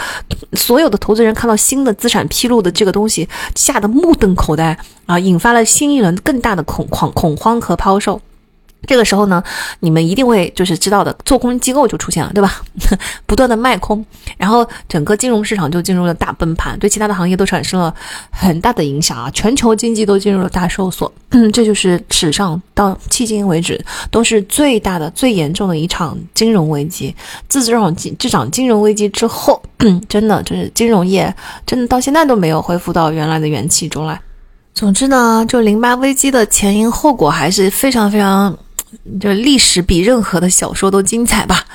所有的投资人看到新的资产披露的这个东西，吓得目瞪口呆啊，引发了新一轮更大的恐恐恐慌和抛售。这个时候呢，你们一定会就是知道的，做空机构就出现了，对吧？*laughs* 不断的卖空，然后整个金融市场就进入了大崩盘，对其他的行业都产生了很大的影响啊！全球经济都进入了大收缩，这就是史上到迄今为止都是最大的、最严重的一场金融危机。自这场这场金融危机之后，真的就是金融业真的到现在都没有恢复到原来的元气中来。总之呢，就零八危机的前因后果还是非常非常。就历史比任何的小说都精彩吧。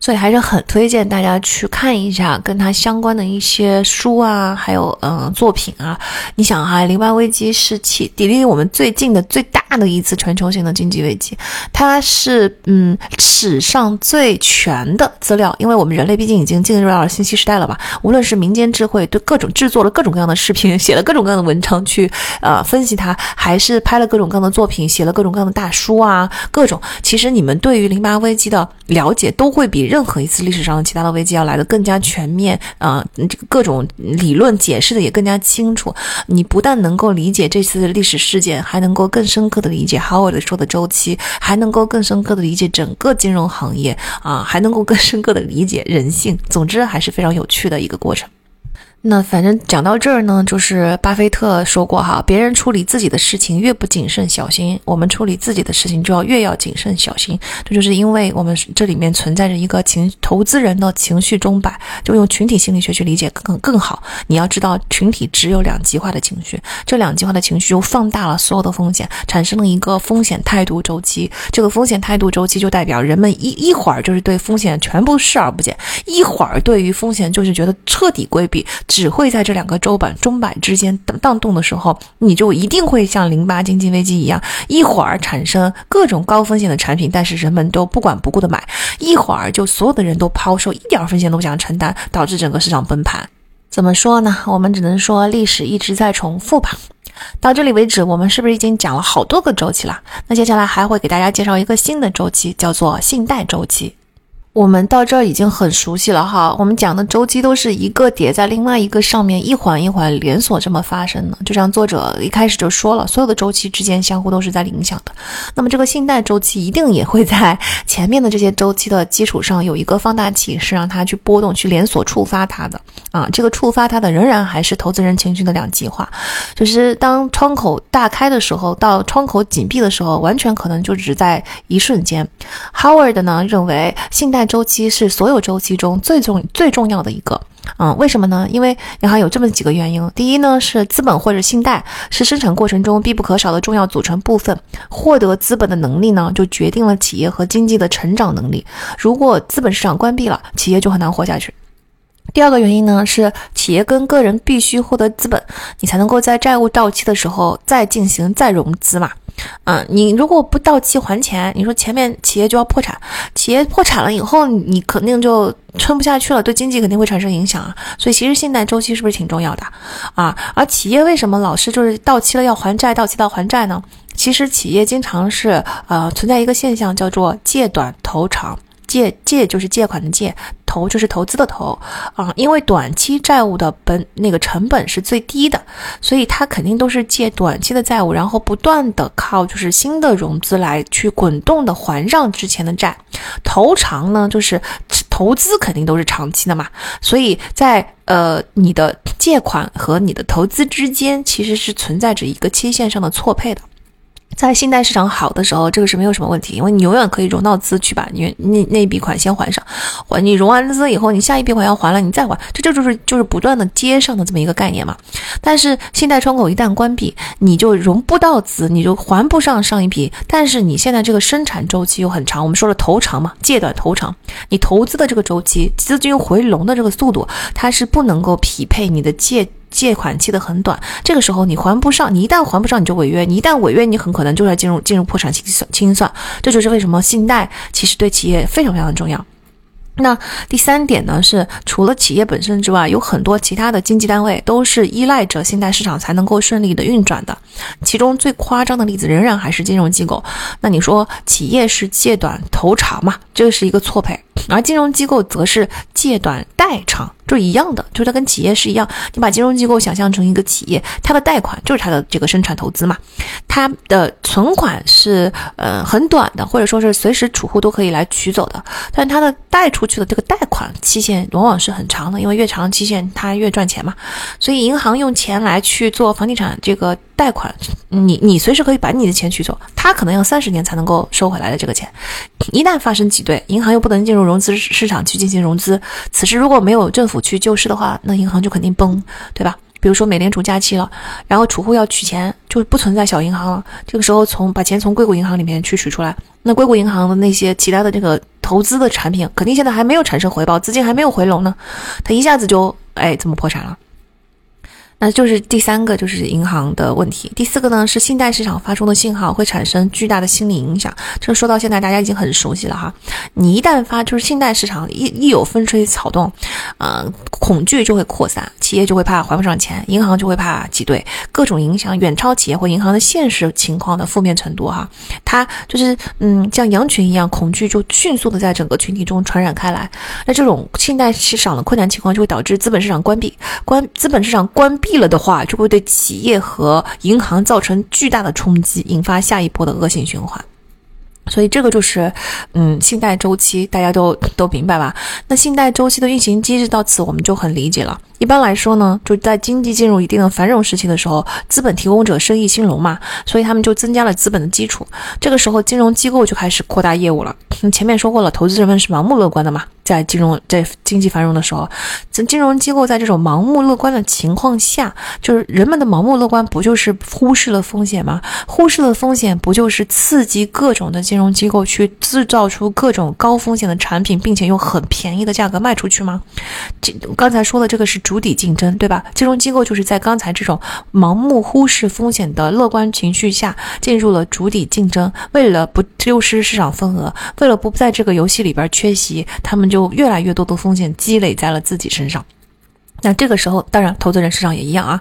所以还是很推荐大家去看一下跟它相关的一些书啊，还有嗯作品啊。你想哈，零八危机是起抵离我们最近的最大的一次全球性的经济危机，它是嗯史上最全的资料，因为我们人类毕竟已经进入到了信息时代了吧。无论是民间智慧，对各种制作了各种各样的视频，*laughs* 写了各种各样的文章去呃分析它，还是拍了各种各样的作品，写了各种各样的大书啊，各种。其实你们对于零八危机的了解都会比。任何一次历史上其他的危机要来的更加全面啊，这个各种理论解释的也更加清楚。你不但能够理解这次的历史事件，还能够更深刻的理解 Howard 说的周期，还能够更深刻的理解整个金融行业啊，还能够更深刻的理解人性。总之还是非常有趣的一个过程。那反正讲到这儿呢，就是巴菲特说过哈，别人处理自己的事情越不谨慎小心，我们处理自己的事情就要越要谨慎小心。这就是因为我们这里面存在着一个情投资人的情绪钟摆，就用群体心理学去理解更更好。你要知道，群体只有两极化的情绪，这两极化的情绪就放大了所有的风险，产生了一个风险态度周期。这个风险态度周期就代表人们一一会儿就是对风险全部视而不见，一会儿对于风险就是觉得彻底规避。只会在这两个周板钟摆之间荡动的时候，你就一定会像零八经济危机一样，一会儿产生各种高风险的产品，但是人们都不管不顾的买；一会儿就所有的人都抛售，一点风险都不想承担，导致整个市场崩盘。怎么说呢？我们只能说历史一直在重复吧。到这里为止，我们是不是已经讲了好多个周期了？那接下来还会给大家介绍一个新的周期，叫做信贷周期。我们到这儿已经很熟悉了哈，我们讲的周期都是一个叠在另外一个上面，一环一环连锁这么发生的。就像作者一开始就说了，所有的周期之间相互都是在影响的。那么这个信贷周期一定也会在前面的这些周期的基础上有一个放大器，是让它去波动、去连锁触发它的啊。这个触发它的仍然还是投资人情绪的两极化，就是当窗口大开的时候，到窗口紧闭的时候，完全可能就只在一瞬间。Howard 呢认为信贷。周期是所有周期中最重最重要的一个，嗯，为什么呢？因为银行有这么几个原因。第一呢，是资本或者信贷是生产过程中必不可少的重要组成部分，获得资本的能力呢，就决定了企业和经济的成长能力。如果资本市场关闭了，企业就很难活下去。第二个原因呢，是企业跟个人必须获得资本，你才能够在债务到期的时候再进行再融资嘛。嗯，你如果不到期还钱，你说前面企业就要破产，企业破产了以后，你肯定就撑不下去了，对经济肯定会产生影响啊。所以其实信贷周期是不是挺重要的啊？而企业为什么老是就是到期了要还债，到期到还债呢？其实企业经常是呃存在一个现象叫做借短投长。借借就是借款的借，投就是投资的投啊，因为短期债务的本那个成本是最低的，所以它肯定都是借短期的债务，然后不断的靠就是新的融资来去滚动的还上之前的债。投长呢，就是投资肯定都是长期的嘛，所以在呃你的借款和你的投资之间其实是存在着一个期限上的错配的。在信贷市场好的时候，这个是没有什么问题，因为你永远可以融到资去把你那那笔款先还上，还你融完资以后，你下一笔款要还了，你再还，这这就是就是不断的接上的这么一个概念嘛。但是信贷窗口一旦关闭，你就融不到资，你就还不上上一笔。但是你现在这个生产周期又很长，我们说了投长嘛，借短投长，你投资的这个周期，资金回笼的这个速度，它是不能够匹配你的借。借款期的很短，这个时候你还不上，你一旦还不上你就违约，你一旦违约，你很可能就要进入进入破产清算清算。这就是为什么信贷其实对企业非常非常的重要。那第三点呢，是除了企业本身之外，有很多其他的经济单位都是依赖着信贷市场才能够顺利的运转的。其中最夸张的例子仍然还是金融机构。那你说企业是借短投长嘛？这是一个错配。而金融机构则是借短贷长，就是一样的，就是它跟企业是一样。你把金融机构想象成一个企业，它的贷款就是它的这个生产投资嘛，它的存款是呃很短的，或者说是随时储户都可以来取走的，但它的贷出去的这个贷款期限往往是很长的，因为越长期限它越赚钱嘛。所以银行用钱来去做房地产这个贷款，你你随时可以把你的钱取走，它可能要三十年才能够收回来的这个钱，一旦发生挤兑，银行又不能进入融。资市场去进行融资，此时如果没有政府去救市的话，那银行就肯定崩，对吧？比如说美联储加息了，然后储户要取钱，就不存在小银行了。这个时候从把钱从硅谷银行里面去取出来，那硅谷银行的那些其他的这个投资的产品，肯定现在还没有产生回报，资金还没有回笼呢，它一下子就哎怎么破产了？那就是第三个，就是银行的问题。第四个呢，是信贷市场发出的信号会产生巨大的心理影响。这说到现在，大家已经很熟悉了哈。你一旦发，就是信贷市场一一有风吹草动，呃，恐惧就会扩散，企业就会怕还不上钱，银行就会怕挤兑，各种影响远超企业或银行的现实情况的负面程度哈。它就是嗯，像羊群一样，恐惧就迅速的在整个群体中传染开来。那这种信贷市场的困难情况，就会导致资本市场关闭，关资本市场关闭。闭了的话，就会对企业和银行造成巨大的冲击，引发下一波的恶性循环。所以这个就是，嗯，信贷周期，大家都都明白吧？那信贷周期的运行机制到此我们就很理解了。一般来说呢，就在经济进入一定的繁荣时期的时候，资本提供者生意兴隆嘛，所以他们就增加了资本的基础。这个时候，金融机构就开始扩大业务了。前面说过了，投资人们是盲目乐观的嘛，在金融在经济繁荣的时候，这金融机构在这种盲目乐观的情况下，就是人们的盲目乐观，不就是忽视了风险吗？忽视了风险，不就是刺激各种的金融机构去制造出各种高风险的产品，并且用很便宜的价格卖出去吗？这刚才说的这个是。主体竞争，对吧？金融机构就是在刚才这种盲目忽视风险的乐观情绪下，进入了主体竞争。为了不丢失市场份额，为了不在这个游戏里边缺席，他们就越来越多的风险积累在了自己身上。那这个时候，当然投资人市场也一样啊。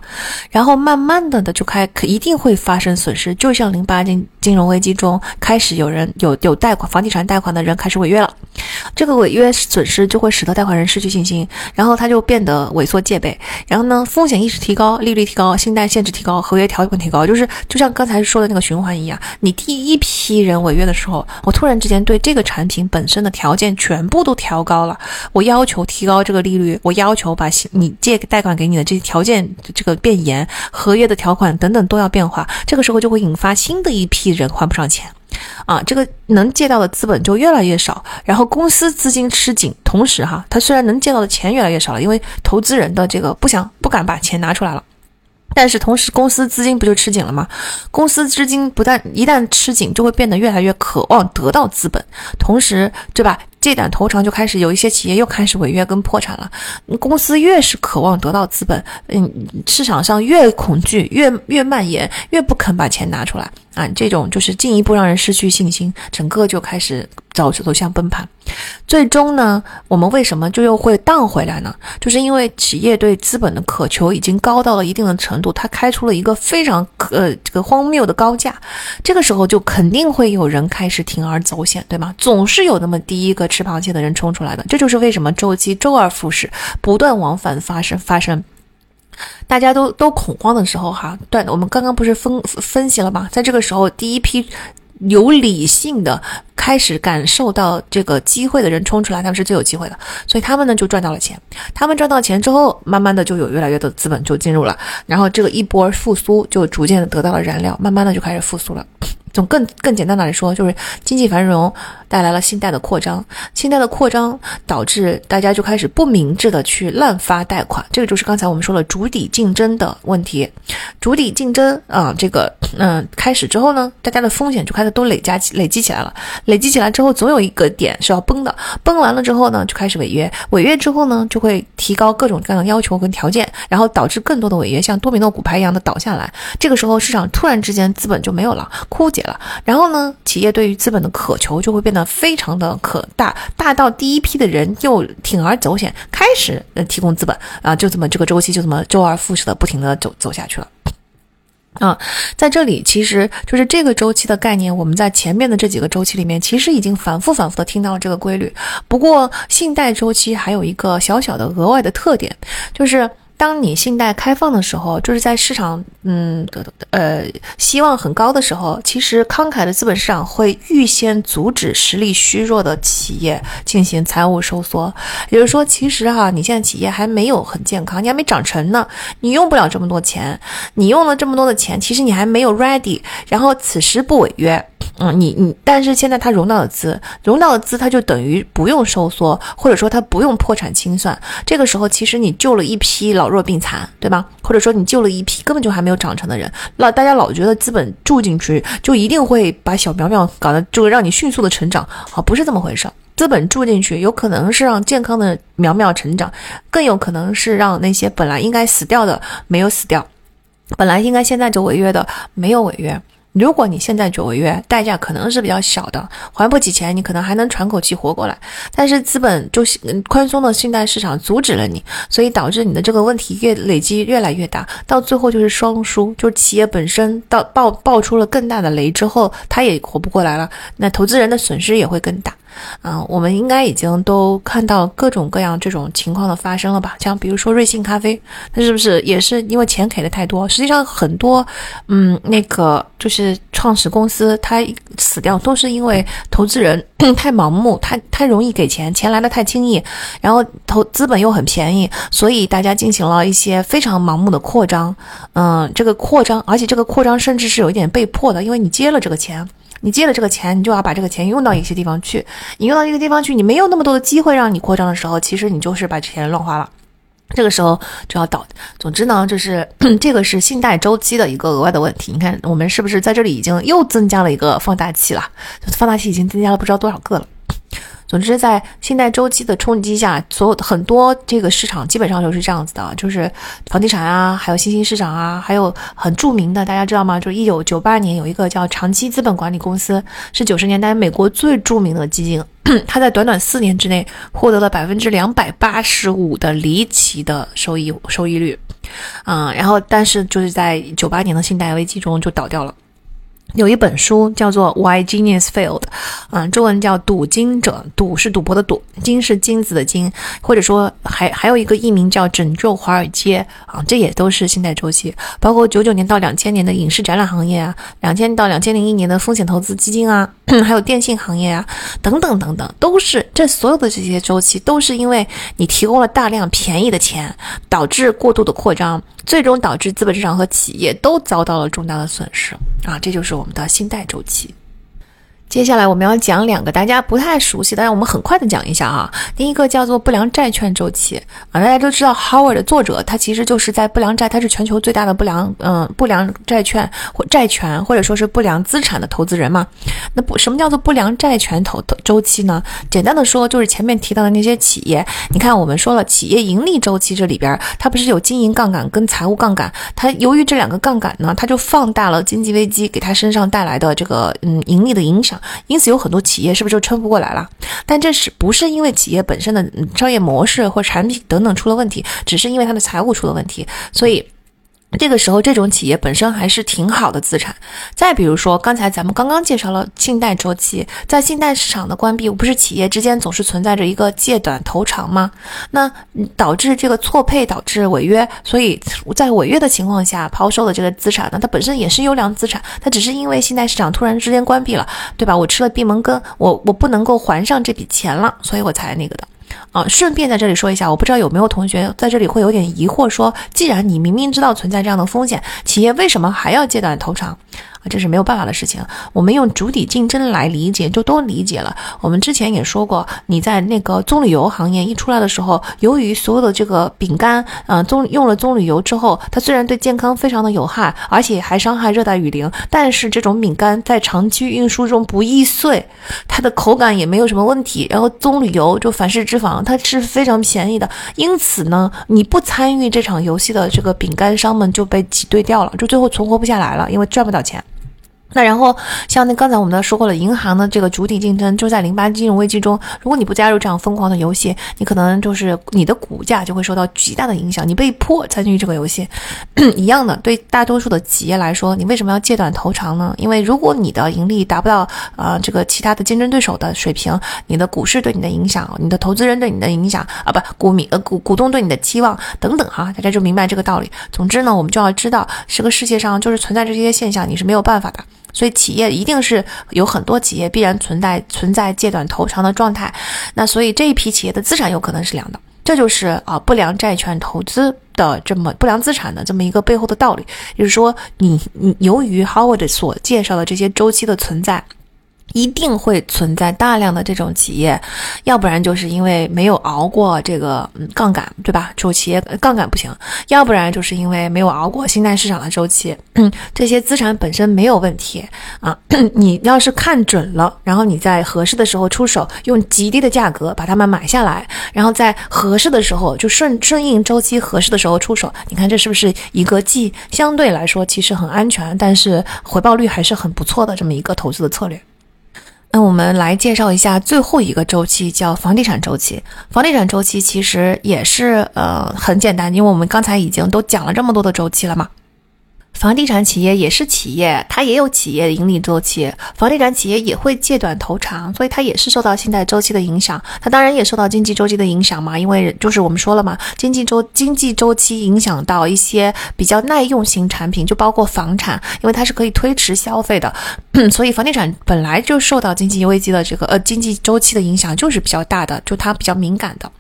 然后慢慢的的就开，可一定会发生损失。就像零八金金融危机中，开始有人有有贷款房地产贷款的人开始违约了。这个违约损失就会使得贷款人失去信心，然后他就变得萎缩戒备，然后呢，风险意识提高，利率提高，信贷限制提高，合约条款提高，就是就像刚才说的那个循环一样。你第一批人违约的时候，我突然之间对这个产品本身的条件全部都调高了，我要求提高这个利率，我要求把你借贷款给你的这些条件这个变严，合约的条款等等都要变化，这个时候就会引发新的一批人还不上钱。啊，这个能借到的资本就越来越少，然后公司资金吃紧，同时哈，他虽然能借到的钱越来越少了，因为投资人的这个不想不敢把钱拿出来了，但是同时公司资金不就吃紧了吗？公司资金不但一旦吃紧，就会变得越来越渴望得到资本，同时对吧？这点投长就开始有一些企业又开始违约跟破产了。公司越是渴望得到资本，嗯，市场上越恐惧，越越蔓延，越不肯把钱拿出来。啊，这种就是进一步让人失去信心，整个就开始走走向崩盘。最终呢，我们为什么就又会荡回来呢？就是因为企业对资本的渴求已经高到了一定的程度，它开出了一个非常呃这个荒谬的高价。这个时候就肯定会有人开始铤而走险，对吗？总是有那么第一个吃螃蟹的人冲出来的。这就是为什么周期周而复始，不断往返发生发生。大家都都恐慌的时候，哈，对，我们刚刚不是分分析了吗？在这个时候，第一批有理性的开始感受到这个机会的人冲出来，他们是最有机会的，所以他们呢就赚到了钱。他们赚到钱之后，慢慢的就有越来越多的资本就进入了，然后这个一波复苏就逐渐的得到了燃料，慢慢的就开始复苏了。从更更简单的来说，就是经济繁荣带来了信贷的扩张，信贷的扩张导致大家就开始不明智的去滥发贷款，这个就是刚才我们说了主体竞争的问题。主体竞争啊，这个嗯开始之后呢，大家的风险就开始都累加累积起来了，累积起来之后，总有一个点是要崩的，崩完了之后呢，就开始违约，违约之后呢，就会提高各种各样的要求跟条件，然后导致更多的违约，像多米诺骨牌一样的倒下来。这个时候市场突然之间资本就没有了，枯竭了。然后呢，企业对于资本的渴求就会变得非常的可大，大到第一批的人又铤而走险，开始呃提供资本啊，就这么这个周期就这么周而复始的不停的走走下去了。啊，在这里其实就是这个周期的概念，我们在前面的这几个周期里面，其实已经反复反复的听到了这个规律。不过信贷周期还有一个小小的额外的特点，就是。当你信贷开放的时候，就是在市场，嗯，呃，希望很高的时候，其实慷慨的资本市场会预先阻止实力虚弱的企业进行财务收缩。也就是说，其实哈，你现在企业还没有很健康，你还没长成呢，你用不了这么多钱，你用了这么多的钱，其实你还没有 ready，然后此时不违约。嗯，你你，但是现在它融到了资，融到了资，它就等于不用收缩，或者说它不用破产清算。这个时候，其实你救了一批老弱病残，对吧？或者说你救了一批根本就还没有长成的人。老大家老觉得资本注进去就一定会把小苗苗搞得就让你迅速的成长，好，不是这么回事。资本注进去有可能是让健康的苗苗成长，更有可能是让那些本来应该死掉的没有死掉，本来应该现在就违约的没有违约。如果你现在就违约，代价可能是比较小的，还不起钱，你可能还能喘口气活过来。但是资本就宽松的信贷市场阻止了你，所以导致你的这个问题越累积越来越大，到最后就是双输，就企业本身到爆爆出了更大的雷之后，它也活不过来了，那投资人的损失也会更大。嗯，我们应该已经都看到各种各样这种情况的发生了吧？像比如说瑞幸咖啡，它是不是也是因为钱给的太多？实际上很多，嗯，那个就是创始公司它死掉都是因为投资人 *coughs* 太盲目，太太容易给钱，钱来的太轻易，然后投资本又很便宜，所以大家进行了一些非常盲目的扩张。嗯，这个扩张，而且这个扩张甚至是有一点被迫的，因为你接了这个钱。你借了这个钱，你就要把这个钱用到一些地方去。你用到一个地方去，你没有那么多的机会让你扩张的时候，其实你就是把钱乱花了。这个时候就要倒。总之呢，就是 *clears throat* 这个是信贷周期的一个额外的问题。你看，我们是不是在这里已经又增加了一个放大器了？放大器已经增加了不知道多少个了。总之，在信贷周期的冲击下，所有的很多这个市场基本上都是这样子的，就是房地产啊，还有新兴市场啊，还有很著名的，大家知道吗？就是一九九八年有一个叫长期资本管理公司，是九十年代美国最著名的基金，*clears throat* 它在短短四年之内获得了百分之两百八十五的离奇的收益收益率，嗯，然后但是就是在九八年的信贷危机中就倒掉了。有一本书叫做《Why Genius Failed》，嗯，中文叫《赌金者》，赌是赌博的赌，金是金子的金，或者说还还有一个译名叫《拯救华尔街》啊，这也都是信贷周期，包括九九年到两千年的影视展览行业啊，两千到两千零一年的风险投资基金啊，*coughs* 还有电信行业啊，等等等等，都是这所有的这些周期都是因为你提供了大量便宜的钱，导致过度的扩张。最终导致资本市场和企业都遭到了重大的损失啊！这就是我们的信贷周期。接下来我们要讲两个大家不太熟悉但是我们很快的讲一下啊。第一个叫做不良债券周期啊，大家都知道 Howard 的作者，他其实就是在不良债，他是全球最大的不良嗯不良债券或债权或者说是不良资产的投资人嘛。那不什么叫做不良债权投周期呢？简单的说，就是前面提到的那些企业，你看我们说了企业盈利周期这里边，它不是有经营杠杆跟财务杠杆，它由于这两个杠杆呢，它就放大了经济危机给它身上带来的这个嗯盈利的影响。因此有很多企业是不是就撑不过来了？但这是不是因为企业本身的商业模式或产品等等出了问题，只是因为它的财务出了问题，所以。这个时候，这种企业本身还是挺好的资产。再比如说，刚才咱们刚刚介绍了信贷周期，在信贷市场的关闭，不是企业之间总是存在着一个借短投长吗？那导致这个错配，导致违约。所以在违约的情况下抛售的这个资产呢，它本身也是优良资产，它只是因为信贷市场突然之间关闭了，对吧？我吃了闭门羹，我我不能够还上这笔钱了，所以我才那个的。啊，顺便在这里说一下，我不知道有没有同学在这里会有点疑惑，说既然你明明知道存在这样的风险，企业为什么还要借短投长？这是没有办法的事情。我们用主体竞争来理解，就都理解了。我们之前也说过，你在那个棕榈油行业一出来的时候，由于所有的这个饼干，嗯，棕用了棕榈油之后，它虽然对健康非常的有害，而且还伤害热带雨林，但是这种饼干在长期运输中不易碎，它的口感也没有什么问题。然后棕榈油就反式脂肪，它是非常便宜的。因此呢，你不参与这场游戏的这个饼干商们就被挤兑掉了，就最后存活不下来了，因为赚不到钱。那然后，像那刚才我们都说过了，银行的这个主体竞争，就在零八金融危机中，如果你不加入这样疯狂的游戏，你可能就是你的股价就会受到极大的影响，你被迫参与这个游戏。*clears throat* 一样的，对大多数的企业来说，你为什么要借短投长呢？因为如果你的盈利达不到呃这个其他的竞争对手的水平，你的股市对你的影响，你的投资人对你的影响啊，不股民呃股股东对你的期望等等哈，大家就明白这个道理。总之呢，我们就要知道，这个世界上就是存在这些现象，你是没有办法的。所以企业一定是有很多企业必然存在存在借短投长的状态，那所以这一批企业的资产有可能是凉的，这就是啊不良债券投资的这么不良资产的这么一个背后的道理，就是说你你由于 Howard 所介绍的这些周期的存在。一定会存在大量的这种企业，要不然就是因为没有熬过这个杠杆，对吧？这种企业杠杆不行，要不然就是因为没有熬过信贷市场的周期。*coughs* 这些资产本身没有问题啊，*coughs* 你要是看准了，然后你在合适的时候出手，用极低的价格把它们买下来，然后在合适的时候就顺顺应周期合适的时候出手，你看这是不是一个既相对来说其实很安全，但是回报率还是很不错的这么一个投资的策略？那我们来介绍一下最后一个周期，叫房地产周期。房地产周期其实也是呃很简单，因为我们刚才已经都讲了这么多的周期了嘛。房地产企业也是企业，它也有企业的盈利周期。房地产企业也会借短投长，所以它也是受到信贷周期的影响。它当然也受到经济周期的影响嘛，因为就是我们说了嘛，经济周经济周期影响到一些比较耐用型产品，就包括房产，因为它是可以推迟消费的，*clears throat* 所以房地产本来就受到经济危机的这个呃经济周期的影响就是比较大的，就它比较敏感的。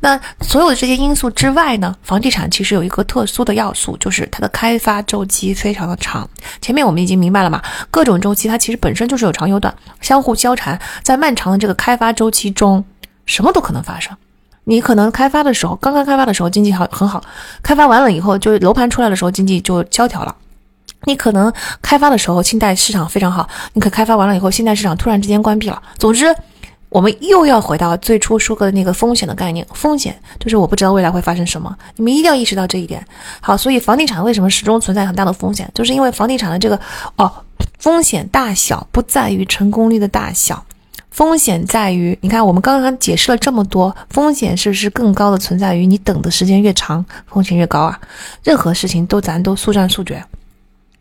那所有的这些因素之外呢，房地产其实有一个特殊的要素，就是它的开发周期。非常的长，前面我们已经明白了嘛？各种周期它其实本身就是有长有短，相互交缠。在漫长的这个开发周期中，什么都可能发生。你可能开发的时候，刚刚开发的时候经济好很好，开发完了以后，就楼盘出来的时候经济就萧条了。你可能开发的时候信贷市场非常好，你可开发完了以后，信贷市场突然之间关闭了。总之。我们又要回到最初说过的那个风险的概念，风险就是我不知道未来会发生什么，你们一定要意识到这一点。好，所以房地产为什么始终存在很大的风险，就是因为房地产的这个哦，风险大小不在于成功率的大小，风险在于，你看我们刚刚解释了这么多，风险是不是更高的存在于你等的时间越长，风险越高啊？任何事情都咱都速战速决。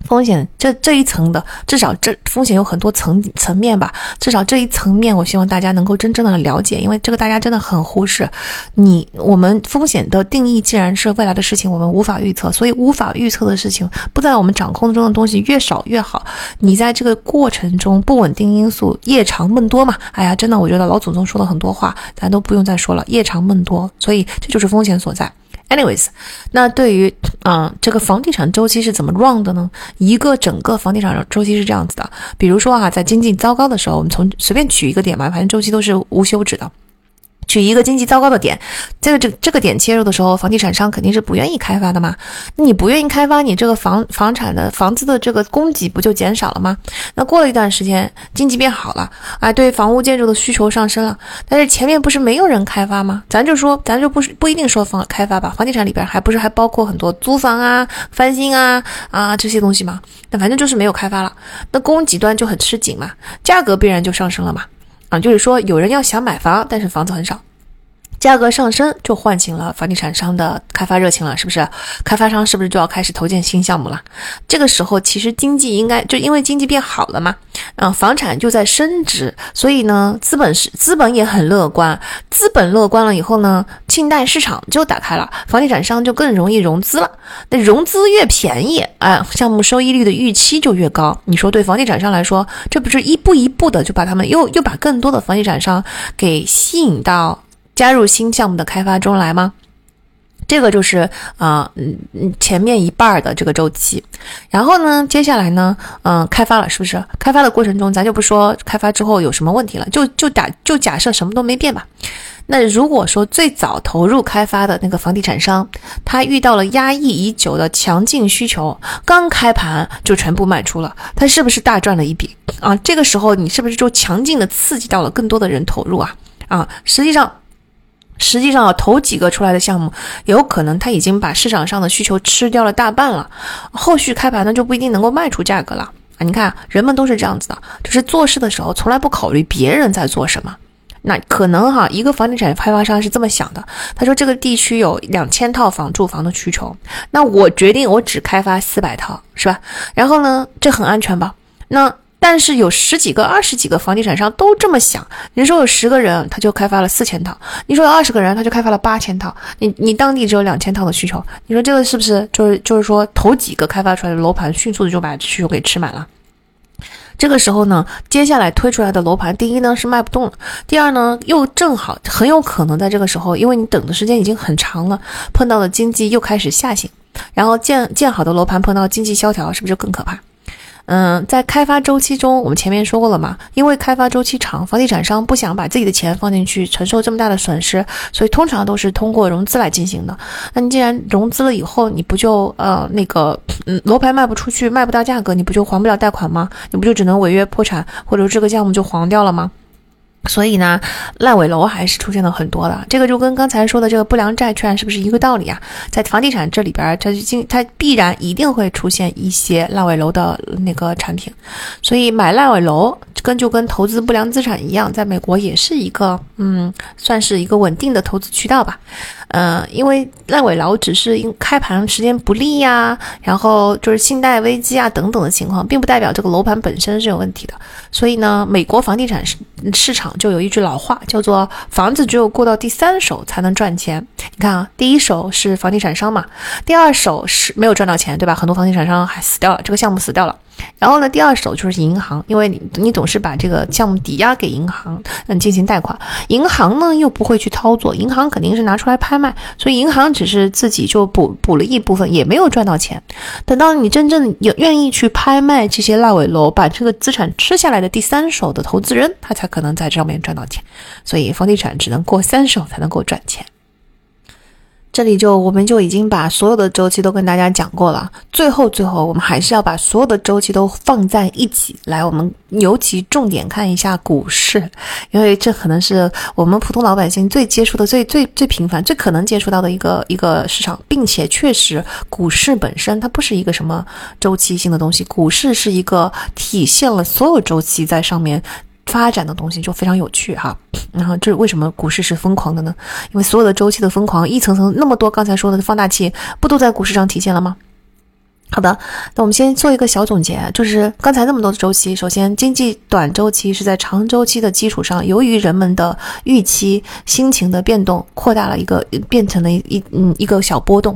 风险这这一层的，至少这风险有很多层层面吧。至少这一层面，我希望大家能够真正的了解，因为这个大家真的很忽视。你我们风险的定义既然是未来的事情，我们无法预测，所以无法预测的事情，不在我们掌控中的东西越少越好。你在这个过程中不稳定因素夜长梦多嘛？哎呀，真的，我觉得老祖宗说了很多话，咱都不用再说了，夜长梦多，所以这就是风险所在。Anyways，那对于嗯这个房地产周期是怎么 run 的呢？一个整个房地产周期是这样子的，比如说啊，在经济糟糕的时候，我们从随便取一个点吧，反正周期都是无休止的。举一个经济糟糕的点，这个这这个点切入的时候，房地产商肯定是不愿意开发的嘛。你不愿意开发，你这个房房产的房子的这个供给不就减少了吗？那过了一段时间，经济变好了，啊，对房屋建筑的需求上升了，但是前面不是没有人开发吗？咱就说，咱就不是不一定说房开发吧，房地产里边还不是还包括很多租房啊、翻新啊啊这些东西吗？那反正就是没有开发了，那供给端就很吃紧嘛，价格必然就上升了嘛。就是说有人要想买房，但是房子很少。价格上升就唤醒了房地产商的开发热情了，是不是？开发商是不是就要开始投建新项目了？这个时候其实经济应该就因为经济变好了嘛，嗯，房产就在升值，所以呢，资本是资本也很乐观，资本乐观了以后呢，信贷市场就打开了，房地产商就更容易融资了。那融资越便宜，哎，项目收益率的预期就越高。你说对房地产商来说，这不是一步一步的就把他们又又把更多的房地产商给吸引到？加入新项目的开发中来吗？这个就是啊，嗯嗯，前面一半的这个周期，然后呢，接下来呢，嗯，开发了，是不是？开发的过程中，咱就不说开发之后有什么问题了，就就打就假设什么都没变吧。那如果说最早投入开发的那个房地产商，他遇到了压抑已久的强劲需求，刚开盘就全部卖出了，他是不是大赚了一笔啊？这个时候你是不是就强劲的刺激到了更多的人投入啊？啊，实际上。实际上啊，头几个出来的项目，有可能他已经把市场上的需求吃掉了大半了，后续开盘呢就不一定能够卖出价格了啊！你看，人们都是这样子的，就是做事的时候从来不考虑别人在做什么。那可能哈，一个房地产开发商是这么想的，他说这个地区有两千套房住房的需求，那我决定我只开发四百套，是吧？然后呢，这很安全吧？那。但是有十几个、二十几个房地产商都这么想。你说有十个人，他就开发了四千套；你说有二十个人，他就开发了八千套。你你当地只有两千套的需求，你说这个是不是就是就是说头几个开发出来的楼盘迅速的就把需求给吃满了？这个时候呢，接下来推出来的楼盘，第一呢是卖不动了，第二呢又正好很有可能在这个时候，因为你等的时间已经很长了，碰到了经济又开始下行，然后建建好的楼盘碰到经济萧条，是不是就更可怕？嗯，在开发周期中，我们前面说过了嘛，因为开发周期长，房地产商不想把自己的钱放进去，承受这么大的损失，所以通常都是通过融资来进行的。那你既然融资了以后，你不就呃那个嗯楼盘卖不出去，卖不到价格，你不就还不了贷款吗？你不就只能违约破产，或者这个项目就黄掉了吗？所以呢，烂尾楼还是出现了很多的，这个就跟刚才说的这个不良债券是不是一个道理啊？在房地产这里边，它经它必然一定会出现一些烂尾楼的那个产品，所以买烂尾楼跟就跟投资不良资产一样，在美国也是一个嗯，算是一个稳定的投资渠道吧。嗯，因为烂尾楼只是因开盘时间不利呀，然后就是信贷危机啊等等的情况，并不代表这个楼盘本身是有问题的。所以呢，美国房地产市市场就有一句老话，叫做“房子只有过到第三手才能赚钱”。你看啊，第一手是房地产商嘛，第二手是没有赚到钱，对吧？很多房地产商还死掉了，这个项目死掉了。然后呢，第二手就是银行，因为你你总是把这个项目抵押给银行，嗯，进行贷款。银行呢又不会去操作，银行肯定是拿出来拍卖，所以银行只是自己就补补了一部分，也没有赚到钱。等到你真正有愿意去拍卖这些烂尾楼，把这个资产吃下来的第三手的投资人，他才可能在这上面赚到钱。所以房地产只能过三手才能够赚钱。这里就我们就已经把所有的周期都跟大家讲过了，最后最后我们还是要把所有的周期都放在一起来，我们尤其重点看一下股市，因为这可能是我们普通老百姓最接触的最最最频繁、最可能接触到的一个一个市场，并且确实股市本身它不是一个什么周期性的东西，股市是一个体现了所有周期在上面。发展的东西就非常有趣哈，然后这为什么股市是疯狂的呢？因为所有的周期的疯狂，一层层那么多刚才说的放大器，不都在股市上体现了吗？好的，那我们先做一个小总结，就是刚才那么多的周期，首先经济短周期是在长周期的基础上，由于人们的预期、心情的变动，扩大了一个变成了一嗯一个小波动。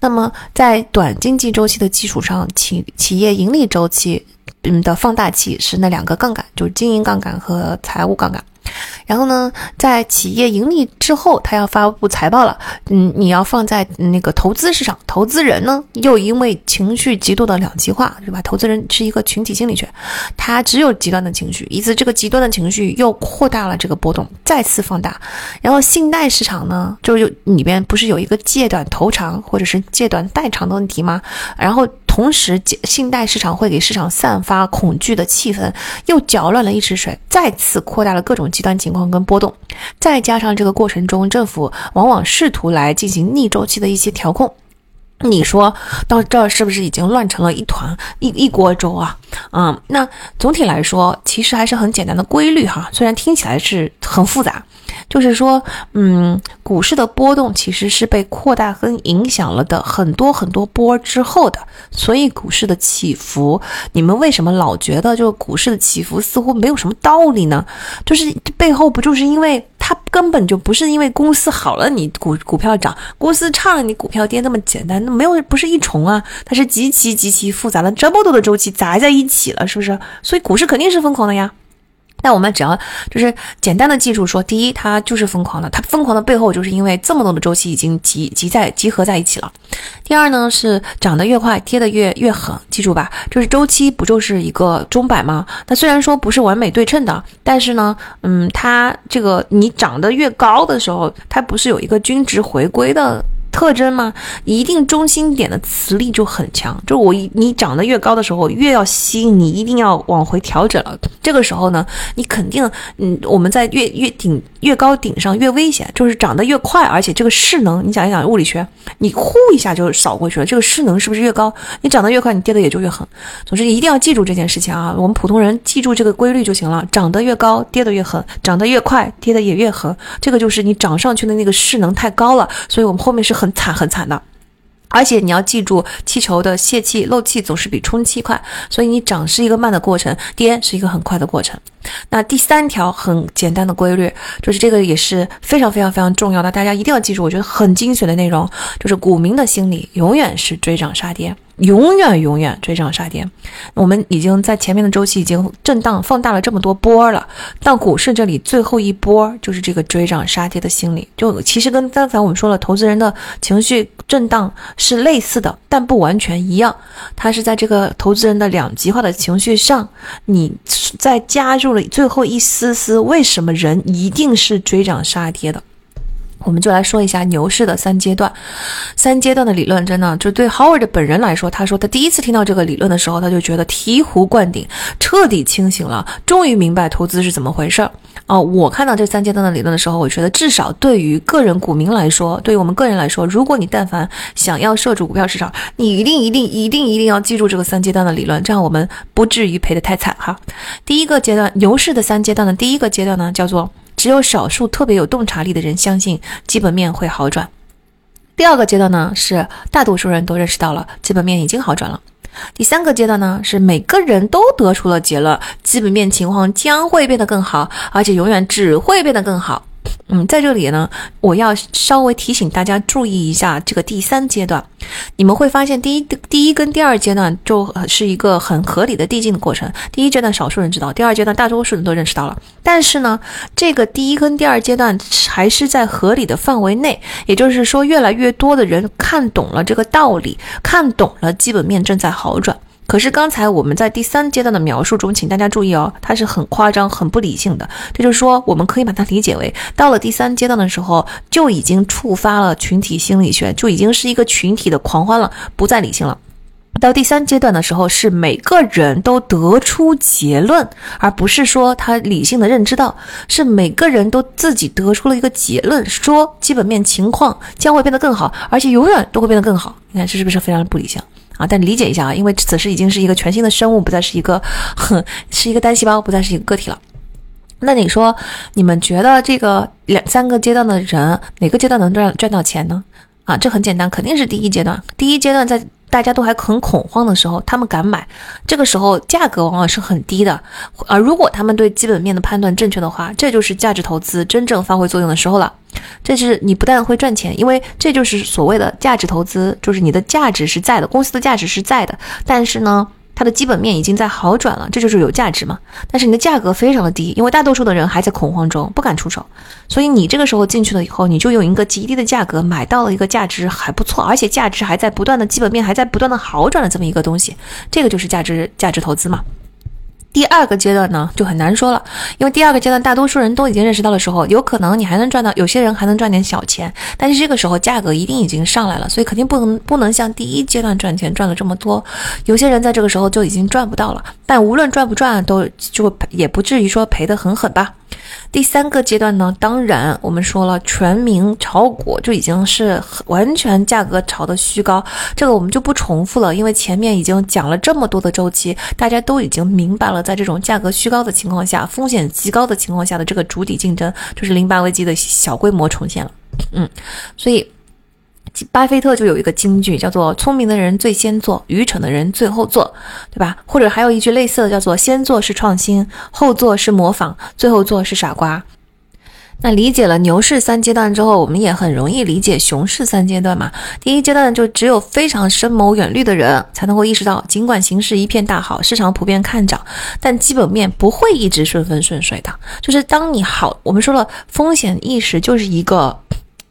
那么在短经济周期的基础上，企企业盈利周期嗯的放大器是那两个杠杆，就是经营杠杆和财务杠杆。然后呢，在企业盈利之后，他要发布财报了。嗯，你要放在那个投资市场，投资人呢又因为情绪极度的两极化，对吧？投资人是一个群体心理学，他只有极端的情绪，因此这个极端的情绪又扩大了这个波动，再次放大。然后信贷市场呢，就有里边不是有一个借短投长或者是借短贷长的问题吗？然后。同时，信贷市场会给市场散发恐惧的气氛，又搅乱了一池水，再次扩大了各种极端情况跟波动。再加上这个过程中，政府往往试图来进行逆周期的一些调控。你说到这儿，是不是已经乱成了一团一一锅粥啊？嗯，那总体来说，其实还是很简单的规律哈，虽然听起来是很复杂。就是说，嗯，股市的波动其实是被扩大和影响了的很多很多波之后的，所以股市的起伏，你们为什么老觉得就股市的起伏似乎没有什么道理呢？就是背后不就是因为它根本就不是因为公司好了你股股票涨，公司差了你股票跌那么简单，那没有不是一重啊，它是极其极其复杂的这么多的周期砸在一起了，是不是？所以股市肯定是疯狂的呀。那我们只要就是简单的记住说，第一，它就是疯狂的，它疯狂的背后就是因为这么多的周期已经集集在集合在一起了。第二呢，是涨得越快，跌得越越狠，记住吧，就是周期不就是一个钟摆吗？它虽然说不是完美对称的，但是呢，嗯，它这个你涨得越高的时候，它不是有一个均值回归的。特征吗？一定中心点的磁力就很强，就我你长得越高的时候，越要吸引你，一定要往回调整了。这个时候呢，你肯定，嗯，我们在越越顶越高顶上越危险，就是长得越快，而且这个势能，你想一想物理学，你呼一下就扫过去了，这个势能是不是越高？你长得越快，你跌的也就越狠。总之一定要记住这件事情啊，我们普通人记住这个规律就行了，长得越高，跌得越狠；长得越快，跌得也越狠。这个就是你涨上去的那个势能太高了，所以我们后面是。很惨很惨的，而且你要记住，气球的泄气漏气总是比充气快，所以你涨是一个慢的过程，跌是一个很快的过程。那第三条很简单的规律，就是这个也是非常非常非常重要的，大家一定要记住，我觉得很精髓的内容，就是股民的心理永远是追涨杀跌。永远永远追涨杀跌，我们已经在前面的周期已经震荡放大了这么多波了，到股市这里最后一波就是这个追涨杀跌的心理，就其实跟刚才我们说了，投资人的情绪震荡是类似的，但不完全一样，它是在这个投资人的两极化的情绪上，你再加入了最后一丝丝，为什么人一定是追涨杀跌的？我们就来说一下牛市的三阶段，三阶段的理论真的就对 Howard 本人来说，他说他第一次听到这个理论的时候，他就觉得醍醐灌顶，彻底清醒了，终于明白投资是怎么回事儿哦。我看到这三阶段的理论的时候，我觉得至少对于个人股民来说，对于我们个人来说，如果你但凡想要涉足股票市场，你一定一定一定一定要记住这个三阶段的理论，这样我们不至于赔得太惨哈。第一个阶段，牛市的三阶段的第一个阶段呢，叫做。只有少数特别有洞察力的人相信基本面会好转。第二个阶段呢，是大多数人都认识到了基本面已经好转了。第三个阶段呢，是每个人都得出了结论，基本面情况将会变得更好，而且永远只会变得更好。嗯，在这里呢，我要稍微提醒大家注意一下这个第三阶段。你们会发现，第一、第一跟第二阶段就是一个很合理的递进的过程。第一阶段少数人知道，第二阶段大多数人都认识到了。但是呢，这个第一跟第二阶段还是在合理的范围内，也就是说，越来越多的人看懂了这个道理，看懂了基本面正在好转。可是刚才我们在第三阶段的描述中，请大家注意哦，它是很夸张、很不理性的。这就是说，我们可以把它理解为，到了第三阶段的时候，就已经触发了群体心理学，就已经是一个群体的狂欢了，不再理性了。到第三阶段的时候，是每个人都得出结论，而不是说他理性的认知到，是每个人都自己得出了一个结论，说基本面情况将会变得更好，而且永远都会变得更好。你看这是不是非常的不理性？啊，但理解一下啊，因为此时已经是一个全新的生物，不再是一个，哼，是一个单细胞，不再是一个个体了。那你说，你们觉得这个两三个阶段的人，哪个阶段能赚赚到钱呢？啊，这很简单，肯定是第一阶段。第一阶段在大家都还很恐慌的时候，他们敢买，这个时候价格往往是很低的。而如果他们对基本面的判断正确的话，这就是价值投资真正发挥作用的时候了。这是你不但会赚钱，因为这就是所谓的价值投资，就是你的价值是在的，公司的价值是在的，但是呢。它的基本面已经在好转了，这就是有价值嘛？但是你的价格非常的低，因为大多数的人还在恐慌中，不敢出手。所以你这个时候进去了以后，你就用一个极低的价格买到了一个价值还不错，而且价值还在不断的基本面还在不断的好转的这么一个东西，这个就是价值价值投资嘛。第二个阶段呢，就很难说了，因为第二个阶段大多数人都已经认识到的时候，有可能你还能赚到，有些人还能赚点小钱，但是这个时候价格一定已经上来了，所以肯定不能不能像第一阶段赚钱赚了这么多，有些人在这个时候就已经赚不到了，但无论赚不赚，都就也不至于说赔得很狠吧。第三个阶段呢，当然我们说了，全民炒股就已经是完全价格炒的虚高，这个我们就不重复了，因为前面已经讲了这么多的周期，大家都已经明白了，在这种价格虚高的情况下，风险极高的情况下的这个主体竞争，就是零八危机的小规模重现了，嗯，所以。巴菲特就有一个金句，叫做“聪明的人最先做，愚蠢的人最后做”，对吧？或者还有一句类似的，叫做“先做是创新，后做是模仿，最后做是傻瓜”。那理解了牛市三阶段之后，我们也很容易理解熊市三阶段嘛。第一阶段就只有非常深谋远虑的人才能够意识到，尽管形势一片大好，市场普遍看涨，但基本面不会一直顺风顺水的。就是当你好，我们说了，风险意识就是一个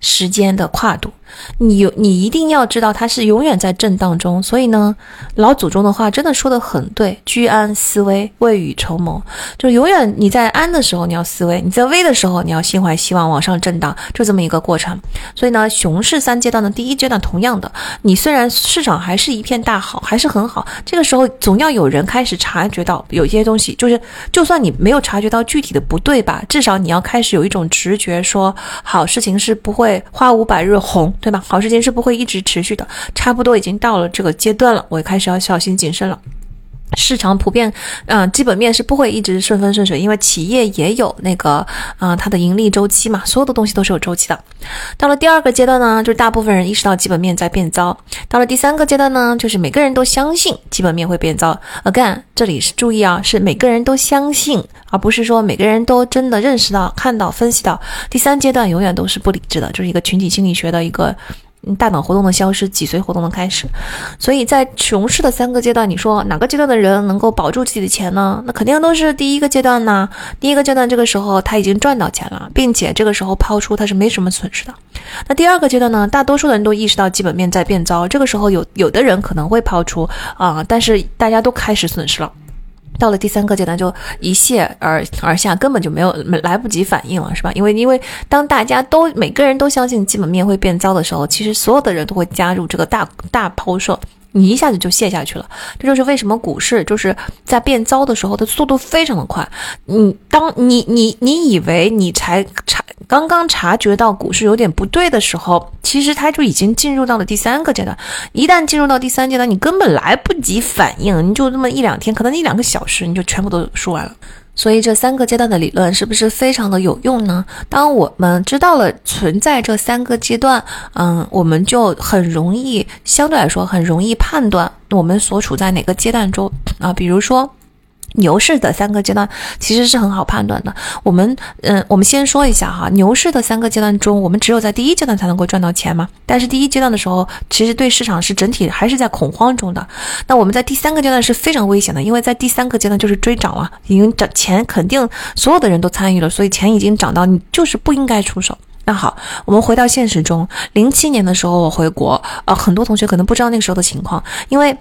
时间的跨度。你有，你一定要知道，它是永远在震荡中。所以呢，老祖宗的话真的说的很对，居安思危，未雨绸缪。就永远你在安的时候你要思危，你在危的时候你要心怀希望往上震荡，就这么一个过程。所以呢，熊市三阶段的第一阶段，同样的，你虽然市场还是一片大好，还是很好，这个时候总要有人开始察觉到有些东西，就是就算你没有察觉到具体的不对吧，至少你要开始有一种直觉，说好事情是不会花无百日红。对吧？好事情是不会一直持续的，差不多已经到了这个阶段了，我也开始要小心谨慎了。市场普遍，嗯，基本面是不会一直顺风顺水，因为企业也有那个，嗯，它的盈利周期嘛，所有的东西都是有周期的。到了第二个阶段呢，就是大部分人意识到基本面在变糟。到了第三个阶段呢，就是每个人都相信基本面会变糟。Again，这里是注意啊，是每个人都相信，而不是说每个人都真的认识到、看到、分析到。第三阶段永远都是不理智的，就是一个群体心理学的一个。大脑活动的消失，脊髓活动的开始，所以在熊市的三个阶段，你说哪个阶段的人能够保住自己的钱呢？那肯定都是第一个阶段呢。第一个阶段这个时候他已经赚到钱了，并且这个时候抛出他是没什么损失的。那第二个阶段呢？大多数的人都意识到基本面在变糟，这个时候有有的人可能会抛出啊，但是大家都开始损失了。到了第三个阶段，就一泻而而下，根本就没有来不及反应了，是吧？因为因为当大家都每个人都相信基本面会变糟的时候，其实所有的人都会加入这个大大抛售。你一下子就卸下去了，这就是为什么股市就是在变糟的时候它速度非常的快。你当你你你以为你才察刚刚察觉到股市有点不对的时候，其实它就已经进入到了第三个阶段。一旦进入到第三阶段，你根本来不及反应，你就那么一两天，可能一两个小时，你就全部都输完了。所以这三个阶段的理论是不是非常的有用呢？当我们知道了存在这三个阶段，嗯，我们就很容易，相对来说很容易判断我们所处在哪个阶段中啊，比如说。牛市的三个阶段其实是很好判断的。我们，嗯，我们先说一下哈，牛市的三个阶段中，我们只有在第一阶段才能够赚到钱嘛。但是第一阶段的时候，其实对市场是整体还是在恐慌中的。那我们在第三个阶段是非常危险的，因为在第三个阶段就是追涨了，已经涨钱肯定所有的人都参与了，所以钱已经涨到你就是不应该出手。那好，我们回到现实中，零七年的时候我回国，呃，很多同学可能不知道那个时候的情况，因为。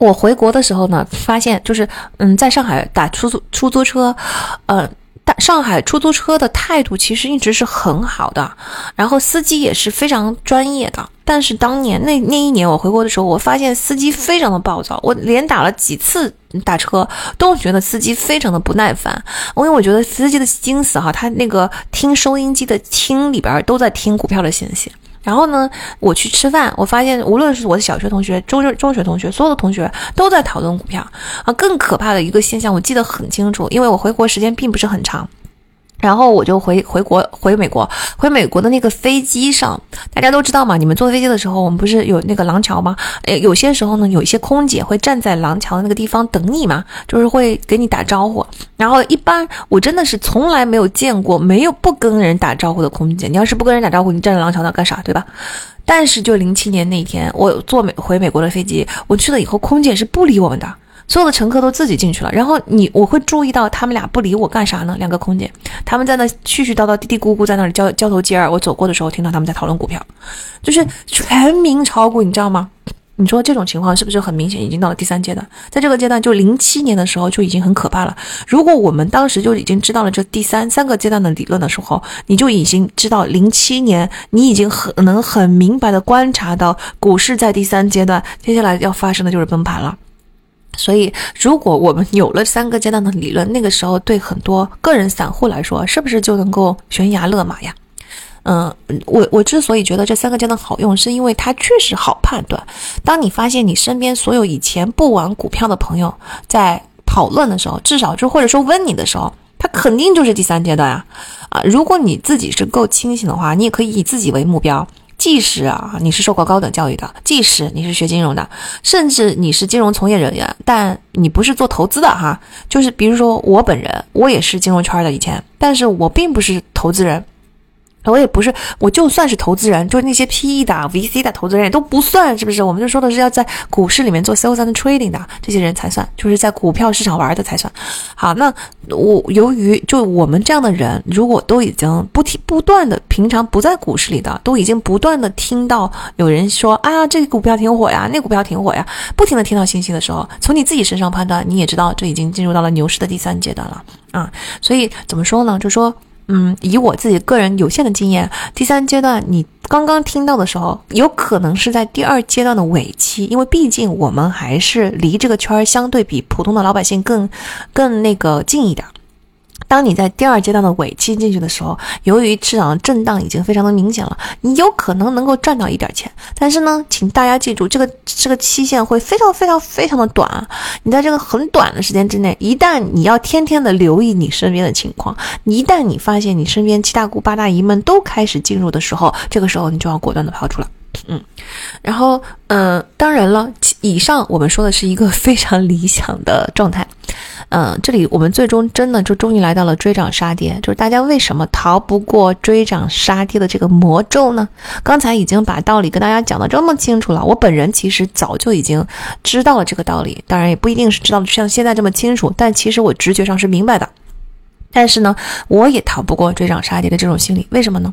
我回国的时候呢，发现就是，嗯，在上海打出租出租车，呃，大上海出租车的态度其实一直是很好的，然后司机也是非常专业的。但是当年那那一年我回国的时候，我发现司机非常的暴躁，我连打了几次打车，都觉得司机非常的不耐烦。因为我觉得司机的心思哈，他那个听收音机的听里边都在听股票的信息。然后呢，我去吃饭，我发现无论是我的小学同学、中中学同学，所有的同学都在讨论股票啊。更可怕的一个现象，我记得很清楚，因为我回国时间并不是很长。然后我就回回国回美国，回美国的那个飞机上，大家都知道嘛，你们坐飞机的时候，我们不是有那个廊桥吗？诶，有些时候呢，有一些空姐会站在廊桥的那个地方等你嘛，就是会给你打招呼。然后一般我真的是从来没有见过没有不跟人打招呼的空姐。你要是不跟人打招呼，你站在廊桥那干啥，对吧？但是就零七年那天，我坐美回美国的飞机，我去了以后，空姐是不理我们的。所有的乘客都自己进去了，然后你我会注意到他们俩不理我干啥呢？两个空姐，他们在那絮絮叨叨、嘀嘀咕咕在那里交交头接耳。我走过的时候，听到他们在讨论股票，就是全民炒股，你知道吗？你说这种情况是不是很明显？已经到了第三阶段，在这个阶段，就零七年的时候就已经很可怕了。如果我们当时就已经知道了这第三三个阶段的理论的时候，你就已经知道零七年，你已经很能很明白的观察到股市在第三阶段，接下来要发生的就是崩盘了。所以，如果我们有了三个阶段的理论，那个时候对很多个人散户来说，是不是就能够悬崖勒马呀？嗯，我我之所以觉得这三个阶段好用，是因为它确实好判断。当你发现你身边所有以前不玩股票的朋友在讨论的时候，至少就或者说问你的时候，他肯定就是第三阶段啊！啊，如果你自己是够清醒的话，你也可以以自己为目标。即使啊，你是受过高等教育的，即使你是学金融的，甚至你是金融从业人员，但你不是做投资的哈，就是比如说我本人，我也是金融圈的以前，但是我并不是投资人。我也不是，我就算是投资人，就是那些 PE 的、VC 的投资人也都不算，是不是？我们就说的是要在股市里面做 sales and trading 的这些人才算，就是在股票市场玩的才算。好，那我由于就我们这样的人，如果都已经不停不断的，平常不在股市里的，都已经不断的听到有人说啊，这个股票挺火呀，那股票挺火呀，不停的听到信息的时候，从你自己身上判断，你也知道这已经进入到了牛市的第三阶段了啊。所以怎么说呢？就说。嗯，以我自己个人有限的经验，第三阶段你刚刚听到的时候，有可能是在第二阶段的尾期，因为毕竟我们还是离这个圈儿相对比普通的老百姓更更那个近一点。当你在第二阶段的尾期进去的时候，由于市场的震荡已经非常的明显了，你有可能能够赚到一点钱。但是呢，请大家记住，这个这个期限会非常非常非常的短啊。你在这个很短的时间之内，一旦你要天天的留意你身边的情况，一旦你发现你身边七大姑八大姨们都开始进入的时候，这个时候你就要果断的抛出了。嗯，然后嗯，当然了，以上我们说的是一个非常理想的状态。嗯，这里我们最终真的就终于来到了追涨杀跌，就是大家为什么逃不过追涨杀跌的这个魔咒呢？刚才已经把道理跟大家讲的这么清楚了，我本人其实早就已经知道了这个道理，当然也不一定是知道像现在这么清楚，但其实我直觉上是明白的。但是呢，我也逃不过追涨杀跌的这种心理，为什么呢？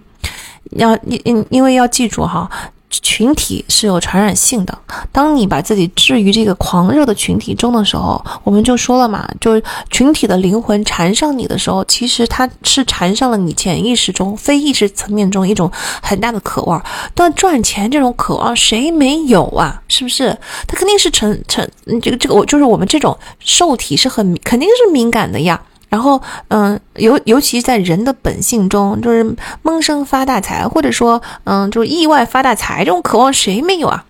要因因因为要记住哈。群体是有传染性的。当你把自己置于这个狂热的群体中的时候，我们就说了嘛，就是群体的灵魂缠上你的时候，其实它是缠上了你潜意识中、非意识层面中一种很大的渴望。但赚钱这种渴望谁没有啊？是不是？他肯定是成成这个这个我就是我们这种受体是很肯定是敏感的呀。然后，嗯，尤尤其在人的本性中，就是闷声发大财，或者说，嗯，就是意外发大财这种渴望，谁没有啊？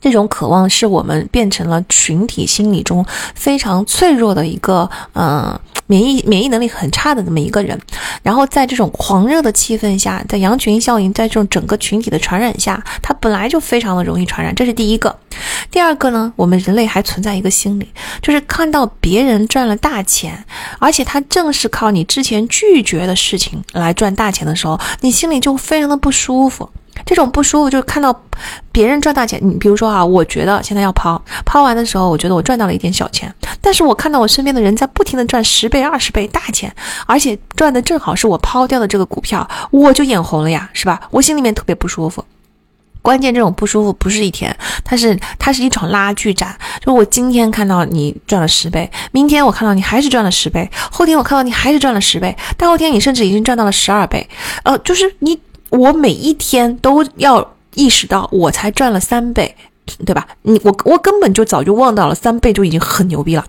这种渴望是我们变成了群体心理中非常脆弱的一个，嗯，免疫免疫能力很差的这么一个人。然后在这种狂热的气氛下，在羊群效应，在这种整个群体的传染下，它本来就非常的容易传染。这是第一个。第二个呢，我们人类还存在一个心理，就是看到别人赚了大钱，而且他正是靠你之前拒绝的事情来赚大钱的时候，你心里就非常的不舒服。这种不舒服就是看到别人赚大钱，你比如说啊，我觉得现在要抛，抛完的时候，我觉得我赚到了一点小钱，但是我看到我身边的人在不停的赚十倍、二十倍大钱，而且赚的正好是我抛掉的这个股票，我就眼红了呀，是吧？我心里面特别不舒服。关键这种不舒服不是一天，它是它是一场拉锯战。就我今天看到你赚了十倍，明天我看到你还是赚了十倍，后天我看到你还是赚了十倍，大后天你甚至已经赚到了十二倍。呃，就是你。我每一天都要意识到，我才赚了三倍，对吧？你我我根本就早就忘到了三倍就已经很牛逼了。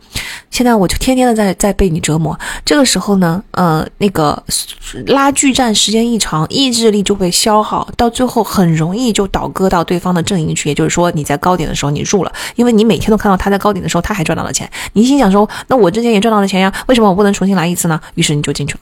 现在我就天天的在在被你折磨。这个时候呢，呃，那个拉锯战时间一长，意志力就会消耗，到最后很容易就倒戈到对方的阵营去。也就是说，你在高点的时候你入了，因为你每天都看到他在高点的时候他还赚到了钱，你心想说，那我之前也赚到了钱呀，为什么我不能重新来一次呢？于是你就进去了。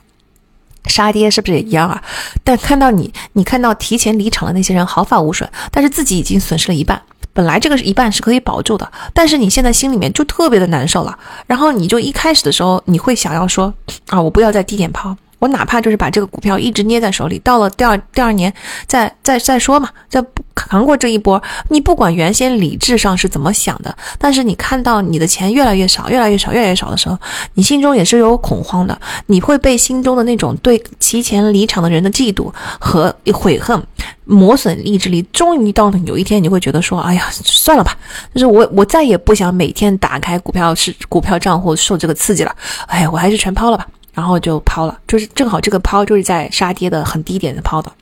杀跌是不是也一样啊？但看到你，你看到提前离场的那些人毫发无损，但是自己已经损失了一半。本来这个是一半是可以保住的，但是你现在心里面就特别的难受了。然后你就一开始的时候，你会想要说啊，我不要在低点抛。我哪怕就是把这个股票一直捏在手里，到了第二第二年再再再说嘛，再扛过这一波。你不管原先理智上是怎么想的，但是你看到你的钱越来越少，越来越少，越来越少的时候，你心中也是有恐慌的。你会被心中的那种对提前离场的人的嫉妒和悔恨磨损意志力。终于到了有一天，你会觉得说：“哎呀，算了吧，就是我我再也不想每天打开股票是股票账户受这个刺激了。哎，我还是全抛了吧。”然后就抛了，就是正好这个抛就是在杀跌的很低点的抛的，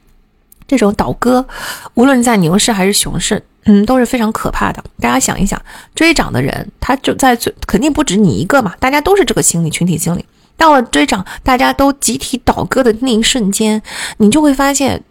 这种倒戈，无论在牛市还是熊市，嗯，都是非常可怕的。大家想一想，追涨的人，他就在最肯定不止你一个嘛，大家都是这个心理群体心理。到了追涨，大家都集体倒戈的那一瞬间，你就会发现。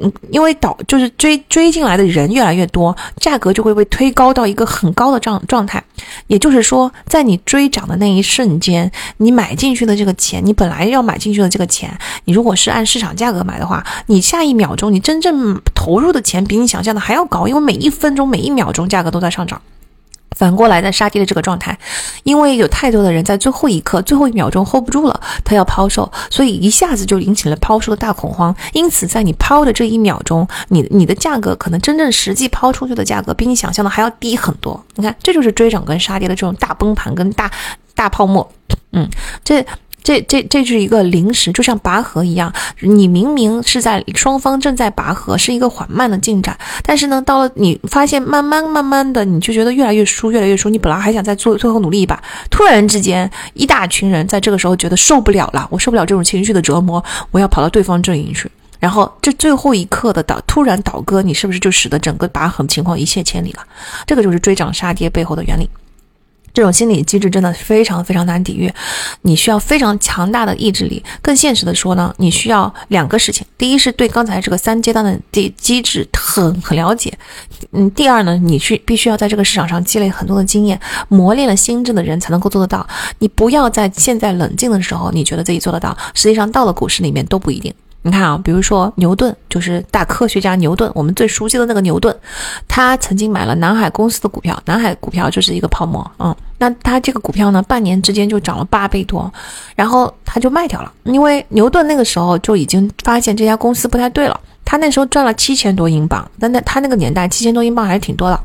嗯，因为倒就是追追进来的人越来越多，价格就会被推高到一个很高的状状态。也就是说，在你追涨的那一瞬间，你买进去的这个钱，你本来要买进去的这个钱，你如果是按市场价格买的话，你下一秒钟你真正投入的钱比你想象的还要高，因为每一分钟每一秒钟价格都在上涨。反过来，在杀跌的这个状态，因为有太多的人在最后一刻、最后一秒钟 hold 不住了，他要抛售，所以一下子就引起了抛售的大恐慌。因此，在你抛的这一秒钟，你你的价格可能真正实际抛出去的价格比你想象的还要低很多。你看，这就是追涨跟杀跌的这种大崩盘跟大大泡沫。嗯，这。这这这是一个临时，就像拔河一样，你明明是在双方正在拔河，是一个缓慢的进展，但是呢，到了你发现慢慢慢慢的，你就觉得越来越输，越来越输，你本来还想再做最后努力一把，突然之间，一大群人在这个时候觉得受不了了，我受不了这种情绪的折磨，我要跑到对方阵营去，然后这最后一刻的倒突然倒戈，你是不是就使得整个拔河情况一泻千里了？这个就是追涨杀跌背后的原理。这种心理机制真的非常非常难抵御，你需要非常强大的意志力。更现实的说呢，你需要两个事情：第一是对刚才这个三阶段的机机制很很了解，嗯；第二呢，你去必须要在这个市场上积累很多的经验，磨练了心智的人才能够做得到。你不要在现在冷静的时候，你觉得自己做得到，实际上到了股市里面都不一定。你看啊，比如说牛顿，就是大科学家牛顿，我们最熟悉的那个牛顿，他曾经买了南海公司的股票，南海股票就是一个泡沫，嗯，那他这个股票呢，半年之间就涨了八倍多，然后他就卖掉了，因为牛顿那个时候就已经发现这家公司不太对了，他那时候赚了七千多英镑，但那他那个年代七千多英镑还是挺多的，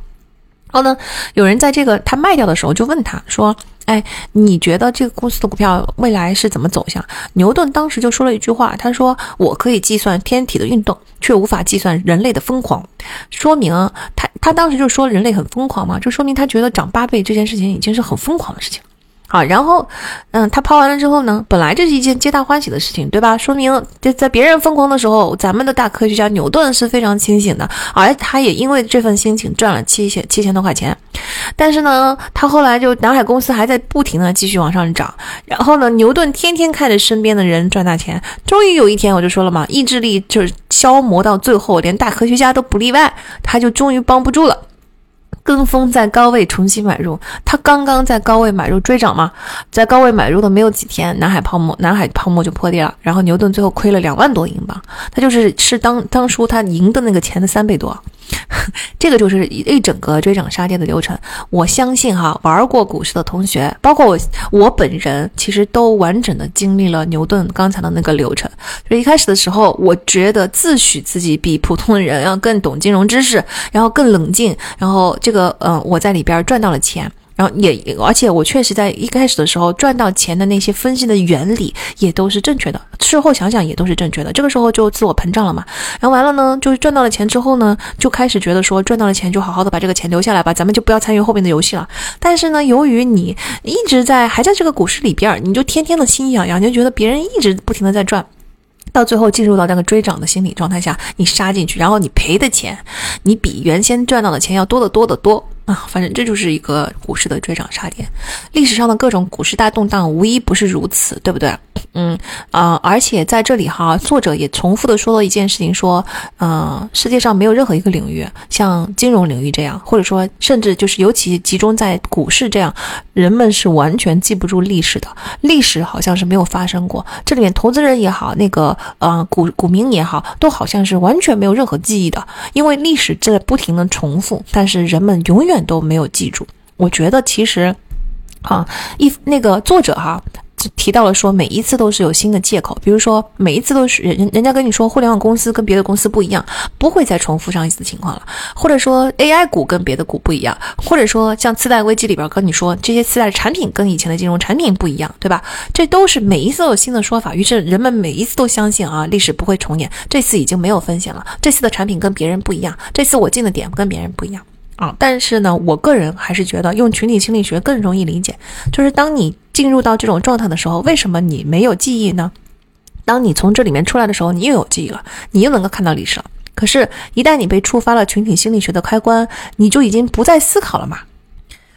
然后呢，有人在这个他卖掉的时候就问他说。哎，你觉得这个公司的股票未来是怎么走向？牛顿当时就说了一句话，他说：“我可以计算天体的运动，却无法计算人类的疯狂。”说明他他当时就说人类很疯狂嘛，就说明他觉得涨八倍这件事情已经是很疯狂的事情。好，然后，嗯，他抛完了之后呢，本来这是一件皆大欢喜的事情，对吧？说明在在别人疯狂的时候，咱们的大科学家牛顿是非常清醒的，而他也因为这份心情赚了七千七千多块钱。但是呢，他后来就南海公司还在不停的继续往上涨，然后呢，牛顿天天看着身边的人赚大钱，终于有一天，我就说了嘛，意志力就是消磨到最后，连大科学家都不例外，他就终于帮不住了。跟风在高位重新买入，他刚刚在高位买入追涨嘛，在高位买入的没有几天，南海泡沫，南海泡沫就破裂了，然后牛顿最后亏了两万多英镑，他就是是当当初他赢的那个钱的三倍多。这个就是一整个追涨杀跌的流程。我相信哈，玩过股市的同学，包括我我本人，其实都完整的经历了牛顿刚才的那个流程。就一开始的时候，我觉得自诩自己比普通人要更懂金融知识，然后更冷静，然后这个嗯，我在里边赚到了钱。然后也，而且我确实在一开始的时候赚到钱的那些分析的原理也都是正确的，事后想想也都是正确的。这个时候就自我膨胀了嘛。然后完了呢，就是赚到了钱之后呢，就开始觉得说赚到了钱就好好的把这个钱留下来吧，咱们就不要参与后面的游戏了。但是呢，由于你一直在还在这个股市里边，你就天天的心痒痒，就觉得别人一直不停的在赚。到最后进入到那个追涨的心理状态下，你杀进去，然后你赔的钱，你比原先赚到的钱要多得多得多啊！反正这就是一个股市的追涨杀跌，历史上的各种股市大动荡无一不是如此，对不对？嗯啊，而且在这里哈，作者也重复的说了一件事情，说，嗯，世界上没有任何一个领域像金融领域这样，或者说甚至就是尤其集中在股市这样，人们是完全记不住历史的，历史好像是没有发生过。这里面投资人也好，那个呃股股民也好，都好像是完全没有任何记忆的，因为历史在不停的重复，但是人们永远都没有记住。我觉得其实，啊，一那个作者哈。提到了说每一次都是有新的借口，比如说每一次都是人人家跟你说互联网公司跟别的公司不一样，不会再重复上一次情况了，或者说 AI 股跟别的股不一样，或者说像次贷危机里边跟你说这些次贷产品跟以前的金融产品不一样，对吧？这都是每一次都有新的说法，于是人们每一次都相信啊历史不会重演，这次已经没有风险了，这次的产品跟别人不一样，这次我进的点跟别人不一样。啊，但是呢，我个人还是觉得用群体心理学更容易理解。就是当你进入到这种状态的时候，为什么你没有记忆呢？当你从这里面出来的时候，你又有记忆了，你又能够看到历史了。可是，一旦你被触发了群体心理学的开关，你就已经不再思考了嘛。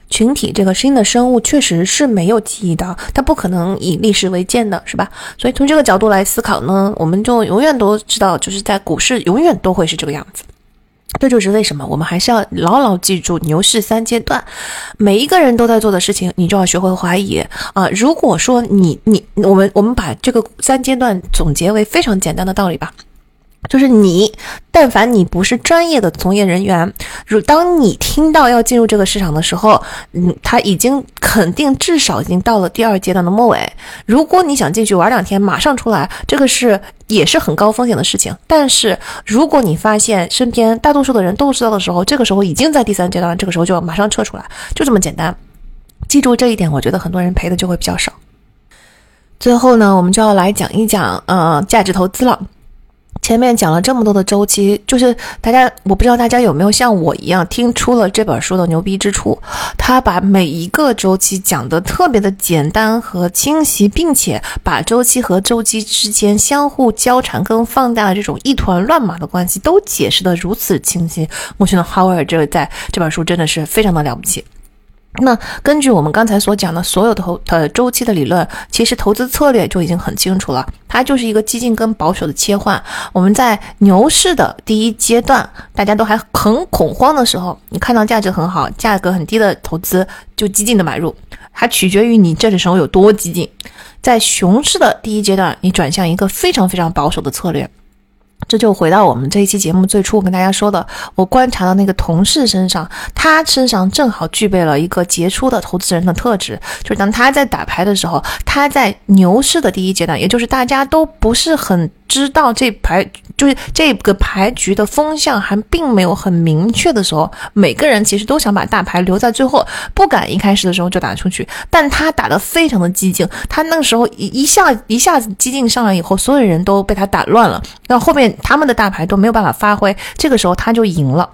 群体这个新的生物确实是没有记忆的，它不可能以历史为鉴的，是吧？所以从这个角度来思考呢，我们就永远都知道，就是在股市永远都会是这个样子。这就是为什么我们还是要牢牢记住牛市三阶段，每一个人都在做的事情，你就要学会怀疑啊！如果说你你我们我们把这个三阶段总结为非常简单的道理吧。就是你，但凡你不是专业的从业人员，如当你听到要进入这个市场的时候，嗯，他已经肯定至少已经到了第二阶段的末尾。如果你想进去玩两天，马上出来，这个是也是很高风险的事情。但是如果你发现身边大多数的人都知道的时候，这个时候已经在第三阶段，这个时候就要马上撤出来，就这么简单。记住这一点，我觉得很多人赔的就会比较少。最后呢，我们就要来讲一讲，呃，价值投资了。前面讲了这么多的周期，就是大家，我不知道大家有没有像我一样听出了这本书的牛逼之处。他把每一个周期讲得特别的简单和清晰，并且把周期和周期之间相互交缠跟放大的这种一团乱麻的关系都解释得如此清晰。我觉得 Howard 这个在这本书真的是非常的了不起。那根据我们刚才所讲的所有投呃周期的理论，其实投资策略就已经很清楚了，它就是一个激进跟保守的切换。我们在牛市的第一阶段，大家都还很恐慌的时候，你看到价值很好、价格很低的投资，就激进的买入，还取决于你这个时候有多激进。在熊市的第一阶段，你转向一个非常非常保守的策略。这就回到我们这一期节目最初我跟大家说的，我观察到那个同事身上，他身上正好具备了一个杰出的投资人的特质，就是当他在打牌的时候，他在牛市的第一阶段，也就是大家都不是很。知道这牌就是这个牌局的风向还并没有很明确的时候，每个人其实都想把大牌留在最后，不敢一开始的时候就打出去。但他打得非常的激进，他那个时候一一下一下子激进上来以后，所有人都被他打乱了，那后面他们的大牌都没有办法发挥，这个时候他就赢了。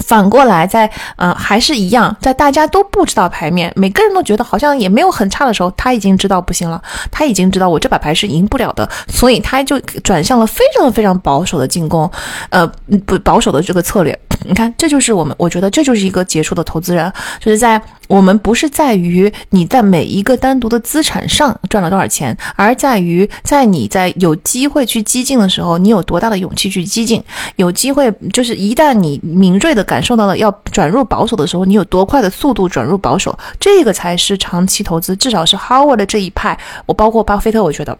反过来，在嗯还是一样，在大家都不知道牌面，每个人都觉得好像也没有很差的时候，他已经知道不行了，他已经知道我这把牌是赢不了的，所以他就转向了非常非常保守的进攻，呃不保守的这个策略。你看，这就是我们，我觉得这就是一个杰出的投资人，就是在我们不是在于你在每一个单独的资产上赚了多少钱，而在于在你在有机会去激进的时候，你有多大的勇气去激进，有机会就是一旦你敏锐的感受到了要转入保守的时候，你有多快的速度转入保守，这个才是长期投资，至少是 Howard 的这一派，我包括巴菲特，我觉得。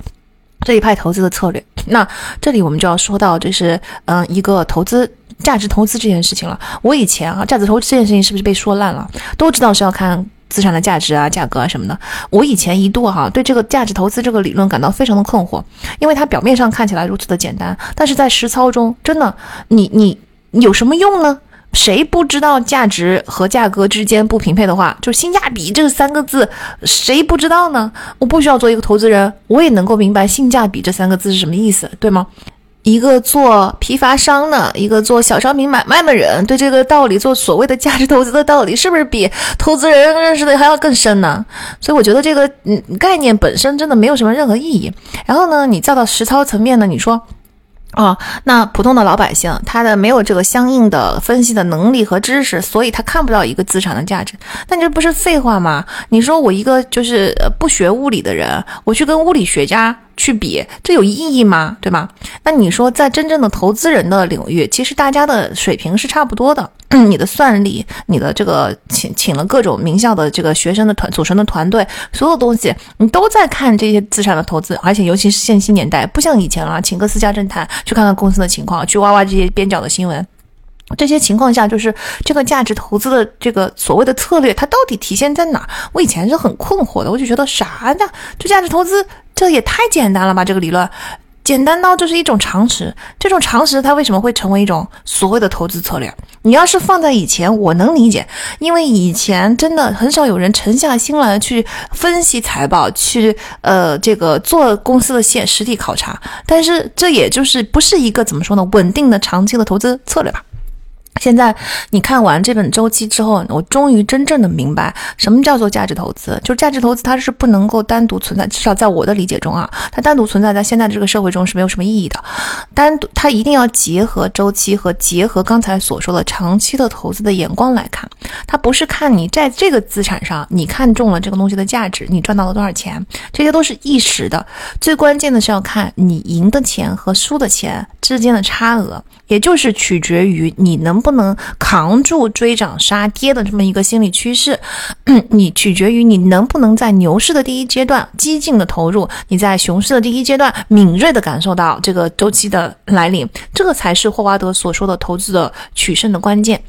这一派投资的策略，那这里我们就要说到，就是嗯，一个投资价值投资这件事情了。我以前啊，价值投资这件事情是不是被说烂了？都知道是要看资产的价值啊、价格啊什么的。我以前一度哈对这个价值投资这个理论感到非常的困惑，因为它表面上看起来如此的简单，但是在实操中，真的你你有什么用呢？谁不知道价值和价格之间不匹配的话，就性价比这三个字，谁不知道呢？我不需要做一个投资人，我也能够明白性价比这三个字是什么意思，对吗？一个做批发商的，一个做小商品买卖的人，对这个道理做所谓的价值投资的道理，是不是比投资人认识的还要更深呢？所以我觉得这个嗯概念本身真的没有什么任何意义。然后呢，你再到实操层面呢，你说。哦，那普通的老百姓，他的没有这个相应的分析的能力和知识，所以他看不到一个资产的价值。那你这不是废话吗？你说我一个就是不学物理的人，我去跟物理学家。去比，这有意义吗？对吧？那你说在真正的投资人的领域，其实大家的水平是差不多的。*clears throat* 你的算力，你的这个请请了各种名校的这个学生的团组成的团队，所有东西你都在看这些资产的投资，而且尤其是现新年代，不像以前了，请个私家侦探去看看公司的情况，去挖挖这些边角的新闻。这些情况下，就是这个价值投资的这个所谓的策略，它到底体现在哪？我以前是很困惑的，我就觉得啥呢？这价值投资这也太简单了吧？这个理论简单到就是一种常识，这种常识它为什么会成为一种所谓的投资策略？你要是放在以前，我能理解，因为以前真的很少有人沉下心来去分析财报，去呃这个做公司的现实地考察。但是这也就是不是一个怎么说呢？稳定的长期的投资策略吧。现在你看完这本周期之后，我终于真正的明白什么叫做价值投资。就是价值投资，它是不能够单独存在，至少在我的理解中啊，它单独存在在现在的这个社会中是没有什么意义的。单独，它一定要结合周期和结合刚才所说的长期的投资的眼光来看。它不是看你在这个资产上你看中了这个东西的价值，你赚到了多少钱，这些都是一时的。最关键的是要看你赢的钱和输的钱之间的差额，也就是取决于你能不。能扛住追涨杀跌的这么一个心理趋势，*clears throat* 你取决于你能不能在牛市的第一阶段激进的投入，你在熊市的第一阶段敏锐的感受到这个周期的来临，这个才是霍华德所说的投资的取胜的关键。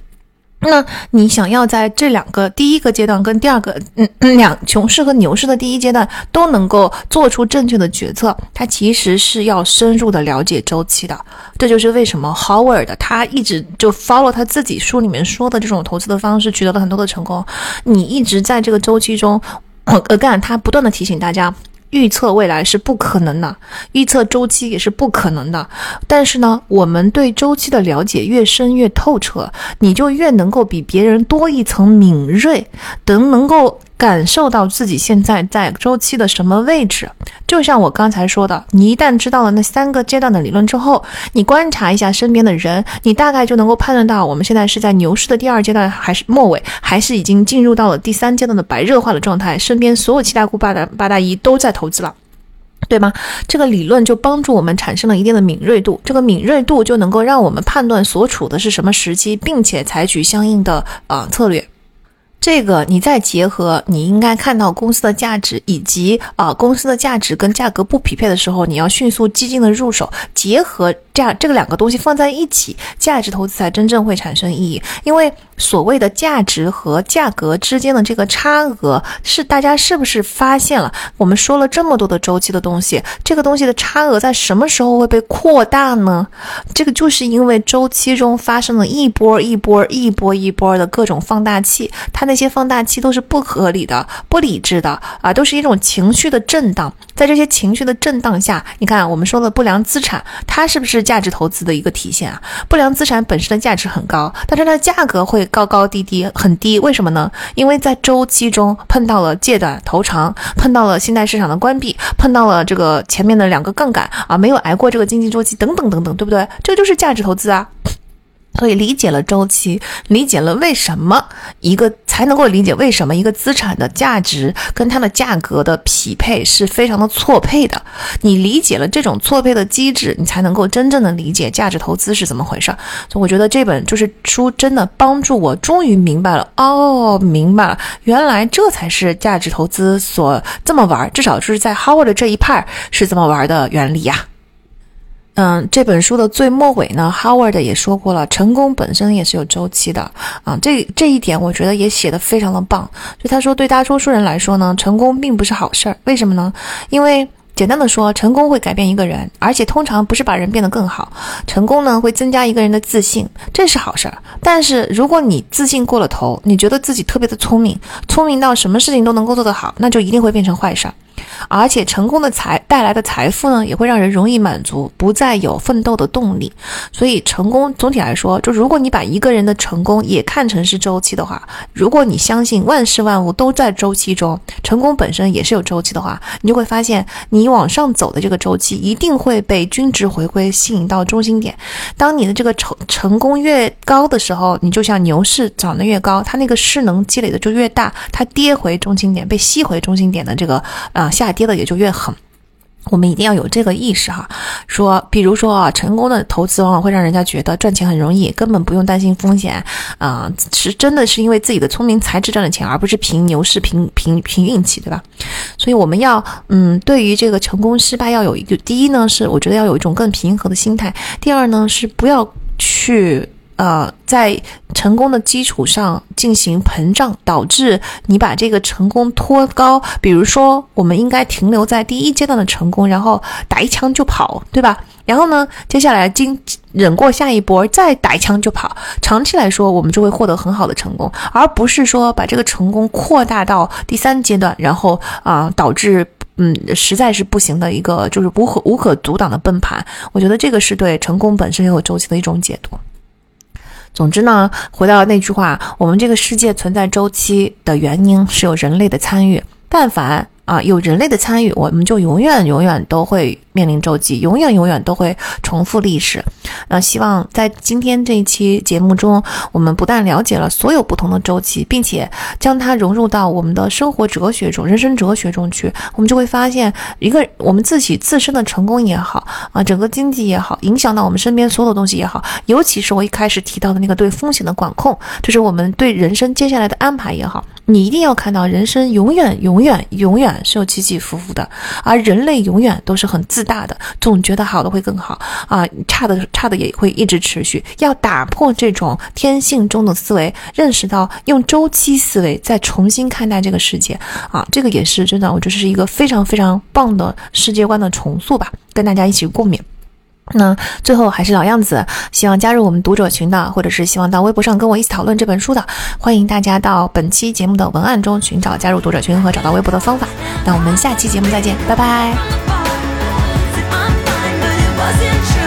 那你想要在这两个第一个阶段跟第二个嗯两熊市和牛市的第一阶段都能够做出正确的决策，它其实是要深入的了解周期的。这就是为什么 Howard 他一直就 follow 他自己书里面说的这种投资的方式，取得了很多的成功。你一直在这个周期中，again，他不断的提醒大家。预测未来是不可能的，预测周期也是不可能的。但是呢，我们对周期的了解越深越透彻，你就越能够比别人多一层敏锐，等能够。感受到自己现在在周期的什么位置，就像我刚才说的，你一旦知道了那三个阶段的理论之后，你观察一下身边的人，你大概就能够判断到我们现在是在牛市的第二阶段，还是末尾，还是已经进入到了第三阶段的白热化的状态。身边所有七大姑八大八大姨都在投资了，对吗？这个理论就帮助我们产生了一定的敏锐度，这个敏锐度就能够让我们判断所处的是什么时期，并且采取相应的呃策略。这个你再结合，你应该看到公司的价值，以及啊公司的价值跟价格不匹配的时候，你要迅速激进的入手，结合这样这个两个东西放在一起，价值投资才真正会产生意义。因为所谓的价值和价格之间的这个差额，是大家是不是发现了？我们说了这么多的周期的东西，这个东西的差额在什么时候会被扩大呢？这个就是因为周期中发生了一波一波一波一波的各种放大器，它那些放大器都是不合理的、不理智的啊，都是一种情绪的震荡。在这些情绪的震荡下，你看我们说的不良资产，它是不是价值投资的一个体现啊？不良资产本身的价值很高，但是它的价格会。高高低低很低，为什么呢？因为在周期中碰到了借短投长，碰到了信贷市场的关闭，碰到了这个前面的两个杠杆啊，没有挨过这个经济周期，等等等等，对不对？这就是价值投资啊。所以理解了周期，理解了为什么一个才能够理解为什么一个资产的价值跟它的价格的匹配是非常的错配的。你理解了这种错配的机制，你才能够真正的理解价值投资是怎么回事。所以我觉得这本就是书真的帮助我，终于明白了哦，明白了，原来这才是价值投资所这么玩，至少就是在 Howard 这一派是这么玩的原理呀。嗯，这本书的最末尾呢，Howard 也说过了，成功本身也是有周期的啊。这这一点我觉得也写的非常的棒。就他说，对大多数人来说呢，成功并不是好事儿。为什么呢？因为简单的说，成功会改变一个人，而且通常不是把人变得更好。成功呢，会增加一个人的自信，这是好事儿。但是如果你自信过了头，你觉得自己特别的聪明，聪明到什么事情都能够做得好，那就一定会变成坏事儿。而且成功的财带来的财富呢，也会让人容易满足，不再有奋斗的动力。所以成功总体来说，就如果你把一个人的成功也看成是周期的话，如果你相信万事万物都在周期中，成功本身也是有周期的话，你就会发现，你往上走的这个周期一定会被均值回归吸引到中心点。当你的这个成成功越高的时候，你就像牛市涨得越高，它那个势能积累的就越大，它跌回中心点被吸回中心点的这个啊。下跌的也就越狠，我们一定要有这个意识哈，说，比如说啊，成功的投资往往会让人家觉得赚钱很容易，根本不用担心风险，啊，是真的是因为自己的聪明才智赚的钱，而不是凭牛市、凭凭凭运气，对吧？所以我们要，嗯，对于这个成功失败要有一个，第一呢是我觉得要有一种更平和的心态，第二呢是不要去。呃，在成功的基础上进行膨胀，导致你把这个成功拖高。比如说，我们应该停留在第一阶段的成功，然后打一枪就跑，对吧？然后呢，接下来经忍过下一波，再打一枪就跑。长期来说，我们就会获得很好的成功，而不是说把这个成功扩大到第三阶段，然后啊，导致嗯，实在是不行的一个就是无可无可阻挡的崩盘。我觉得这个是对成功本身也有周期的一种解读。总之呢，回到那句话，我们这个世界存在周期的原因是有人类的参与。但凡啊有人类的参与，我们就永远永远都会。面临周期，永远永远都会重复历史。那希望在今天这一期节目中，我们不但了解了所有不同的周期，并且将它融入到我们的生活哲学中、人生哲学中去，我们就会发现，一个我们自己自身的成功也好啊，整个经济也好，影响到我们身边所有的东西也好，尤其是我一开始提到的那个对风险的管控，就是我们对人生接下来的安排也好，你一定要看到，人生永远永远永远是有起起伏伏的，而人类永远都是很自。大的总觉得好的会更好啊，差的差的也会一直持续。要打破这种天性中的思维，认识到用周期思维再重新看待这个世界啊，这个也是真的，我觉得是一个非常非常棒的世界观的重塑吧，跟大家一起共勉。那最后还是老样子，希望加入我们读者群的，或者是希望到微博上跟我一起讨论这本书的，欢迎大家到本期节目的文案中寻找加入读者群和找到微博的方法。那我们下期节目再见，拜拜。wasn't true.